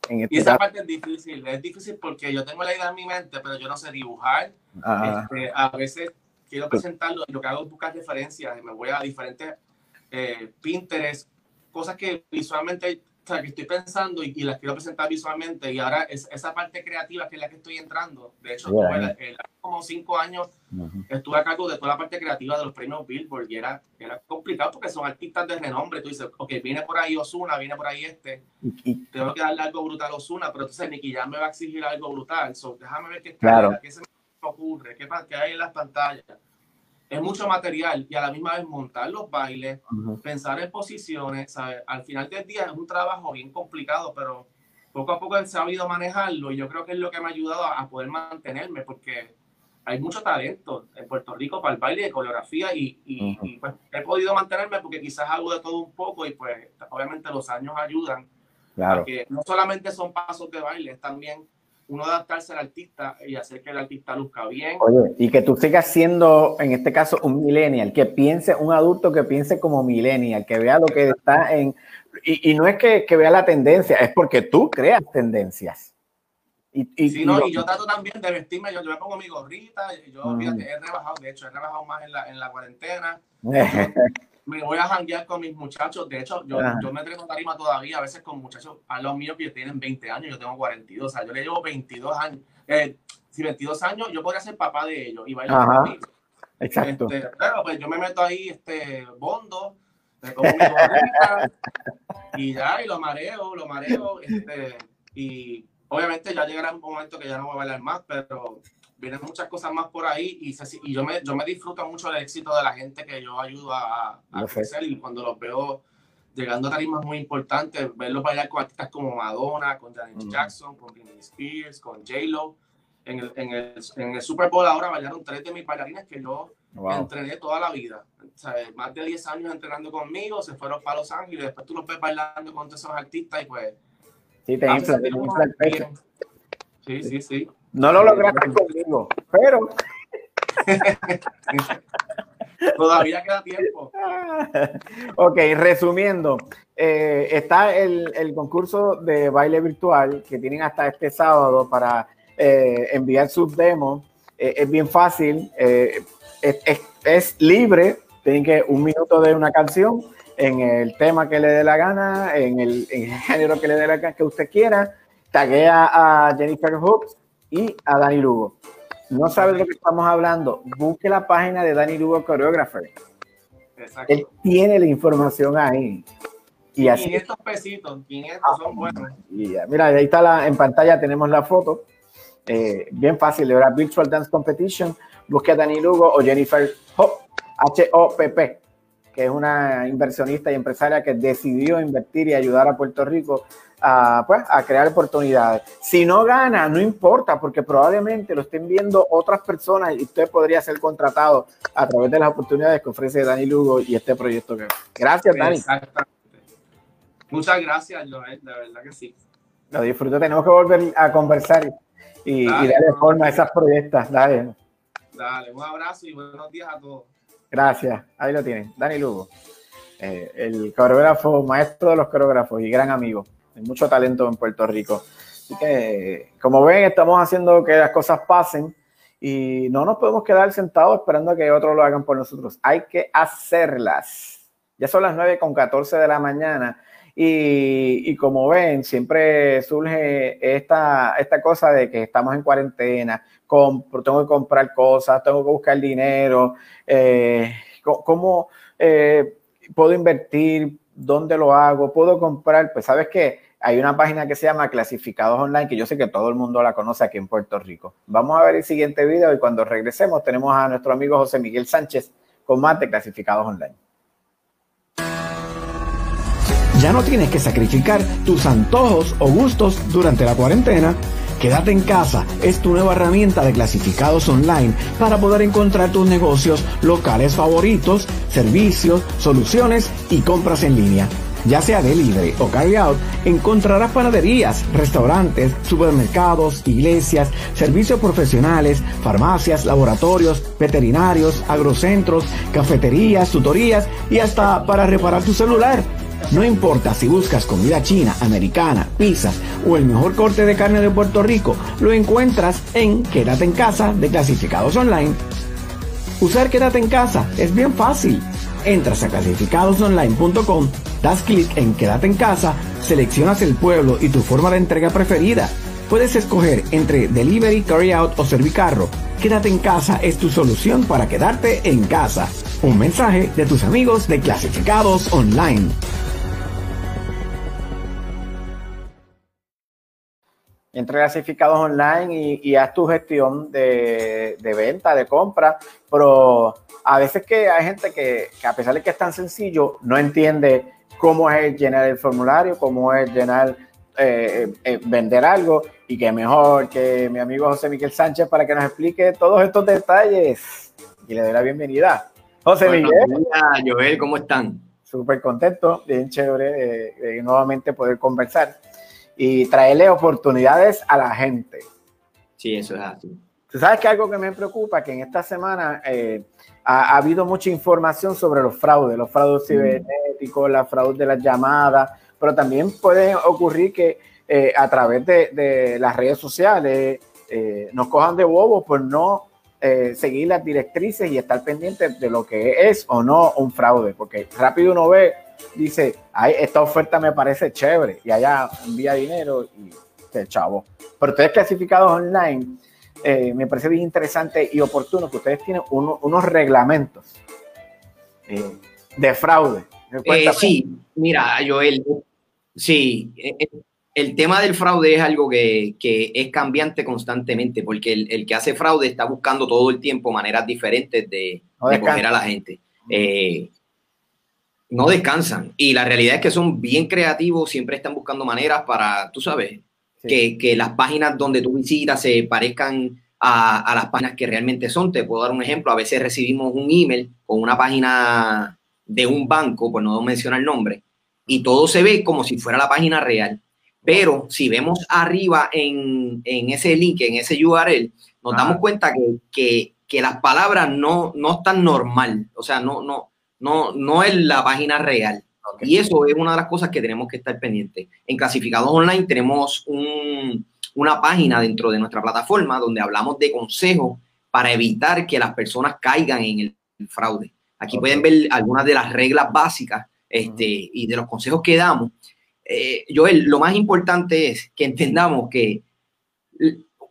Speaker 9: en este y esa parte es difícil, es difícil porque yo tengo la idea en mi mente, pero yo no sé dibujar. Este, a veces quiero presentarlo y lo que hago es buscar referencias, me voy a diferentes eh, Pinterest, cosas que visualmente o sea, que estoy pensando y, y, las quiero presentar visualmente y ahora es, esa parte creativa que es la que estoy entrando. De hecho, yeah. tuve, el, como cinco años uh -huh. estuve a cargo de toda la parte creativa de los premios Billboard y era, era complicado porque son artistas de renombre. Tú dices, ok, viene por ahí Osuna, viene por ahí este, tengo que darle algo brutal a Osuna, pero entonces Nicky ya me va a exigir algo brutal. So, déjame ver qué,
Speaker 2: claro.
Speaker 9: qué se me ocurre, qué, qué hay en las pantallas. Es mucho material y a la misma vez montar los bailes, pensar en posiciones, ¿sabes? Al final del día es un trabajo bien complicado, pero poco a poco he sabido manejarlo y yo creo que es lo que me ha ayudado a, poder mantenerme porque hay mucho talento en Puerto Rico para el baile de coreografía y, y, pues, he podido mantenerme porque quizás hago de todo un poco y pues obviamente los años ayudan.
Speaker 2: Claro.
Speaker 9: Que no solamente son pasos de baile, es también uno adaptarse al artista y hacer que el artista luzca bien.
Speaker 2: Oye, y que tú sigas siendo, en este caso, un millennial, que piense, un adulto que piense como millennial, que vea lo que está en... Y, y no es que, que, vea la tendencia, es porque tú creas tendencias.
Speaker 9: Y, y, sí, no, y yo trato también de vestirme, yo, yo me pongo mi gorrita, yo fíjate, he rebajado, de hecho, he rebajado más en la, en la cuarentena. *laughs* me voy a janguear con mis muchachos. De hecho, yo, yo me traigo tarima todavía, a veces con muchachos a los míos que tienen 20 años, yo tengo 42, o sea, yo le llevo 22 años. Eh, si 22 años, yo podría ser papá de ellos y bailar conmigo.
Speaker 2: Exacto.
Speaker 9: Este, pero pues yo me meto ahí, este, bondo, me como mi y ya, y lo mareo, lo mareo, este, y obviamente ya llegará un momento que ya no voy a bailar más, pero vienen muchas cosas más por ahí y, y yo, me, yo me disfruto mucho del éxito de la gente que yo ayudo a, a crecer y cuando los veo llegando a tarimas muy importantes, verlos bailar con artistas como Madonna, con Janet Jackson, con Britney Spears, con J-Lo. En el, en, el, en el, Super Bowl ahora bailaron tres de mis bailarines que yo entrené toda la vida. O sea, más de 10 años entrenando conmigo, se fueron para Los Ángeles, después tú los ves bailando con todos esos artistas y pues...
Speaker 2: Sí, te
Speaker 9: Sí, sí, sí.
Speaker 2: No lo lograste conmigo, pero. *laughs*
Speaker 9: Todavía queda tiempo.
Speaker 2: ok, resumiendo, eh, está el, el, concurso de baile virtual que tienen hasta este sábado para eh, enviar sus demos. Eh, es bien fácil, es, es, es, libre, tienen que un minuto de una canción en el tema que le dé la gana, en el, en el género que le dé la gana que usted quiera. Taguea a Jennifer Hoops y a Dani Lugo. No sabes de lo que estamos hablando, busque la página de Dani Lugo Choreographer. Exacto. Él tiene la información ahí.
Speaker 9: Y así. 500 pesitos, 500 son buenos. Y
Speaker 2: ya, mira, ahí está la, en pantalla, tenemos la foto. Eh, bien fácil, de verdad, Virtual Dance Competition. Busque a Dani Lugo o Jennifer Hop, H-O-P-P, que es una inversionista y empresaria que decidió invertir y ayudar a Puerto Rico a, pues, a crear oportunidades. Si no gana, no importa, porque probablemente lo estén viendo otras personas y usted podría ser contratado a través de las oportunidades que ofrece Dani Lugo y este proyecto. Gracias, Dani.
Speaker 9: Muchas gracias, Joel, de verdad que sí.
Speaker 2: Lo disfruto, tenemos que volver a conversar y, darle forma a esas proyectos.
Speaker 9: Dale. Dale, un abrazo y buenos días a todos.
Speaker 2: Gracias, ahí lo tienen, Dani Lugo, eh, el coreógrafo, maestro de los coreógrafos y gran amigo. Hay mucho talento en Puerto Rico. Así que, como ven, estamos haciendo que las cosas pasen y no nos podemos quedar sentados esperando a que otros lo hagan por nosotros. Hay que hacerlas. Ya son las 9 con 14 de la mañana y, como ven, siempre surge esta, esta cosa de que estamos en cuarentena, tengo que comprar cosas, tengo que buscar dinero, eh, ¿cómo eh, puedo invertir? ¿Dónde lo hago? ¿Puedo comprar? Pues sabes que hay una página que se llama Clasificados Online, que yo sé que todo el mundo la conoce aquí en Puerto Rico. Vamos a ver el siguiente video y cuando regresemos tenemos a nuestro amigo José Miguel Sánchez con más de Clasificados Online.
Speaker 3: Ya no tienes que sacrificar tus antojos o gustos durante la cuarentena. Quédate en casa es tu nueva herramienta de clasificados online para poder encontrar tus negocios locales favoritos, servicios, soluciones y compras en línea ya sea delivery o carry out, encontrarás panaderías, restaurantes, supermercados, iglesias, servicios profesionales, farmacias, laboratorios, veterinarios, agrocentros, cafeterías, tutorías y hasta para reparar tu celular. No importa si buscas comida china, americana, pizzas o el mejor corte de carne de Puerto Rico, lo encuentras en Quédate en casa de clasificados online. Usar Quédate en casa es bien fácil. Entras a clasificadosonline.com, das clic en Quédate en casa, seleccionas el pueblo y tu forma de entrega preferida. Puedes escoger entre delivery, carry out o servicarro. Quédate en casa es tu solución para quedarte en casa. Un mensaje de tus amigos de Clasificados Online.
Speaker 2: Entra a clasificados online y, y haz tu gestión de, de, venta, de compra, pero a veces que hay gente que, que, a pesar de que es tan sencillo, no entiende cómo es llenar el formulario, cómo es llenar, eh, eh, vender algo y que mejor que mi amigo José Miguel Sánchez para que nos explique todos estos detalles y le doy la bienvenida. José
Speaker 10: bueno,
Speaker 2: Miguel.
Speaker 10: Hola, Joel, ¿cómo están?
Speaker 2: Súper contento, bien chévere de nuevamente poder conversar y traerle oportunidades a la gente.
Speaker 10: Sí, eso es así.
Speaker 2: Tú sabes que algo que me preocupa, que en esta semana eh, ha, ha, habido mucha información sobre los fraudes, los fraudes cibernéticos, la fraude de las llamadas, pero también puede ocurrir que eh, a través de, de, las redes sociales eh, nos cojan de bobos por no seguir las directrices y estar pendientes de lo que es o no un fraude, porque rápido uno ve dice, Ay, esta oferta me parece chévere y allá envía dinero y se chavo. Pero ustedes clasificados online, eh, me parece bien interesante y oportuno que ustedes tienen uno, unos reglamentos eh, de fraude.
Speaker 10: Eh, sí, mira, Joel, sí, el tema del fraude es algo que, que es cambiante constantemente, porque el, el, que hace fraude está buscando todo el tiempo maneras diferentes de, no de coger a la gente. Eh, no descansan. Y la realidad es que son bien creativos, siempre están buscando maneras para, tú sabes, sí. que, que, las páginas donde tú visitas se parezcan a, a, las páginas que realmente son. Te puedo dar un ejemplo. A veces recibimos un email con una página de un banco, pues no menciona el nombre, y todo se ve como si fuera la página real. Pero si vemos arriba en, en ese link, en ese URL, nos ah. damos cuenta que, que, que, las palabras no, no están normal. O sea, no, no, no, no es la página real. Okay. Y eso es una de las cosas que tenemos que estar pendientes. En Clasificados Online tenemos un, una página dentro de nuestra plataforma donde hablamos de consejos para evitar que las personas caigan en el, el fraude. Aquí okay. pueden ver algunas de las reglas básicas este, uh -huh. y de los consejos que damos. Eh, Joel, lo más importante es que entendamos que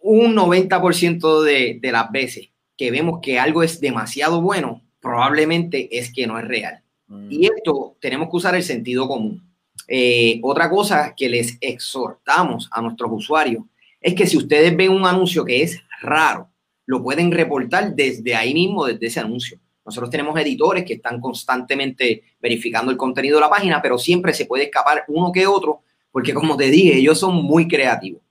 Speaker 10: un 90% de, de las veces que vemos que algo es demasiado bueno, probablemente es que no es real. Mm. Y esto tenemos que usar el sentido común. Eh, otra cosa que les exhortamos a nuestros usuarios es que si ustedes ven un anuncio que es raro, lo pueden reportar desde ahí mismo, desde ese anuncio. Nosotros tenemos editores que están constantemente verificando el contenido de la página, pero siempre se puede escapar uno que otro, porque como te dije, ellos son muy creativos.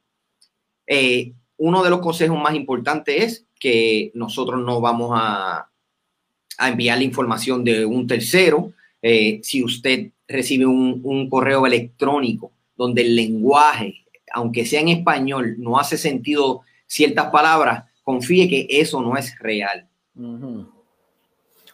Speaker 10: Eh, uno de los consejos más importantes es que nosotros no vamos a, a enviar la información de un tercero. Eh, si usted recibe un, un, correo electrónico donde el lenguaje, aunque sea en español, no hace sentido ciertas palabras, confíe que eso no es real.
Speaker 2: Uh -huh.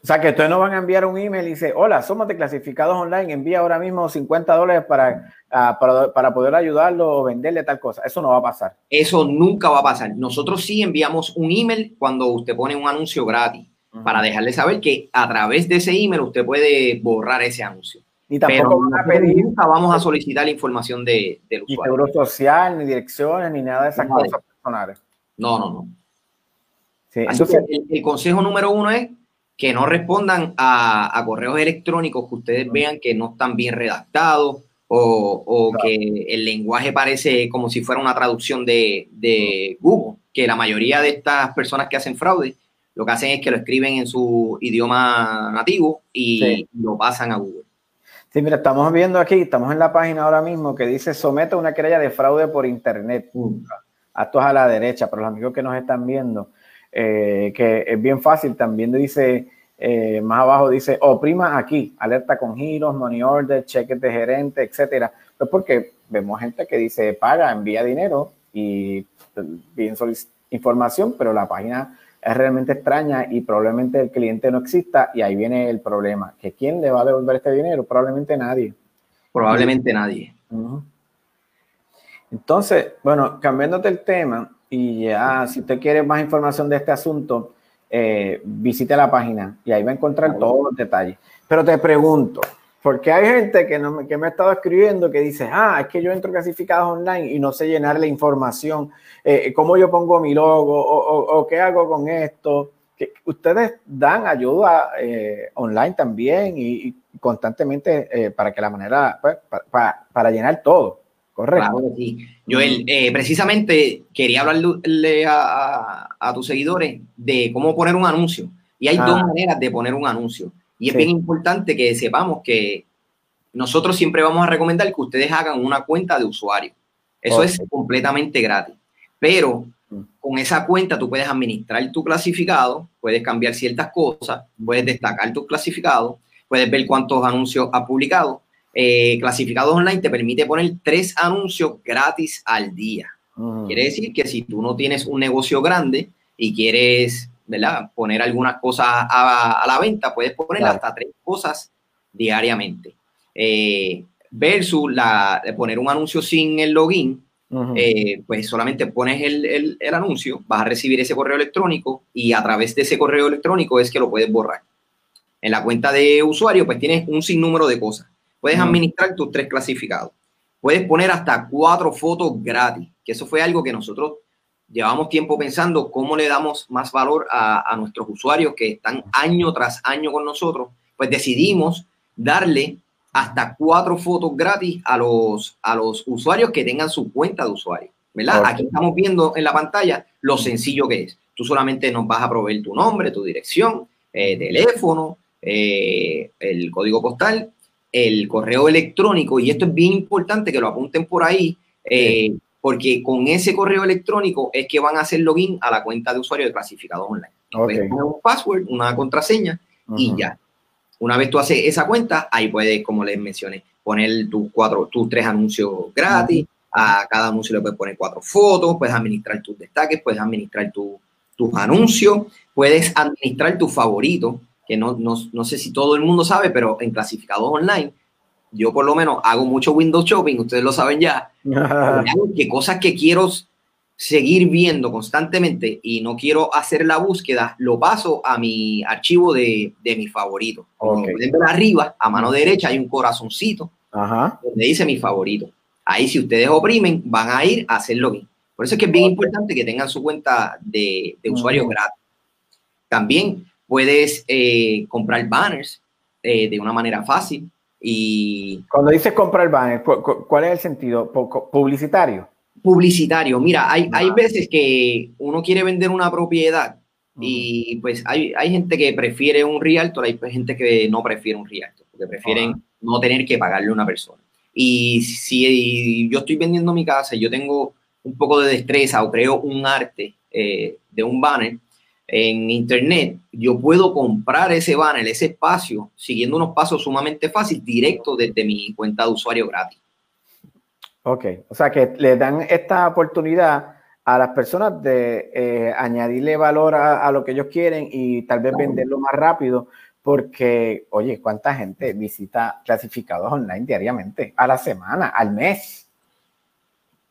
Speaker 2: O sea, que ustedes no van a enviar un email y dice, hola, somos de clasificados online, envía ahora mismo 50 dólares para, uh, para, para, poder ayudarlo o venderle tal cosa. Eso no va a pasar.
Speaker 10: Eso nunca va a pasar. Nosotros sí enviamos un email cuando usted pone un anuncio gratis para dejarle saber que a través de ese email usted puede borrar ese anuncio.
Speaker 2: Ni tampoco
Speaker 10: Pero van a pedir, vamos a solicitar la información de, del
Speaker 2: usuario. Ni seguro social, ni direcciones, ni nada de esas cosas personales.
Speaker 10: No, no, no. Sí, entonces, el, el, consejo número uno es que no respondan a, a correos electrónicos que ustedes vean que no están bien redactados o, o claro. que el lenguaje parece como si fuera una traducción de, de Google, que la mayoría de estas personas que hacen fraude lo que hacen es que lo escriben en su idioma nativo y sí. lo pasan a Google.
Speaker 2: Sí, mira, estamos viendo aquí, estamos en la página ahora mismo que dice somete una querella de fraude por internet. Mm. Actos a la derecha, para los amigos que nos están viendo, eh, que es bien fácil, también dice, eh, más abajo dice, oprima aquí, alerta con giros, money order, cheques de gerente, etcétera. Pues porque vemos gente que dice, paga, envía dinero y bien información, pero la página es realmente extraña y probablemente el cliente no exista y ahí viene el problema. ¿Que quién le va a devolver este dinero? Probablemente nadie.
Speaker 10: Probablemente nadie.
Speaker 2: Uh -huh. Entonces, bueno, cambiándote el tema y ya si usted quiere más información de este asunto, eh, visite la página y ahí va a encontrar todos los detalles. Pero te pregunto, porque hay gente que, no, que me ha estado escribiendo que dice, ah, es que yo entro clasificados online y no sé llenar la información, eh, cómo yo pongo mi logo o, o, o, qué hago con esto. Que ustedes dan ayuda eh, online también y, y constantemente eh, para que la manera, pues, para, llenar todo. Correcto.
Speaker 10: Claro que sí. Joel, eh, precisamente quería hablarle a, a- a tus seguidores de cómo poner un anuncio. Y hay
Speaker 2: Ah.
Speaker 10: dos maneras de poner un anuncio. Y es
Speaker 2: Sí.
Speaker 10: bien importante que sepamos que nosotros siempre vamos a recomendar que ustedes hagan una cuenta de usuario. Eso es completamente gratis. Pero
Speaker 2: Mm.
Speaker 10: con esa cuenta tú puedes administrar tu clasificado, puedes cambiar ciertas cosas, puedes destacar tus clasificados, puedes ver cuántos anuncios has publicado. Eh, clasificados online te permite poner tres anuncios gratis al día.
Speaker 2: Ujú.
Speaker 10: Quiere decir que si tú no tienes un negocio grande y quieres, ¿verdad? Poner algunas cosas a, a la venta, puedes poner
Speaker 2: Claro.
Speaker 10: hasta tres cosas diariamente. Eh, versus la, poner un anuncio sin el login, eh, pues solamente pones el, el- el anuncio, vas a recibir ese correo electrónico y a través de ese correo electrónico es que lo puedes borrar. En la cuenta de usuario, pues tienes un sinnúmero de cosas. Puedes administrar tus tres clasificados. Puedes poner hasta cuatro fotos gratis, que eso fue algo que nosotros llevamos tiempo pensando cómo le damos más valor a, a nuestros usuarios que están año tras año con nosotros. Pues decidimos darle hasta cuatro fotos gratis a los, a los usuarios que tengan su cuenta de usuario. ¿verdad? Aquí estamos viendo en la pantalla lo sencillo que es. Tú solamente nos vas a proveer tu nombre, tu dirección, eh, teléfono, eh, el código postal, el correo electrónico, y esto es bien importante que lo apunten por ahí, eh, porque con ese correo electrónico es que van a hacer login a la cuenta de usuario de clasificados online.
Speaker 2: Ok.
Speaker 10: Puedes poner un password, una contraseña, y ya. Una vez tú haces esa cuenta, ahí puedes, como les mencioné, poner tus cuatro, tus tres anuncios gratis. A cada anuncio le puedes poner cuatro fotos, puedes administrar tus destaques, puedes administrar tu- tus anuncios, puedes administrar tus favoritos, que no, no, no sé si todo el mundo sabe, pero en clasificados online, yo por lo menos hago mucho Windows Shopping, ustedes lo saben *laughs* ya, que cosas que quiero seguir viendo constantemente y no quiero hacer la búsqueda, lo paso a mi archivo de, de mis favoritos. Como pueden ver arriba, a mano derecha, hay un corazoncito
Speaker 2: Ajá.
Speaker 10: donde dice mi favorito. Ahí si ustedes oprimen, van a ir a hacer login. Por eso es que es bien importante que tengan su cuenta de, de usuario gratis. También puedes eh, comprar banners eh, de una manera fácil y
Speaker 2: Cuando dices comprar banner, ¿cu- cu- ¿cuál es el sentido? Pu- ¿Publicitario?
Speaker 10: publicitario. Mira, hay, hay
Speaker 2: Ah.
Speaker 10: veces que uno quiere vender una propiedad y pues hay, hay gente que prefiere un realtor, hay gente que no prefiere un realtor, porque prefieren
Speaker 2: Ajá.
Speaker 10: no tener que pagarle a una persona. Y si yo estoy vendiendo mi casa y yo tengo un poco de destreza o creo un arte eh, de un banner en internet, yo puedo comprar ese banner, ese espacio, siguiendo unos pasos sumamente fáciles, directo desde mi cuenta de usuario gratis.
Speaker 2: Ok, o sea que le dan esta oportunidad a las personas de eh, añadirle valor a, a lo que ellos quieren y tal vez venderlo más rápido, porque, oye, ¿cuánta gente visita clasificados online diariamente? A la semana, al mes.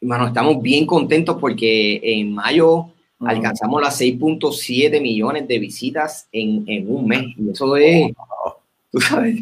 Speaker 10: Bueno, estamos bien contentos porque en mayo
Speaker 2: Mm.
Speaker 10: alcanzamos las 6.7 millones de visitas en, en un mes. Y eso es, tú sabes,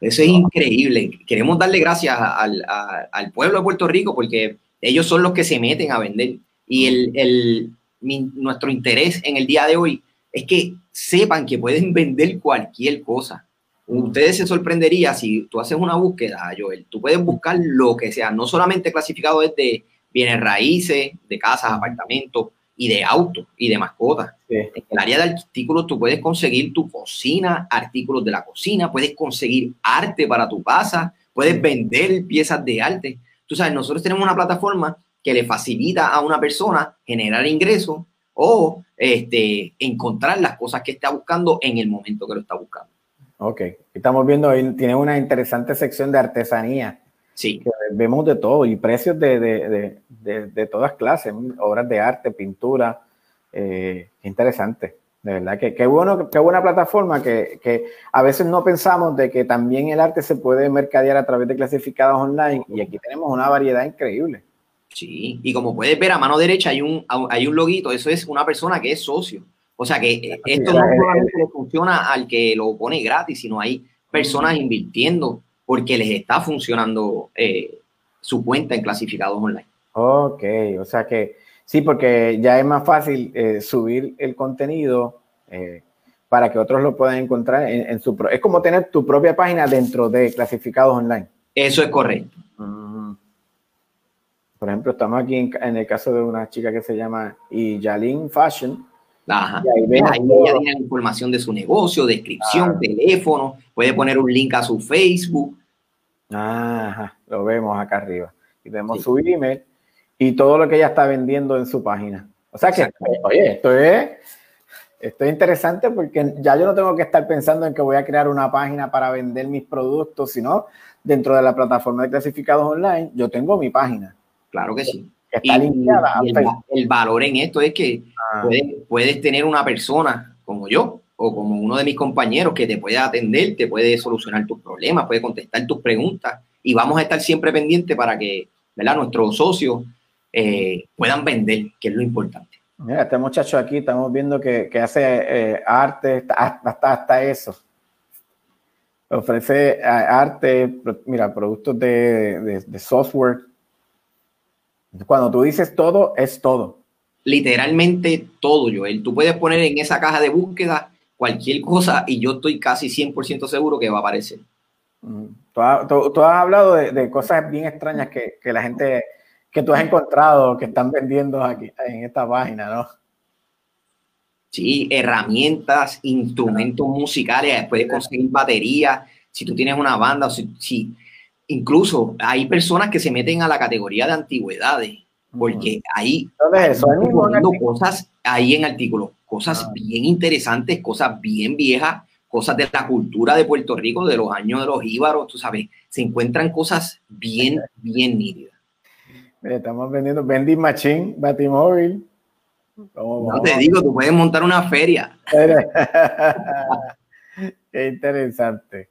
Speaker 10: eso es increíble. Queremos darle gracias al, a- al pueblo de Puerto Rico porque ellos son los que se meten a vender. Y el, el- mi- nuestro interés en el día de hoy es que sepan que pueden *laughs* vender cualquier cosa. Ustedes se sorprendería si tú haces una búsqueda, Joel. Tú puedes buscar lo que sea, no solamente clasificado desde bienes raíces, de casas, apartamentos y de autos y de mascotas.
Speaker 2: Sí.
Speaker 10: En el área de artículos tú puedes conseguir tu cocina, artículos de la cocina, puedes conseguir arte para tu casa, puedes vender piezas de arte. Tú sabes, nosotros tenemos una plataforma que le facilita a una persona generar ingresos o este, encontrar las cosas que está buscando en el momento que lo está buscando.
Speaker 2: Ok, estamos viendo ahí, tiene una interesante sección de artesanía.
Speaker 10: Sí.
Speaker 2: que vemos de todo y precios de, de, de, de, de todas clases, obras de arte, pintura. Eh, interesante, de verdad que qué bueno, qué buena plataforma que, que a veces no pensamos de que también el arte se puede mercadear a través de clasificados online y aquí tenemos una variedad increíble.
Speaker 10: Sí, y como puedes ver a mano derecha hay un, hay un loguito, eso es una persona que es socio. O sea que esto no solamente le funciona al que lo pone gratis, sino hay personas invirtiendo porque les está funcionando eh, su cuenta en clasificados online.
Speaker 2: Ok, o sea que sí, porque ya es más fácil eh, subir el contenido eh, para que otros lo puedan encontrar en, en su... Pro es como tener tu propia página dentro de clasificados online.
Speaker 10: Eso es correcto.
Speaker 2: Mm. ejemplo, estamos aquí en, en el caso de una chica que se llama Yalin Fashion.
Speaker 10: Ajá.
Speaker 2: Y ahí
Speaker 10: Ahí,
Speaker 2: vemos
Speaker 10: ella tiene información de su negocio, descripción,
Speaker 2: Ah.
Speaker 10: teléfono, puede poner un link a su Facebook.
Speaker 2: Ajá, lo vemos acá arriba. Y vemos
Speaker 10: Sí.
Speaker 2: su email y todo lo que ella está vendiendo en su página. O sea que, oye, esto es, esto es interesante porque ya yo no tengo que estar pensando en que voy a crear una página para vender mis productos, sino dentro de la plataforma de clasificados online, yo tengo mi página
Speaker 10: Claro que sí.
Speaker 2: que está
Speaker 10: y el, valor en esto es que
Speaker 2: Ah,
Speaker 10: puedes, puedes tener una persona como yo o como uno de mis compañeros que te puede atender, te puede solucionar tus problemas, puede contestar tus preguntas y vamos a estar siempre pendientes para que ¿verdad? nuestros socios eh, puedan vender, que es lo importante.
Speaker 2: Mira, este muchacho aquí, estamos viendo que, que hace eh, arte, hasta, hasta eso. Ofrece eh, arte, mira, productos de, de- de software. Cuando tú dices todo, es todo.
Speaker 10: Literalmente todo, Joel. Tú puedes poner en esa caja de búsqueda cualquier cosa y yo estoy casi 100% seguro que va a aparecer.
Speaker 2: Tú has, tú- tú has hablado de, de cosas bien extrañas que, que la gente, que tú has encontrado, que están vendiendo aquí en esta página, ¿no?
Speaker 10: Sí, herramientas, instrumentos musicales, puedes conseguir baterías, si tú tienes una banda, o si, si- incluso hay personas que se meten a la categoría de antigüedades, porque ahí
Speaker 2: Entonces, eso
Speaker 10: cosas ahí en artículos, cosas
Speaker 2: Ah.
Speaker 10: bien interesantes, cosas bien viejas, cosas de la cultura de Puerto Rico, de los años de los íbaros, tú sabes, se encuentran cosas bien, bien nítidas.
Speaker 2: Mira, Estamos vendiendo vending machine, batimóvil. ¿Cómo
Speaker 10: No
Speaker 2: vamos?
Speaker 10: te digo, tú puedes montar una feria. *laughs*
Speaker 2: Qué interesante.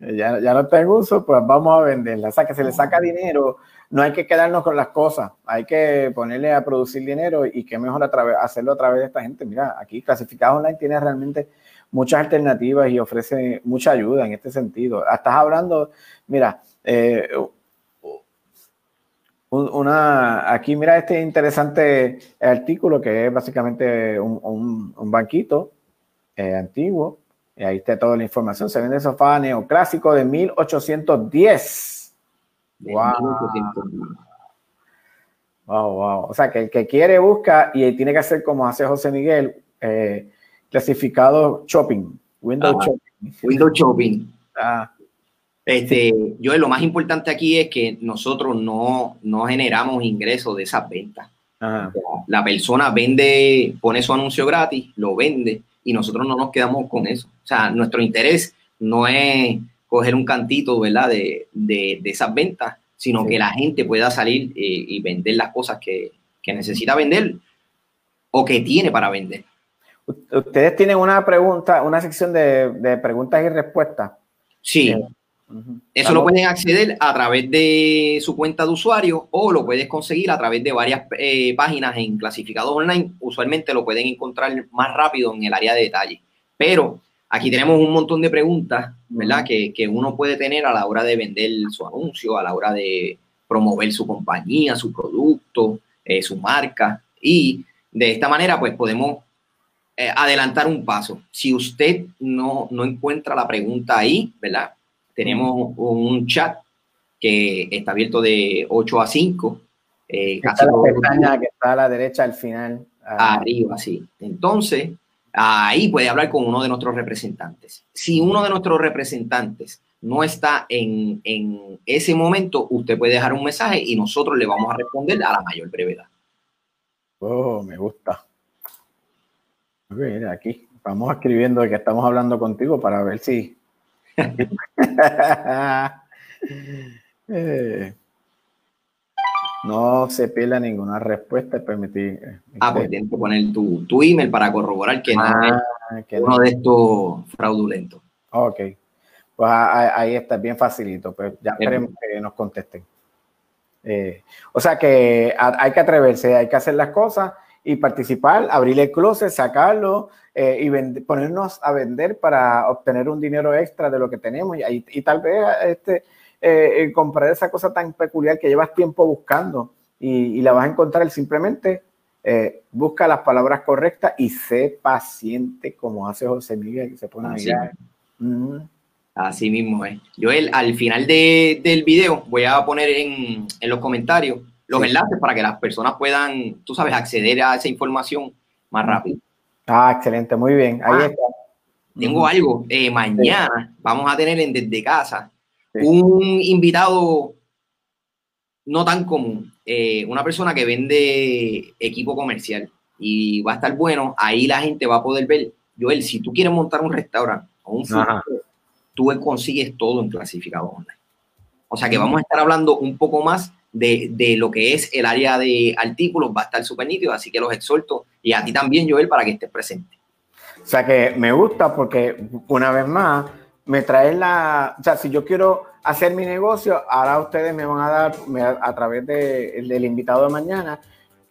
Speaker 2: Ya, ya no está en uso, pues vamos a venderla. O sea, que se le saca dinero. No hay que quedarnos con las cosas. Hay que ponerle a producir dinero y qué mejor a través, hacerlo a través de esta gente. Mira, aquí Clasificados Online tiene realmente muchas alternativas y ofrece mucha ayuda en este sentido. Estás hablando, mira, eh, una, aquí mira este interesante artículo que es básicamente un, un- un banquito eh, antiguo. Y ahí está toda la información. Se vende sofá neoclásico de 1810.
Speaker 10: de
Speaker 2: Wow.
Speaker 10: 1810.
Speaker 2: Wow, wow. O sea, que el que quiere busca y tiene que hacer como hace José Miguel, eh, clasificado shopping, window
Speaker 10: Ah.
Speaker 2: shopping.
Speaker 10: Windows Shopping.
Speaker 2: Ah,
Speaker 10: Este, yo lo más importante aquí es que nosotros no, no generamos ingresos de esas ventas.
Speaker 2: ajá.
Speaker 10: La persona vende, pone su anuncio gratis, lo vende y nosotros no nos quedamos con eso. O sea, nuestro interés no es coger un cantito, ¿verdad? De, de, de esas ventas, sino
Speaker 2: Sí.
Speaker 10: que la gente pueda salir eh, y vender las cosas que, que necesita vender o que tiene para vender.
Speaker 2: Ustedes tienen una pregunta, una sección de, de preguntas y respuestas.
Speaker 10: Sí,
Speaker 2: Eh,
Speaker 10: Eso lo pueden acceder a través de su cuenta de usuario o lo puedes conseguir a través de varias eh, páginas en clasificados online. Usualmente lo pueden encontrar más rápido en el área de detalle. Pero aquí tenemos un montón de preguntas, ¿verdad? Que, que uno puede tener a la hora de vender su anuncio, a la hora de promover su compañía, su producto, eh, su marca. Y de esta manera, pues podemos eh, adelantar un paso. Si usted no, no encuentra la pregunta ahí, ¿verdad? Tenemos un chat que está abierto de 8 a 5. eh, casi
Speaker 2: Está la pestaña que está a la derecha al final.
Speaker 10: Arriba, sí. Entonces, ahí puede hablar con uno de nuestros representantes. Si uno de nuestros representantes no está en, en ese momento, usted puede dejar un mensaje y nosotros le vamos a responder a la mayor brevedad.
Speaker 2: Oh, me gusta. Mira, aquí vamos escribiendo de que estamos hablando contigo para ver si. Eh, *laughs* no se pierda ninguna respuesta. Permití.
Speaker 10: Ah, pues tienes que poner tu, tu email para corroborar que no es
Speaker 2: Ah, no.
Speaker 10: uno de estos fraudulentos.
Speaker 2: Ok. Pues ahí está, bien facilito. Pues ya esperemos que nos contesten. Eh, o sea que hay que atreverse, hay que hacer las cosas y participar, abrir el closet, sacarlo eh, y ponernos a vender para obtener un dinero extra de lo que tenemos y, tal vez este, eh, eh, comprar esa cosa tan peculiar que llevas tiempo buscando y, y la vas a encontrar simplemente. eh, busca las palabras correctas y sé paciente como hace José Miguel, que se pone a
Speaker 10: Así
Speaker 2: mirar. Mm.
Speaker 10: Así mismo es. Joel, al final de- del video voy a poner en, en los comentarios los enlaces para que las personas puedan, tú sabes, acceder a esa información más rápido.
Speaker 2: Ah, excelente, muy bien. Ahí
Speaker 10: Ah,
Speaker 2: está.
Speaker 10: Tengo algo. eh, mañana vamos a tener en Desde Casa un invitado no tan común. eh, una persona que vende equipo comercial y va a estar bueno. Ahí la gente va a poder ver. Joel, si tú quieres montar un restaurante o un food tú consigues todo en clasificado online. O sea que vamos a estar hablando un poco más de, de lo que es el área de artículos. Va a estar súper nítido, así que los exhorto. Y a ti también, Joel, para que estés presente.
Speaker 2: O sea que me gusta porque una vez más me traes la, o sea, si yo quiero hacer mi negocio, ahora ustedes me van a dar me- a través de- del invitado de mañana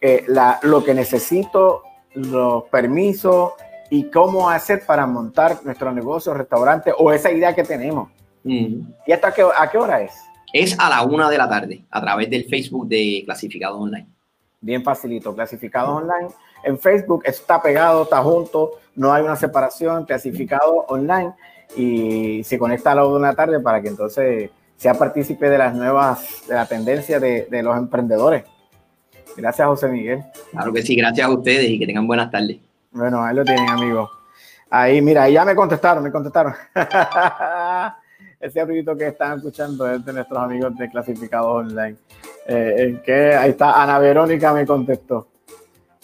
Speaker 2: eh, la- lo que necesito, los permisos y cómo hacer para montar nuestro negocio, restaurante o esa idea que tenemos. ¿Y hasta qué, a qué hora es?
Speaker 10: Es a la una de la tarde a través del Facebook de Clasificado Online.
Speaker 2: Bien facilito, clasificados online. En Facebook está pegado, está junto, no hay una separación, clasificado online y se conecta a la una de la tarde para que entonces sea partícipe de las nuevas, de la tendencia de, de los emprendedores. Gracias, José Miguel.
Speaker 10: Claro que sí, gracias a ustedes y que tengan buenas tardes.
Speaker 2: Bueno, ahí lo tienen, amigos. Ahí, mira, ahí ya me contestaron, me contestaron. *laughs* Ese ruido que están escuchando es de nuestros amigos de Clasificados Online. Eh, ¿en qué? Ahí está, Ana Verónica me contestó.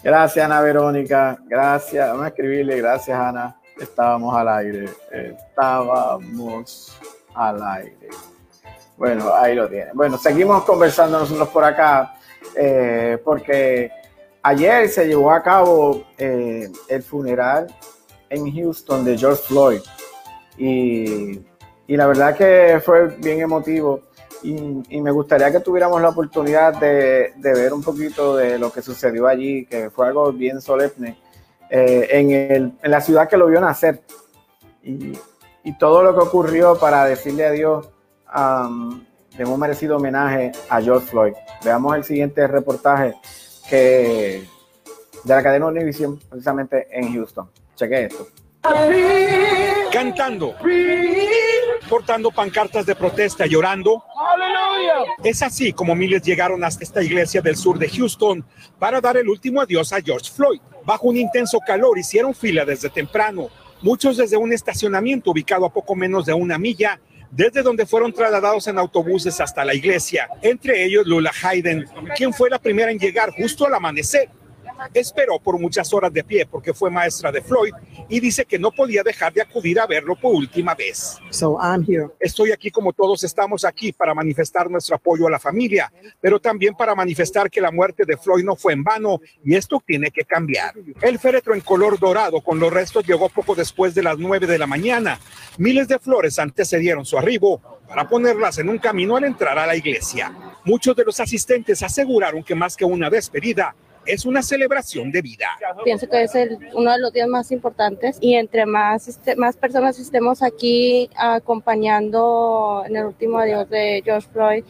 Speaker 2: Gracias, Ana Verónica. Gracias. Vamos a escribirle, gracias, Ana. Estábamos al aire. Estábamos al aire. Bueno, ahí lo tienen. Bueno, seguimos conversando nosotros por acá, eh, porque ayer se llevó a cabo eh, el funeral en Houston de George Floyd. Y, y la verdad que fue bien emotivo. Y, y me gustaría que tuviéramos la oportunidad de, de ver un poquito de lo que sucedió allí, que fue algo bien solemne, eh, en, el- en la ciudad que lo vio nacer. Y, y todo lo que ocurrió para decirle adiós um, de un merecido homenaje a George Floyd. Veamos el siguiente reportaje que de la cadena Univision, precisamente en Houston. Cheque esto.
Speaker 11: Cantando, portando pancartas de protesta, llorando. Es así como miles llegaron hasta esta iglesia del sur de Houston para dar el último adiós a George Floyd. Bajo un intenso calor hicieron fila desde temprano, muchos desde un estacionamiento ubicado a poco menos de una milla, desde donde fueron trasladados en autobuses hasta la iglesia, entre ellos Lula Hayden, quien fue la primera en llegar justo al amanecer. Esperó por muchas horas de pie porque fue maestra de Floyd y dice que no podía dejar de acudir a verlo por última vez.
Speaker 12: So I'm here.
Speaker 11: Estoy aquí como todos estamos aquí para manifestar nuestro apoyo a la familia, pero también para manifestar que la muerte de Floyd no fue en vano y esto tiene que cambiar. El féretro en color dorado con los restos llegó poco después de las 9 de la mañana. Miles de flores antecedieron su arribo para ponerlas en un camino al entrar a la iglesia. Muchos de los asistentes aseguraron que más que una despedida, es una celebración de vida.
Speaker 13: Pienso que es el- uno de los días más importantes y entre más, este- más personas estemos aquí acompañando en el último adiós de George Floyd,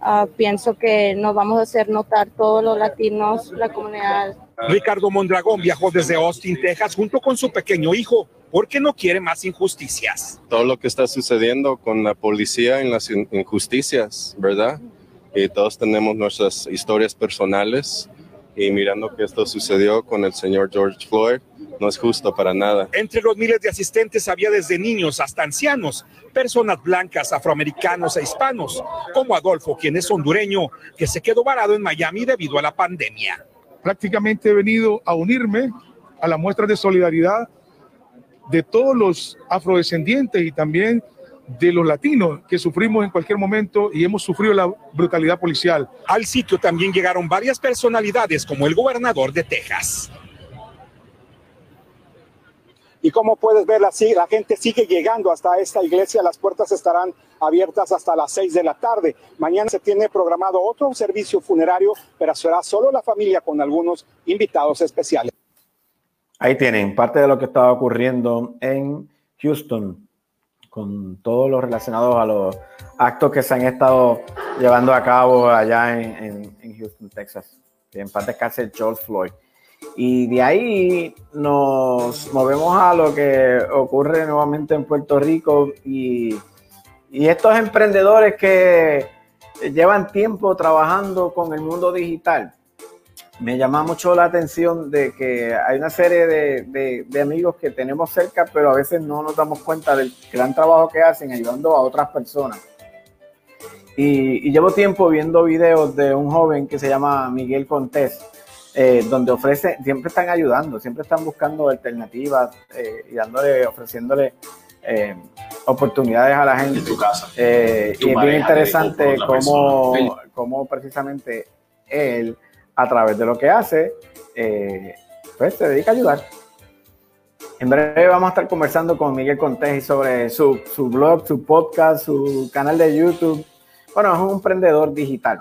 Speaker 13: ah, pienso que nos vamos a hacer notar todos los latinos, la comunidad
Speaker 11: Ricardo Mondragón viajó desde Austin, Texas, junto con su pequeño hijo, porque no quiere más injusticias.
Speaker 14: todo lo que está sucediendo con la policía en las in- injusticias, ¿verdad? Y todos tenemos nuestras historias personales y mirando que esto sucedió con el señor George Floyd, no es justo para nada.
Speaker 11: Entre los miles de asistentes había desde niños hasta ancianos, personas blancas, afroamericanos e hispanos, como Adolfo, quien es hondureño, que se quedó varado en Miami debido a la pandemia.
Speaker 15: prácticamente he venido a unirme a la muestra de solidaridad de todos los afrodescendientes y también de los latinos que sufrimos en cualquier momento y hemos sufrido la brutalidad policial.
Speaker 11: Al sitio también llegaron varias personalidades como el gobernador de Texas. Y como puedes ver, la, la gente sigue llegando hasta esta iglesia. Las puertas estarán abiertas hasta las 6 de la tarde. Mañana se tiene programado otro servicio funerario, pero será solo la familia con algunos invitados especiales.
Speaker 2: Ahí tienen parte de lo que estaba ocurriendo en Houston, con todo lo relacionado a los actos que se han estado llevando a cabo allá en, Houston, Texas. En paz descanse George Floyd. Y de ahí nos movemos a lo que ocurre nuevamente en Puerto Rico y estos emprendedores que, llevan tiempo trabajando con el mundo digital, me llama mucho la atención de que hay una serie de, de, amigos que tenemos cerca, pero a veces no nos damos cuenta del gran trabajo que hacen ayudando a otras personas. Y, llevo tiempo viendo videos de un joven que se llama Miguel Contés, eh, donde ofrece, siempre están ayudando, siempre están buscando alternativas eh, y dándole, ofreciéndole eh, oportunidades a la gente. En
Speaker 12: tu casa.
Speaker 2: y es bien interesante cómo, cómo precisamente él a través de lo que hace, eh, pues se dedica a ayudar. En breve vamos a estar conversando con Miguel Contés sobre su, su blog, su podcast, su canal de YouTube. Bueno, es un emprendedor digital,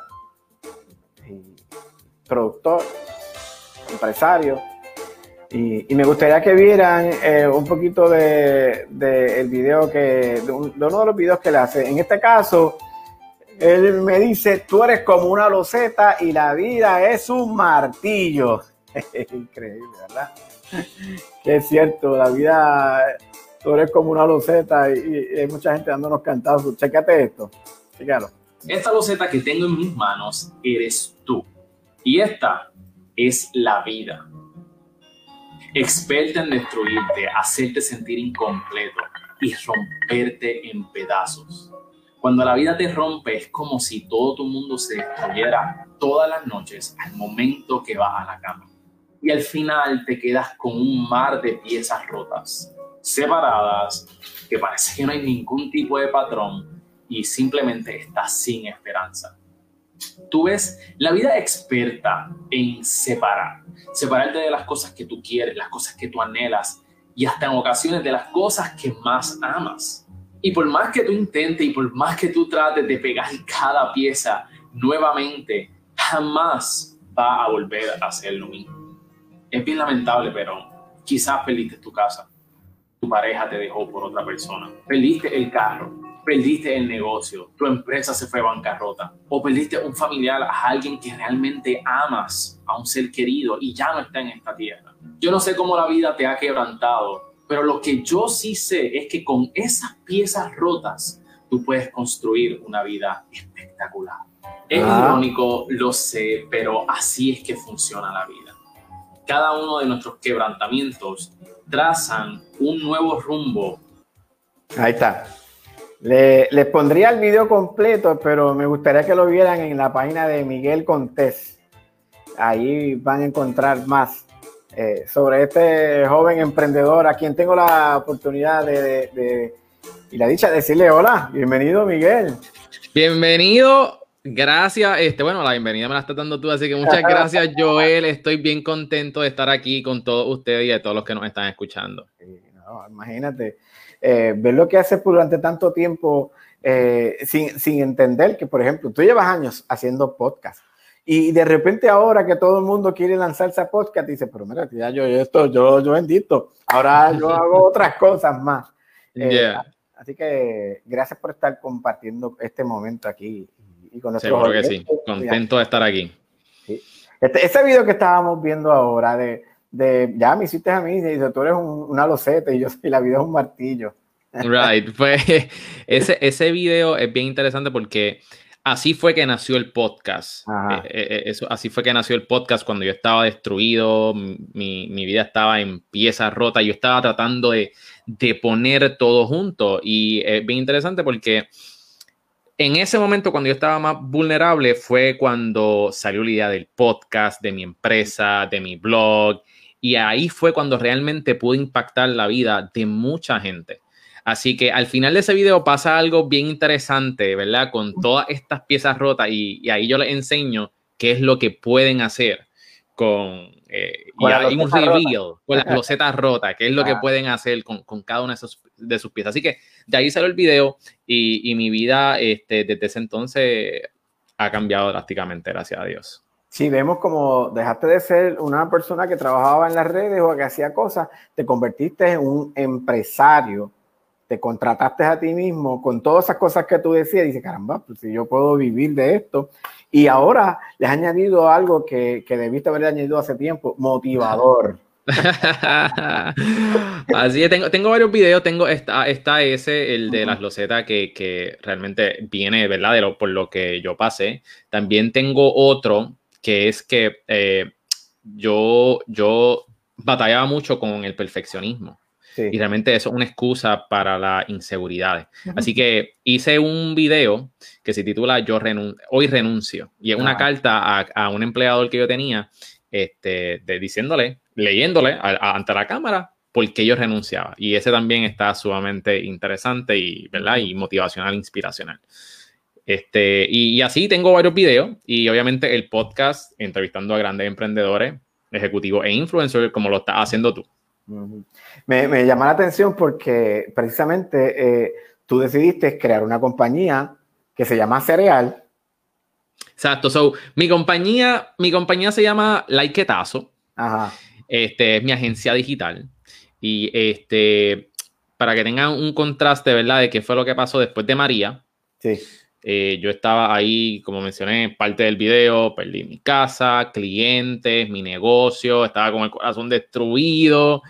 Speaker 2: productor, empresario. Y, me gustaría que vieran eh, un poquito de, el video que, de, uno de los videos que le hace. En este caso, él me dice, tú eres como una loseta y la vida es un martillo. *laughs* Increíble, ¿verdad? Es cierto, la vida, tú eres como una loseta y, hay mucha gente dándonos cantazos. Chécate esto, chécalo.
Speaker 12: Esta loseta que tengo en mis manos eres tú. Y esta es la vida. Experta en destruirte, hacerte sentir incompleto y romperte en pedazos cuando la vida te rompe es como si todo tu mundo se destruyera todas las noches al momento que vas a la cama. Y al final te quedas con un mar de piezas rotas, separadas, que parece que no hay ningún tipo de patrón y simplemente estás sin esperanza. Tú ves, la vida experta en separar, separarte de las cosas que tú quieres, las cosas que tú anhelas y hasta en ocasiones de las cosas que más amas y por más que tú intentes y por más que tú trates de pegar *laughs* cada pieza nuevamente, jamás va a volver a ser lo mismo. Es bien lamentable, pero quizás perdiste tu casa, tu pareja te dejó por otra persona, perdiste el carro, perdiste el negocio, tu empresa se fue bancarrota o perdiste un familiar a alguien que realmente amas, a un ser querido y ya no está en esta tierra. Yo no sé cómo la vida te ha quebrantado pero lo que yo sí sé es que con esas piezas rotas tú puedes construir una vida espectacular. Es ah. irónico, lo sé, pero así es que funciona la vida. Cada uno de nuestros quebrantamientos trazan un nuevo rumbo.
Speaker 2: Ahí está. Le, les pondría el video completo, pero me gustaría que lo vieran en la página de Miguel Contés. Ahí van a encontrar más eh, sobre este joven emprendedor a quien tengo la oportunidad de, y la dicha de decirle hola, bienvenido Miguel.
Speaker 16: Bienvenido, gracias. Este, bueno, la bienvenida me la estás dando tú, así que muchas *laughs* gracias Joel. Estoy bien contento de estar aquí con todos ustedes y de todos los que nos están escuchando.
Speaker 2: imagínate, eh, ver lo que haces durante tanto tiempo eh, sin, sin entender que, por ejemplo, tú llevas años haciendo podcast y de repente ahora que todo el mundo quiere lanzarse a podcast, dice, pero mira, ya yo esto, yo, yo bendito, ahora yo hago otras cosas más. Eh, así que gracias por estar compartiendo este momento aquí y con.
Speaker 16: Seguro que sí, contento de estar aquí.
Speaker 2: Este, ese video que estábamos viendo ahora de, de ya me hiciste a mí, dice, tú eres una loseta y yo soy la vida es un martillo.
Speaker 16: Right, pues *laughs* ese, ese video es bien interesante porque así fue que nació el podcast. Eh, eh, eh, eso, así fue que nació el podcast cuando yo estaba destruido, mi, vida estaba en piezas rotas, yo estaba tratando de, poner todo junto. Y es bien interesante porque en ese momento, cuando yo estaba más vulnerable, fue cuando salió la idea del podcast, de mi empresa, de mi blog. Y ahí fue cuando realmente pude impactar la vida de mucha gente. Así que al final de ese video pasa algo bien interesante, ¿verdad? Con todas estas piezas rotas y, ahí yo les enseño qué es lo que pueden hacer con, eh, y hay un reveal con las *laughs* losetas rotas, qué es lo que pueden hacer con, cada una de, sus piezas. Así que de ahí salió el video y, mi vida este, desde ese entonces ha cambiado drásticamente, gracias a Dios.
Speaker 2: Sí, vemos como dejaste de ser una persona que trabajaba en las redes o que hacía cosas, te convertiste en un empresario te contrataste a ti mismo con todas esas cosas que tú decías, y dices, caramba, pues si yo puedo vivir de esto. Y ahora le has añadido algo que, que debiste haber añadido hace tiempo, motivador. *laughs*
Speaker 16: Así que tengo, tengo varios videos, tengo esta, esta ese, el de las losetas, que, que realmente viene, ¿verdad? De lo, por lo que yo pasé. También tengo otro que es que eh, yo, yo batallaba mucho con el perfeccionismo. Y realmente eso es una excusa para las inseguridades. Así que hice un video que se titula Yo Hoy renuncio. Y es una carta a, a, un empleador que yo tenía este, de, diciéndole, leyéndole ante la cámara por qué yo renunciaba. Y ese también está sumamente interesante y, ¿verdad? y motivacional, inspiracional. Este, y, así tengo varios videos y obviamente el podcast entrevistando a grandes emprendedores, ejecutivos e influencers como lo estás haciendo tú.
Speaker 2: Me, me llama la atención porque precisamente eh, tú decidiste crear una compañía que se llama Cereal.
Speaker 16: Exacto. So, mi compañía, mi compañía se llama Likeetazo.
Speaker 2: Ajá.
Speaker 16: Este es mi agencia digital. Y este, para que tengan un contraste, ¿verdad? De qué fue lo que pasó después de María.
Speaker 2: Sí.
Speaker 16: Eh, yo estaba ahí, como mencioné, parte del video, perdí mi casa, clientes, mi negocio, estaba con el corazón destruido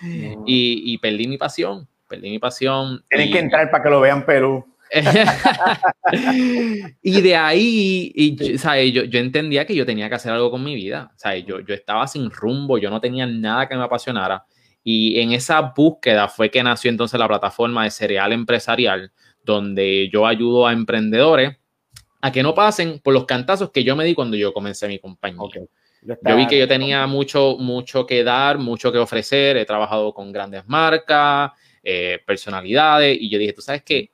Speaker 16: y, perdí mi pasión, perdí mi pasión.
Speaker 2: Tienes que entrar para que lo vean Perú. *laughs*
Speaker 16: y de ahí, y, ¿sabes? Yo, yo, entendía que yo tenía que hacer algo con mi vida. ¿sabes? Yo, yo estaba sin rumbo, yo no tenía nada que me apasionara. Y en esa búsqueda fue que nació entonces la plataforma de Cereal Empresarial, donde yo ayudo a emprendedores a que no pasen por los cantazos que yo me di cuando yo comencé mi compañía. Yo vi que yo tenía mucho, mucho que dar, mucho que ofrecer, he trabajado con grandes marcas, eh, personalidades, y yo dije, tú sabes qué,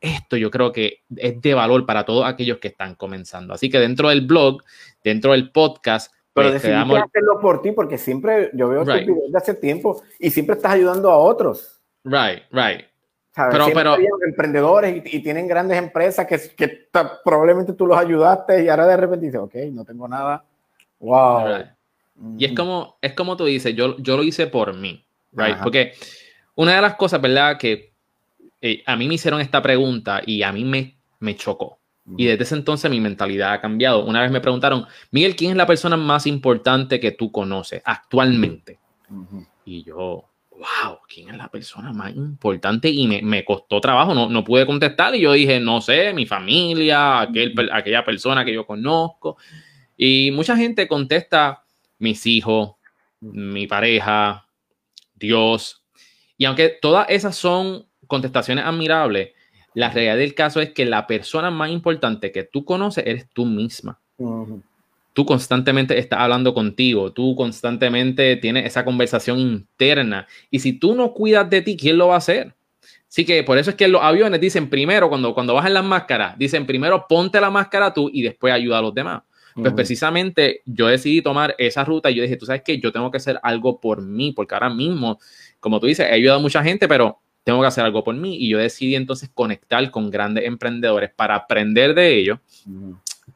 Speaker 16: esto yo creo que es de valor para todos aquellos que están comenzando. Así que dentro del blog, dentro del podcast,
Speaker 2: pero pues, decidiste hacerlo por ti porque siempre yo veo tus videos de hace tiempo y siempre estás ayudando a otros.
Speaker 16: Right, right.
Speaker 2: Pero, pero emprendedores y, tienen grandes empresas que, que probablemente tú los ayudaste y ahora de repente dices, ok, no tengo nada. Wow.
Speaker 16: Y es como, es como tú dices, yo, yo lo hice por mí, right? Porque una de las cosas, ¿verdad? Que eh, a mí me hicieron esta pregunta y a mí me, me chocó. Y desde ese entonces mi mentalidad ha cambiado. Una vez me preguntaron, Miguel, ¿quién es la persona más importante que tú conoces actualmente? Y yo, wow, ¿quién es la persona más importante? Y me, me costó trabajo, no, no, pude contestar y yo dije, no sé, mi familia, aquel, aquella persona que yo conozco. Y mucha gente contesta, mis hijos, mi pareja, Dios. Y aunque todas esas son contestaciones admirables, la realidad del caso es que la persona más importante que tú conoces eres tú misma tú constantemente estás hablando contigo, tú constantemente tienes esa conversación interna. Y si tú no cuidas de ti, ¿quién lo va a hacer? Así que por eso es que los aviones dicen primero, cuando, cuando bajan las máscaras, dicen primero ponte la máscara tú y después ayuda a los demás. Pues precisamente yo decidí tomar esa ruta y yo dije, tú sabes que yo tengo que hacer algo por mí, porque ahora mismo, como tú dices, he ayudado a mucha gente, pero tengo que hacer algo por mí. Y yo decidí entonces conectar con grandes emprendedores para aprender de ellos,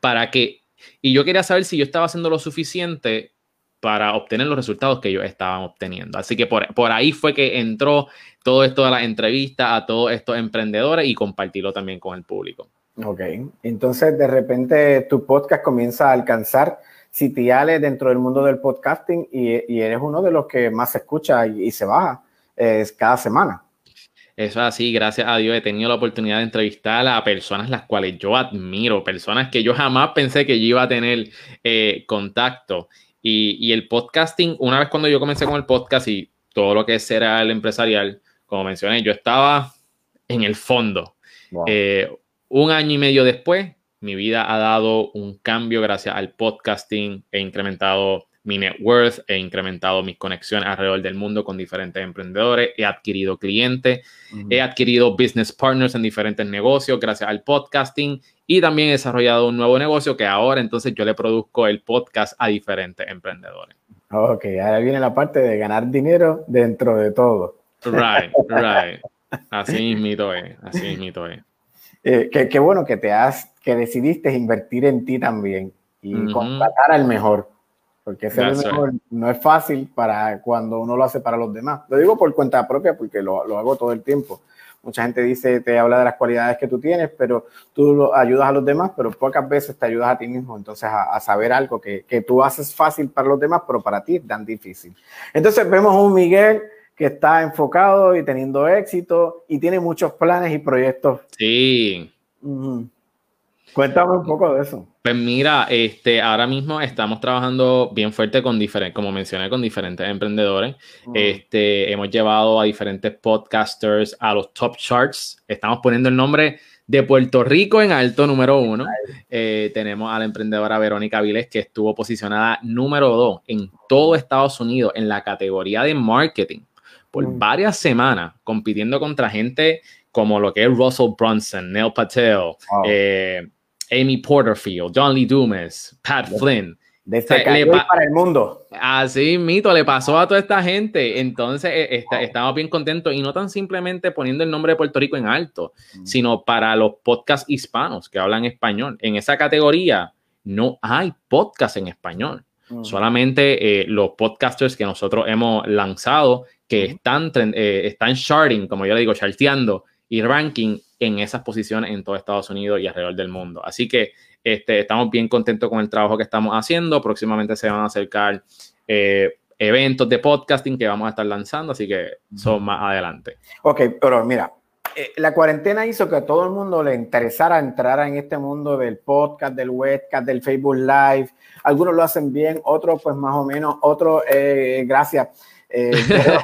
Speaker 16: para que y yo quería saber si yo estaba haciendo lo suficiente para obtener los resultados que ellos estaban obteniendo. Así que por, por ahí fue que entró todo esto de las entrevistas a todos estos emprendedores y compartirlo también con el público.
Speaker 2: Ok, entonces de repente tu podcast comienza a alcanzar sitiales dentro del mundo del podcasting y, eres uno de los que más se escucha y, se baja es cada semana.
Speaker 16: Eso es así, gracias a Dios he tenido la oportunidad de entrevistar a personas las cuales yo admiro, personas que yo jamás pensé que yo iba a tener eh, contacto. Y, el podcasting, una vez cuando yo comencé con el podcast y todo lo que era el empresarial, como mencioné, yo estaba en el fondo. Eh, un año y medio después, mi vida ha dado un cambio gracias al podcasting, he incrementado mi net worth, he incrementado mis conexiones alrededor del mundo con diferentes emprendedores, he adquirido clientes, he adquirido business partners en diferentes negocios gracias al podcasting y también he desarrollado un nuevo negocio que ahora entonces yo le produzco el podcast a diferentes emprendedores.
Speaker 2: Ok, ahora viene la parte de ganar dinero dentro de todo.
Speaker 16: Right, *laughs* right. Así mismo es, así mismo es.
Speaker 2: Eh, qué, bueno que te has, que decidiste invertir en ti también y contratar al mejor porque ese no es fácil para cuando uno lo hace para los demás. Lo digo por cuenta propia porque lo, lo hago todo el tiempo. Mucha gente dice, te habla de las cualidades que tú tienes, pero tú lo, ayudas a los demás, pero pocas veces te ayudas a ti mismo. Entonces, a, saber algo que, que, tú haces fácil para los demás, pero para ti es tan difícil. Entonces, vemos a un Miguel que está enfocado y teniendo éxito y tiene muchos planes y proyectos.
Speaker 16: Sí.
Speaker 2: Cuéntame un poco de eso.
Speaker 16: Pues mira, este, ahora mismo estamos trabajando bien fuerte con diferentes, como mencioné, con diferentes emprendedores. Este, hemos llevado a diferentes podcasters a los top charts. Estamos poniendo el nombre de Puerto Rico en alto número uno. Eh, tenemos a la emprendedora Verónica Viles, que estuvo posicionada número dos en todo Estados Unidos en la categoría de marketing por mm. varias semanas, compitiendo contra gente como lo que es Russell Brunson, Neil Patel, eh, Amy Porterfield, John Lee Dumas, Pat Flynn.
Speaker 2: De para el mundo.
Speaker 16: Así, mito, le pasó a toda esta gente. Entonces, eh, estamos bien contentos y no tan simplemente poniendo el nombre de Puerto Rico en alto, mm. sino para los podcasts hispanos que hablan español. En esa categoría no hay podcast en español. Mm. Solamente eh, los podcasters que nosotros hemos lanzado que están, eh, están charting, como yo le digo, charteando y ranking en esas posiciones en todo Estados Unidos y alrededor del mundo. Así que este, estamos bien contentos con el trabajo que estamos haciendo. Próximamente se van a acercar eh, eventos de podcasting que vamos a estar lanzando, así que son más adelante.
Speaker 2: Ok, pero mira, eh, la cuarentena hizo que a todo el mundo le interesara entrar en este mundo del podcast, del webcast, del Facebook Live. Algunos lo hacen bien, otros pues más o menos, otros eh, gracias. *laughs* pero,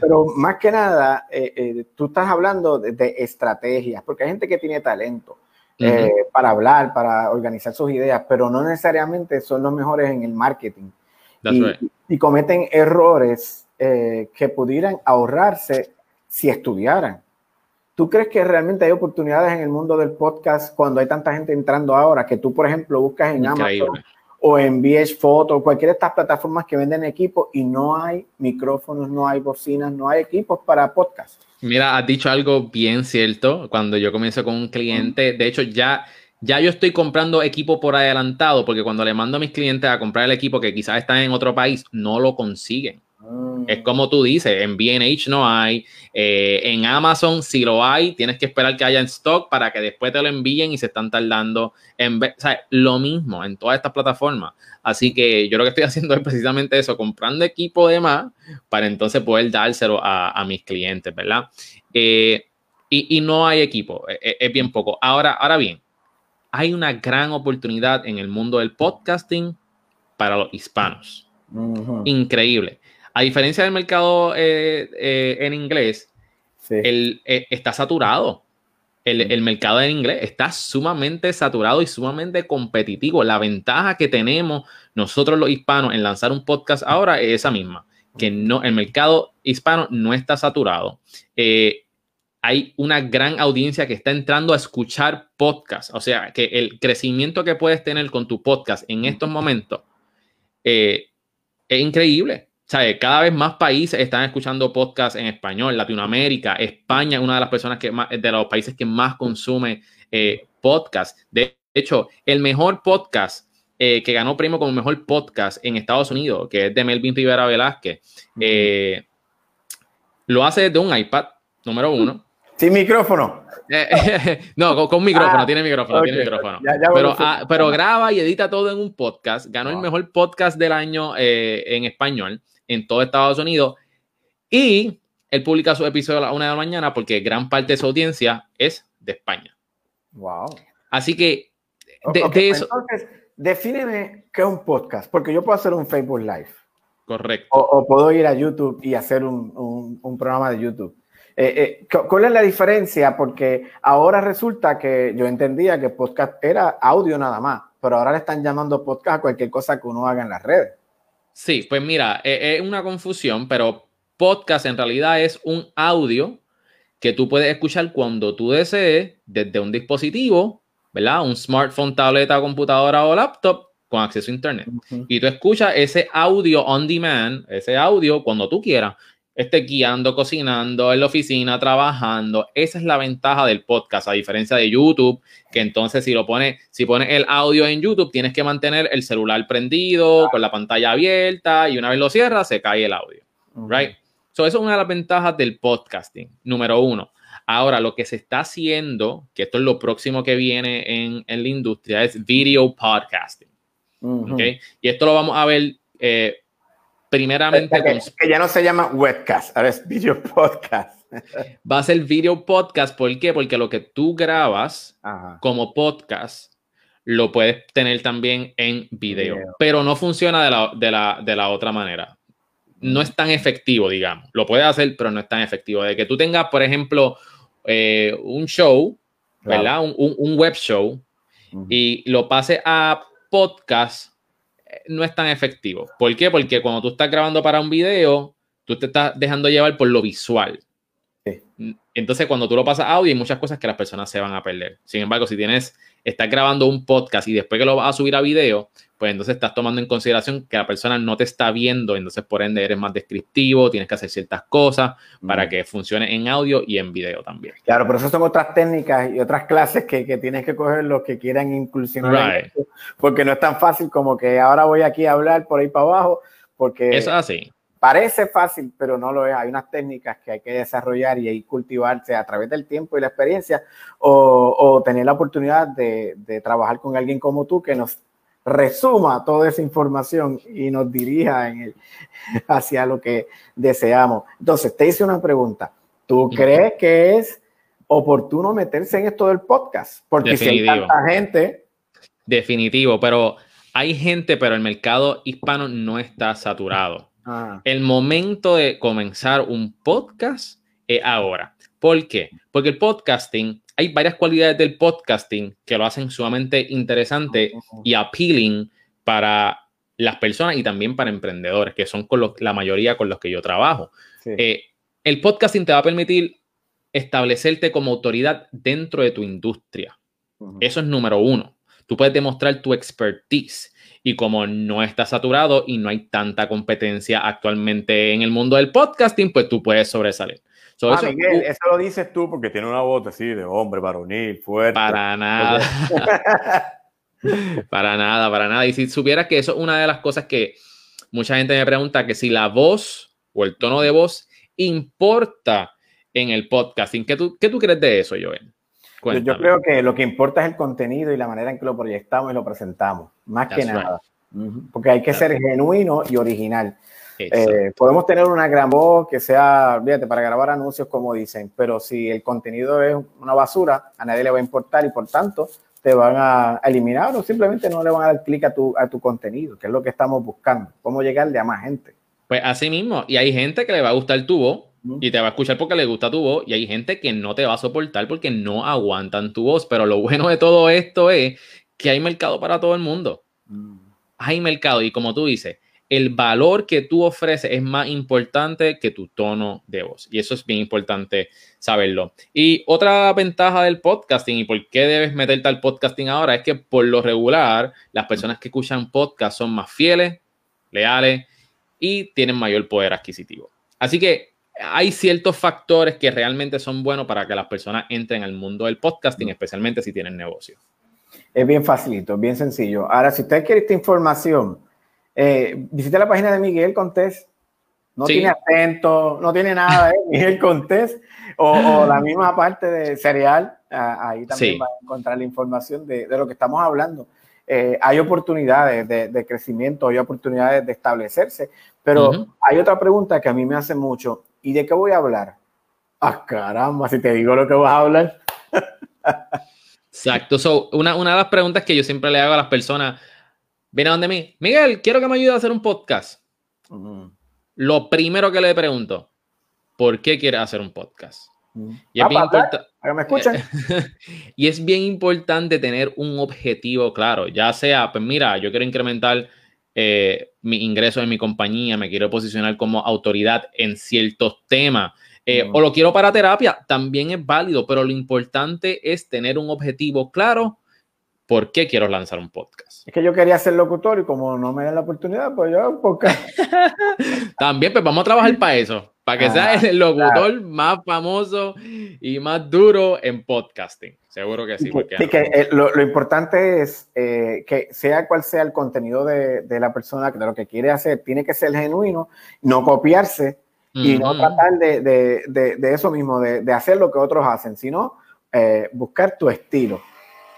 Speaker 2: Pero más que nada, eh, eh, tú estás hablando de, estrategias, porque hay gente que tiene talento eh, para hablar, para organizar sus ideas, pero no necesariamente son los mejores en el marketing. Y, cometen errores que pudieran ahorrarse si estudiaran. ¿Tú crees que realmente hay oportunidades en el mundo del podcast cuando hay tanta gente entrando ahora que tú, por ejemplo, buscas en Amazon o en VH Photo, cualquiera de estas plataformas que venden equipos y no hay micrófonos, no hay bocinas, no hay equipos para podcast.
Speaker 16: Mira, has dicho algo bien cierto. Cuando yo comienzo con un cliente, de hecho ya, ya yo estoy comprando equipo por adelantado porque cuando le mando a mis clientes a comprar el equipo que quizás están en otro país, no lo consiguen. Es como tú dices, en BH no hay, eh, en Amazon si lo hay, tienes que esperar que haya en stock para que después te lo envíen y se están tardando en o sea, lo mismo en todas estas plataformas. Así que yo lo que estoy *laughs* haciendo es precisamente eso, comprando equipo de más para entonces poder dárselo a, mis clientes, ¿verdad? Eh, y, no hay equipo, e, e, es, bien poco. Ahora, ahora bien, hay una gran oportunidad en el mundo del podcasting para los hispanos. Increíble a diferencia del mercado eh, eh, en inglés, el, eh, está saturado. El, mercado en inglés está sumamente saturado y sumamente competitivo. La ventaja que tenemos nosotros los hispanos en lanzar un podcast ahora es esa misma, que no, el mercado hispano no está saturado. hay una gran audiencia que está entrando a escuchar podcast. O sea, que el crecimiento que puedes tener con tu podcast en estos momentos es increíble. Cada vez más países están escuchando podcasts en español. Latinoamérica, España es una de las personas que más, de los países que más consume eh, podcast. De hecho, el mejor podcast eh, que ganó premio como mejor podcast en Estados Unidos, que es de Melvin Rivera Velázquez, eh, lo hace desde un iPad, número uno.
Speaker 2: Sin micrófono. *laughs* *laughs*
Speaker 16: no, con, micrófono, ah, tiene micrófono, tiene micrófono. pero, ah, pero graba y edita todo en un podcast. Ganó el ah. mejor podcast del año en español en todo Estados Unidos y él publica su episodio a la una de la mañana porque gran parte de su audiencia es de España.
Speaker 2: Wow.
Speaker 16: Así que
Speaker 2: de, eso. Entonces, defíneme qué es un podcast, porque yo puedo hacer un Facebook Live.
Speaker 16: Correcto.
Speaker 2: O, puedo ir a YouTube y hacer un, un, programa de YouTube. Eh, eh, ¿Cuál es la diferencia? Porque ahora resulta que yo entendía que podcast era audio nada más, pero ahora le están llamando podcast a cualquier cosa que uno haga en las redes.
Speaker 16: Sí, pues mira, e, es una confusión, pero podcast en realidad es un audio que tú puedes escuchar cuando tú desees desde un dispositivo, ¿verdad? Un smartphone, tableta, computadora o laptop con acceso a internet. Y tú escuchas ese audio on demand, ese audio cuando tú quieras esté guiando, cocinando, en la oficina, trabajando. Esa es la ventaja del podcast, a diferencia de YouTube, que entonces si lo pone, si pones el audio en YouTube, tienes que mantener el celular prendido, con la pantalla abierta, y una vez lo cierras, se cae el audio. Right? eso es una de las ventajas del podcasting, número uno. Ahora, lo que se está haciendo, que esto es lo próximo que viene en, en la industria, es video podcasting. ¿okay? Y esto lo vamos a ver eh, primeramente.
Speaker 2: Que, que, ya no se llama webcast, ahora es video podcast.
Speaker 16: Va a ser video podcast, ¿por qué? Porque lo que tú grabas Ajá. como podcast lo puedes tener también en video, video. pero no funciona de la, de, la, de la otra manera. No es tan efectivo, digamos. Lo puedes hacer, pero no es tan efectivo. De que tú tengas, por ejemplo, eh, un show, claro. ¿verdad? Un, un, un, web show uh -huh. y lo pase a podcast, no es tan efectivo. ¿Por qué? Porque cuando tú estás grabando para un video, tú te estás dejando llevar por lo visual. Sí. Entonces, cuando tú lo pasas a audio, hay muchas cosas que las personas se van a perder. Sin embargo, si tienes, estás grabando un podcast y después que lo vas a subir a video, pues entonces estás tomando en consideración que la persona no te está viendo, entonces por ende eres más descriptivo, tienes que hacer ciertas cosas para que funcione en audio y en video también.
Speaker 2: Claro, pero eso son otras técnicas y otras clases que, que tienes que coger los que quieran incursionar, right. porque no es tan fácil como que ahora voy aquí a hablar por ahí para abajo, porque...
Speaker 16: Eso es así.
Speaker 2: Parece fácil, pero no lo es. Hay unas técnicas que hay que desarrollar y hay cultivarse a través del tiempo y la experiencia o, o tener la oportunidad de, de, trabajar con alguien como tú que nos resuma toda esa información y nos dirija en el, *laughs* hacia lo que deseamos. Entonces, te hice una pregunta. ¿Tú crees que es oportuno meterse en esto del podcast? Porque Definitivo. si hay tanta gente...
Speaker 16: Definitivo, pero hay gente, pero el mercado hispano no está saturado. Ah. El momento de comenzar un podcast es ahora. ¿Por qué? Porque el podcasting, hay varias cualidades del podcasting que lo hacen sumamente interesante y appealing para las personas y también para emprendedores, que son con los, la mayoría con los que yo trabajo. Sí. Eh, el podcasting te va a permitir establecerte como autoridad dentro de tu industria. Uh -huh. Eso es número uno. Tú puedes demostrar tu expertise y como no está saturado y no hay tanta competencia actualmente en el mundo del podcasting, pues tú puedes sobresalir.
Speaker 2: So, ah, eso, Miguel, eso lo dices tú porque tiene una voz así de hombre, varonil, fuerte.
Speaker 16: Para nada. *laughs* para nada, para nada. Y si supieras que eso es una de las cosas que mucha gente me pregunta, que si la voz o el tono de voz importa en el podcasting. ¿Qué tú, qué tú crees de eso, Joel?
Speaker 2: Cuéntame. Yo creo que lo que importa es el contenido y la manera en que lo proyectamos y lo presentamos, más That's que nada. Porque hay que That's ser right. genuino y original. Eh, podemos tener una gran voz que sea, fíjate, para grabar anuncios como dicen, pero si el contenido es una basura, a nadie le va a importar y por tanto te van a eliminar o simplemente no le van a dar clic a tu, a tu contenido, que es lo que estamos buscando, cómo llegarle a más gente.
Speaker 16: Pues así mismo, y hay gente que le va a gustar tu voz, y te va a escuchar porque le gusta tu voz y hay gente que no te va a soportar porque no aguantan tu voz. Pero lo bueno de todo esto es que hay mercado para todo el mundo. Mm. Hay mercado y como tú dices, el valor que tú ofreces es más importante que tu tono de voz. Y eso es bien importante saberlo. Y otra ventaja del podcasting y por qué debes meterte al podcasting ahora es que por lo regular las personas que escuchan podcast son más fieles, leales y tienen mayor poder adquisitivo. Así que hay ciertos factores que realmente son buenos para que las personas entren al mundo del podcasting, especialmente si tienen negocio.
Speaker 2: Es bien facilito, bien sencillo. Ahora, si usted quiere esta información, eh, visite la página de Miguel Contés. No sí. tiene acento, no tiene nada, ¿eh? *laughs* Miguel Contés, o, o, la misma parte de cereal. ahí también sí. va a encontrar la información de, de lo que estamos hablando. Eh, hay oportunidades de, de, crecimiento, hay oportunidades de establecerse, pero uh -huh. hay otra pregunta que a mí me hace mucho ¿Y de qué voy a hablar? Ah, caramba, si te digo lo que vas a hablar. *laughs*
Speaker 16: Exacto. So, una, una de las preguntas que yo siempre le hago a las personas, viene donde mí, Miguel, quiero que me ayude a hacer un podcast. Uh -huh. Lo primero que le pregunto, ¿por qué quieres hacer un podcast? Uh -huh. Y es, ah, bien
Speaker 2: ¿Me escuchan? *laughs*
Speaker 16: y es bien importante tener un objetivo claro, ya sea, pues mira, yo quiero incrementar eh, mi ingreso en mi compañía, me quiero posicionar como autoridad en ciertos temas, eh, o lo quiero para terapia, también es válido, pero lo importante es tener un objetivo claro. ¿Por qué quiero lanzar un podcast?
Speaker 2: Es que yo quería ser locutor y como no me dan la oportunidad, pues yo un podcast. *laughs*
Speaker 16: también, pues vamos a trabajar para eso para que ah, sea el locutor claro. más famoso y más duro en podcasting. Seguro que sí.
Speaker 2: sí no? que, eh, lo, lo, importante es eh, que sea cual sea el contenido de, de, la persona, de lo que quiere hacer, tiene que ser genuino, no copiarse Y no tratar de, de, de, de eso mismo, de, hacer lo que otros hacen, sino eh, buscar tu estilo.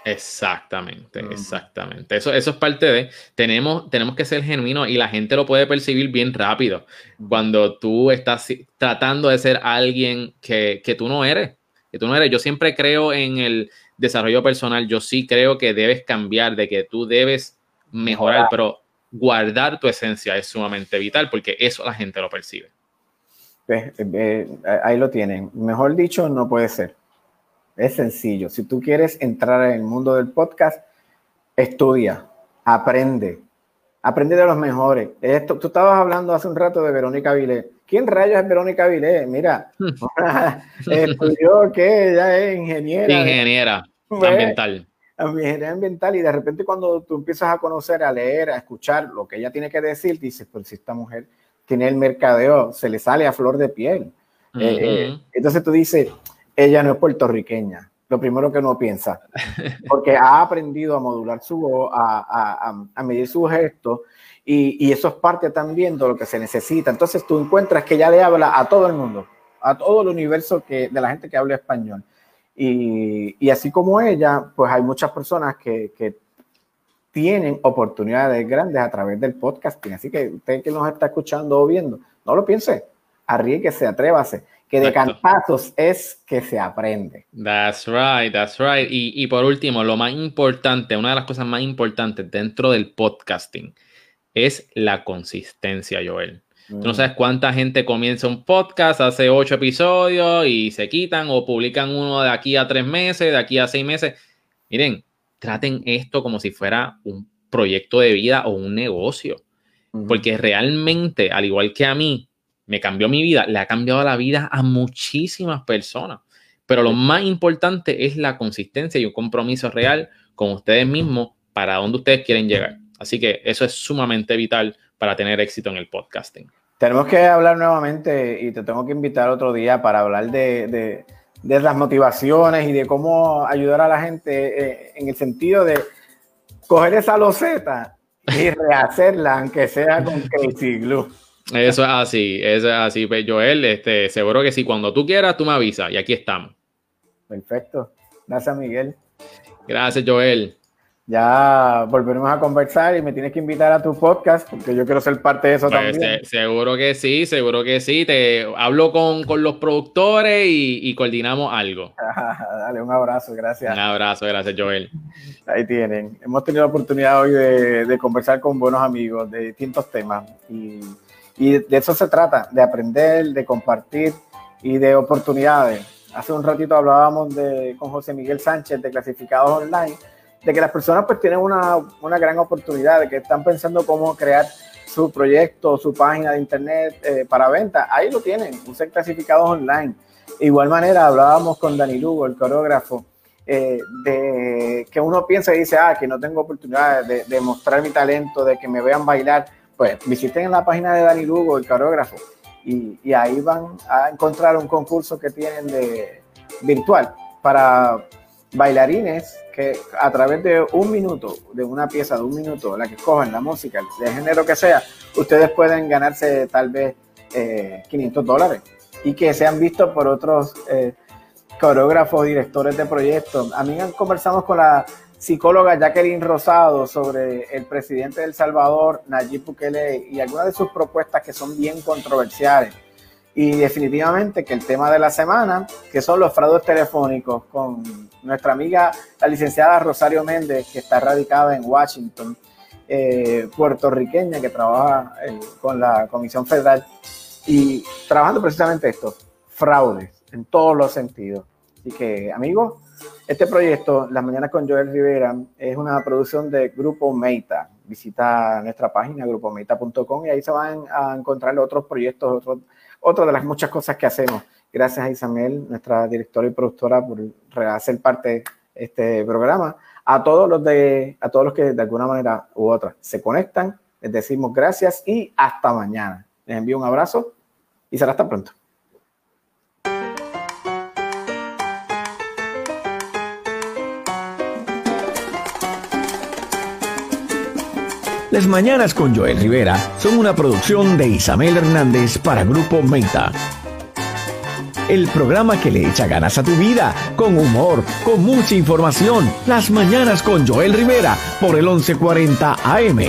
Speaker 16: Exactamente, exactamente. Eso, eso es parte de, tenemos, tenemos que ser genuinos y la gente lo puede percibir bien rápido cuando tú estás tratando de ser alguien que, que, tú no eres, que tú no eres. Yo siempre creo en el desarrollo personal, yo sí creo que debes cambiar, de que tú debes mejorar, pero guardar tu esencia es sumamente vital porque eso la gente lo percibe.
Speaker 2: Eh, eh, ahí lo tienen. Mejor dicho, no puede ser. Es sencillo. Si tú quieres entrar en el mundo del podcast, estudia, aprende, aprende de los mejores. Esto, tú estabas hablando hace un rato de Verónica Vilé. ¿Quién rayos es Verónica Vilé? Mira, *laughs* estudió que ella es ingeniera.
Speaker 16: Ingeniera *laughs* ambiental.
Speaker 2: Ingeniera ambiental y de repente cuando tú empiezas a conocer, a leer, a escuchar lo que ella tiene que decir, dices, pues si esta mujer tiene el mercadeo, se le sale a flor de piel. Eh, eh, entonces tú dices, ella no es puertorriqueña, lo primero que uno piensa, *laughs* porque ha aprendido a modular su voz, a, a, medir sus gestos, y, y, eso es parte también de lo que se necesita. Entonces tú encuentras que ella le habla a todo el mundo, a todo el universo que, de la gente que habla español. Y, y así como ella, pues hay muchas personas que, que tienen oportunidades grandes a través del podcasting. Así que usted que nos está escuchando o viendo, no lo piense, arriesguese, atrévase, que de cantazos es que se aprende.
Speaker 16: That's right, that's right. Y, y, por último, lo más importante, una de las cosas más importantes dentro del podcasting es la consistencia, Joel. Tú no mm. sabes cuánta gente comienza un podcast, hace ocho episodios y se quitan o publican uno de aquí a tres meses, de aquí a seis meses. Miren, traten esto como si fuera un proyecto de vida o un negocio. Porque realmente, al igual que a mí, me cambió mi vida, le ha cambiado la vida a muchísimas personas. Pero lo más importante es la consistencia y un compromiso real con ustedes mismos para donde ustedes quieren llegar. Así que eso es sumamente vital para tener éxito en el podcasting.
Speaker 2: Tenemos que hablar nuevamente y te tengo que invitar otro día para hablar de de las motivaciones y de cómo ayudar a la gente eh, en el sentido de coger esa loseta y rehacerla, aunque sea con Crazy Glue.
Speaker 16: Eso es así, eso es así. Pues, Joel, este, seguro que sí, cuando tú quieras, tú me avisas y aquí estamos.
Speaker 2: Perfecto. Gracias, Miguel.
Speaker 16: Gracias, Joel
Speaker 2: ya volveremos a conversar y me tienes que invitar a tu podcast porque yo quiero ser parte de eso pues, también.
Speaker 16: seguro que sí, seguro que sí. Te hablo con, los productores y, coordinamos algo. *laughs*
Speaker 2: Dale, un abrazo, gracias.
Speaker 16: Un abrazo, gracias, Joel.
Speaker 2: Ahí tienen. Hemos tenido la oportunidad hoy de, conversar con buenos amigos de distintos temas y, y de eso se trata, de aprender, de compartir y de oportunidades. Hace un ratito hablábamos de, con José Miguel Sánchez de Clasificados Online de que las personas pues tienen una, una gran oportunidad, de que están pensando cómo crear su proyecto, su página de internet eh, para venta. Ahí lo tienen, usen clasificados online. De igual manera, hablábamos con Dani Lugo, el coreógrafo, eh, de que uno piensa y dice, ah, que no tengo oportunidad de, de, mostrar mi talento, de que me vean bailar. Pues visiten la página de Dani Lugo, el coreógrafo, y, ahí van a encontrar un concurso que tienen de virtual para bailarines que a través de un minuto, de una pieza de un minuto, la que escojan, la música, de género que sea, ustedes pueden ganarse tal vez 500 eh, dólares y que sean vistos por otros eh, coreógrafos, directores de proyectos. A mí conversamos con la psicóloga Jacqueline Rosado sobre el presidente de El Salvador, Nayib Bukele, y algunas de sus propuestas que son bien controversiales y definitivamente que el tema de la semana, que son los fraudes telefónicos, con nuestra amiga, la licenciada Rosario Méndez, que está radicada en Washington, eh, puertorriqueña, que trabaja eh, con la Comisión Federal y trabajando precisamente esto, fraudes en todos los sentidos. Así que, amigos, este proyecto, Las Mañanas con Joel Rivera, es una producción de Grupo Meita. Visita nuestra página, grupomeita.com, y ahí se van a encontrar otros proyectos, otros otra de las muchas cosas que hacemos. Gracias a Isabel, nuestra directora y productora, por hacer parte de este programa. A todos los de, a todos los que de alguna manera u otra se conectan, les decimos gracias y hasta mañana. Les envío un abrazo y será hasta pronto. Las Mañanas con Joel Rivera son una producción de Isabel Hernández para Grupo Meta. El programa que le echa ganas a tu vida, con humor, con mucha información. Las Mañanas con Joel Rivera por el 1140 AM.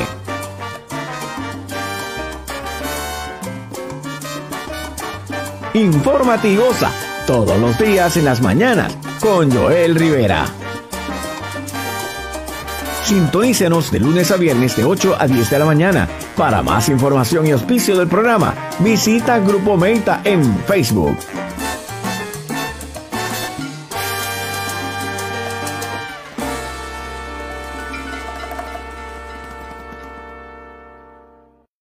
Speaker 2: Informativosa, todos los días en las mañanas con Joel Rivera. Sintonícenos de lunes a viernes de 8 a 10 de la mañana. Para más información y auspicio del programa, visita Grupo Meta en Facebook.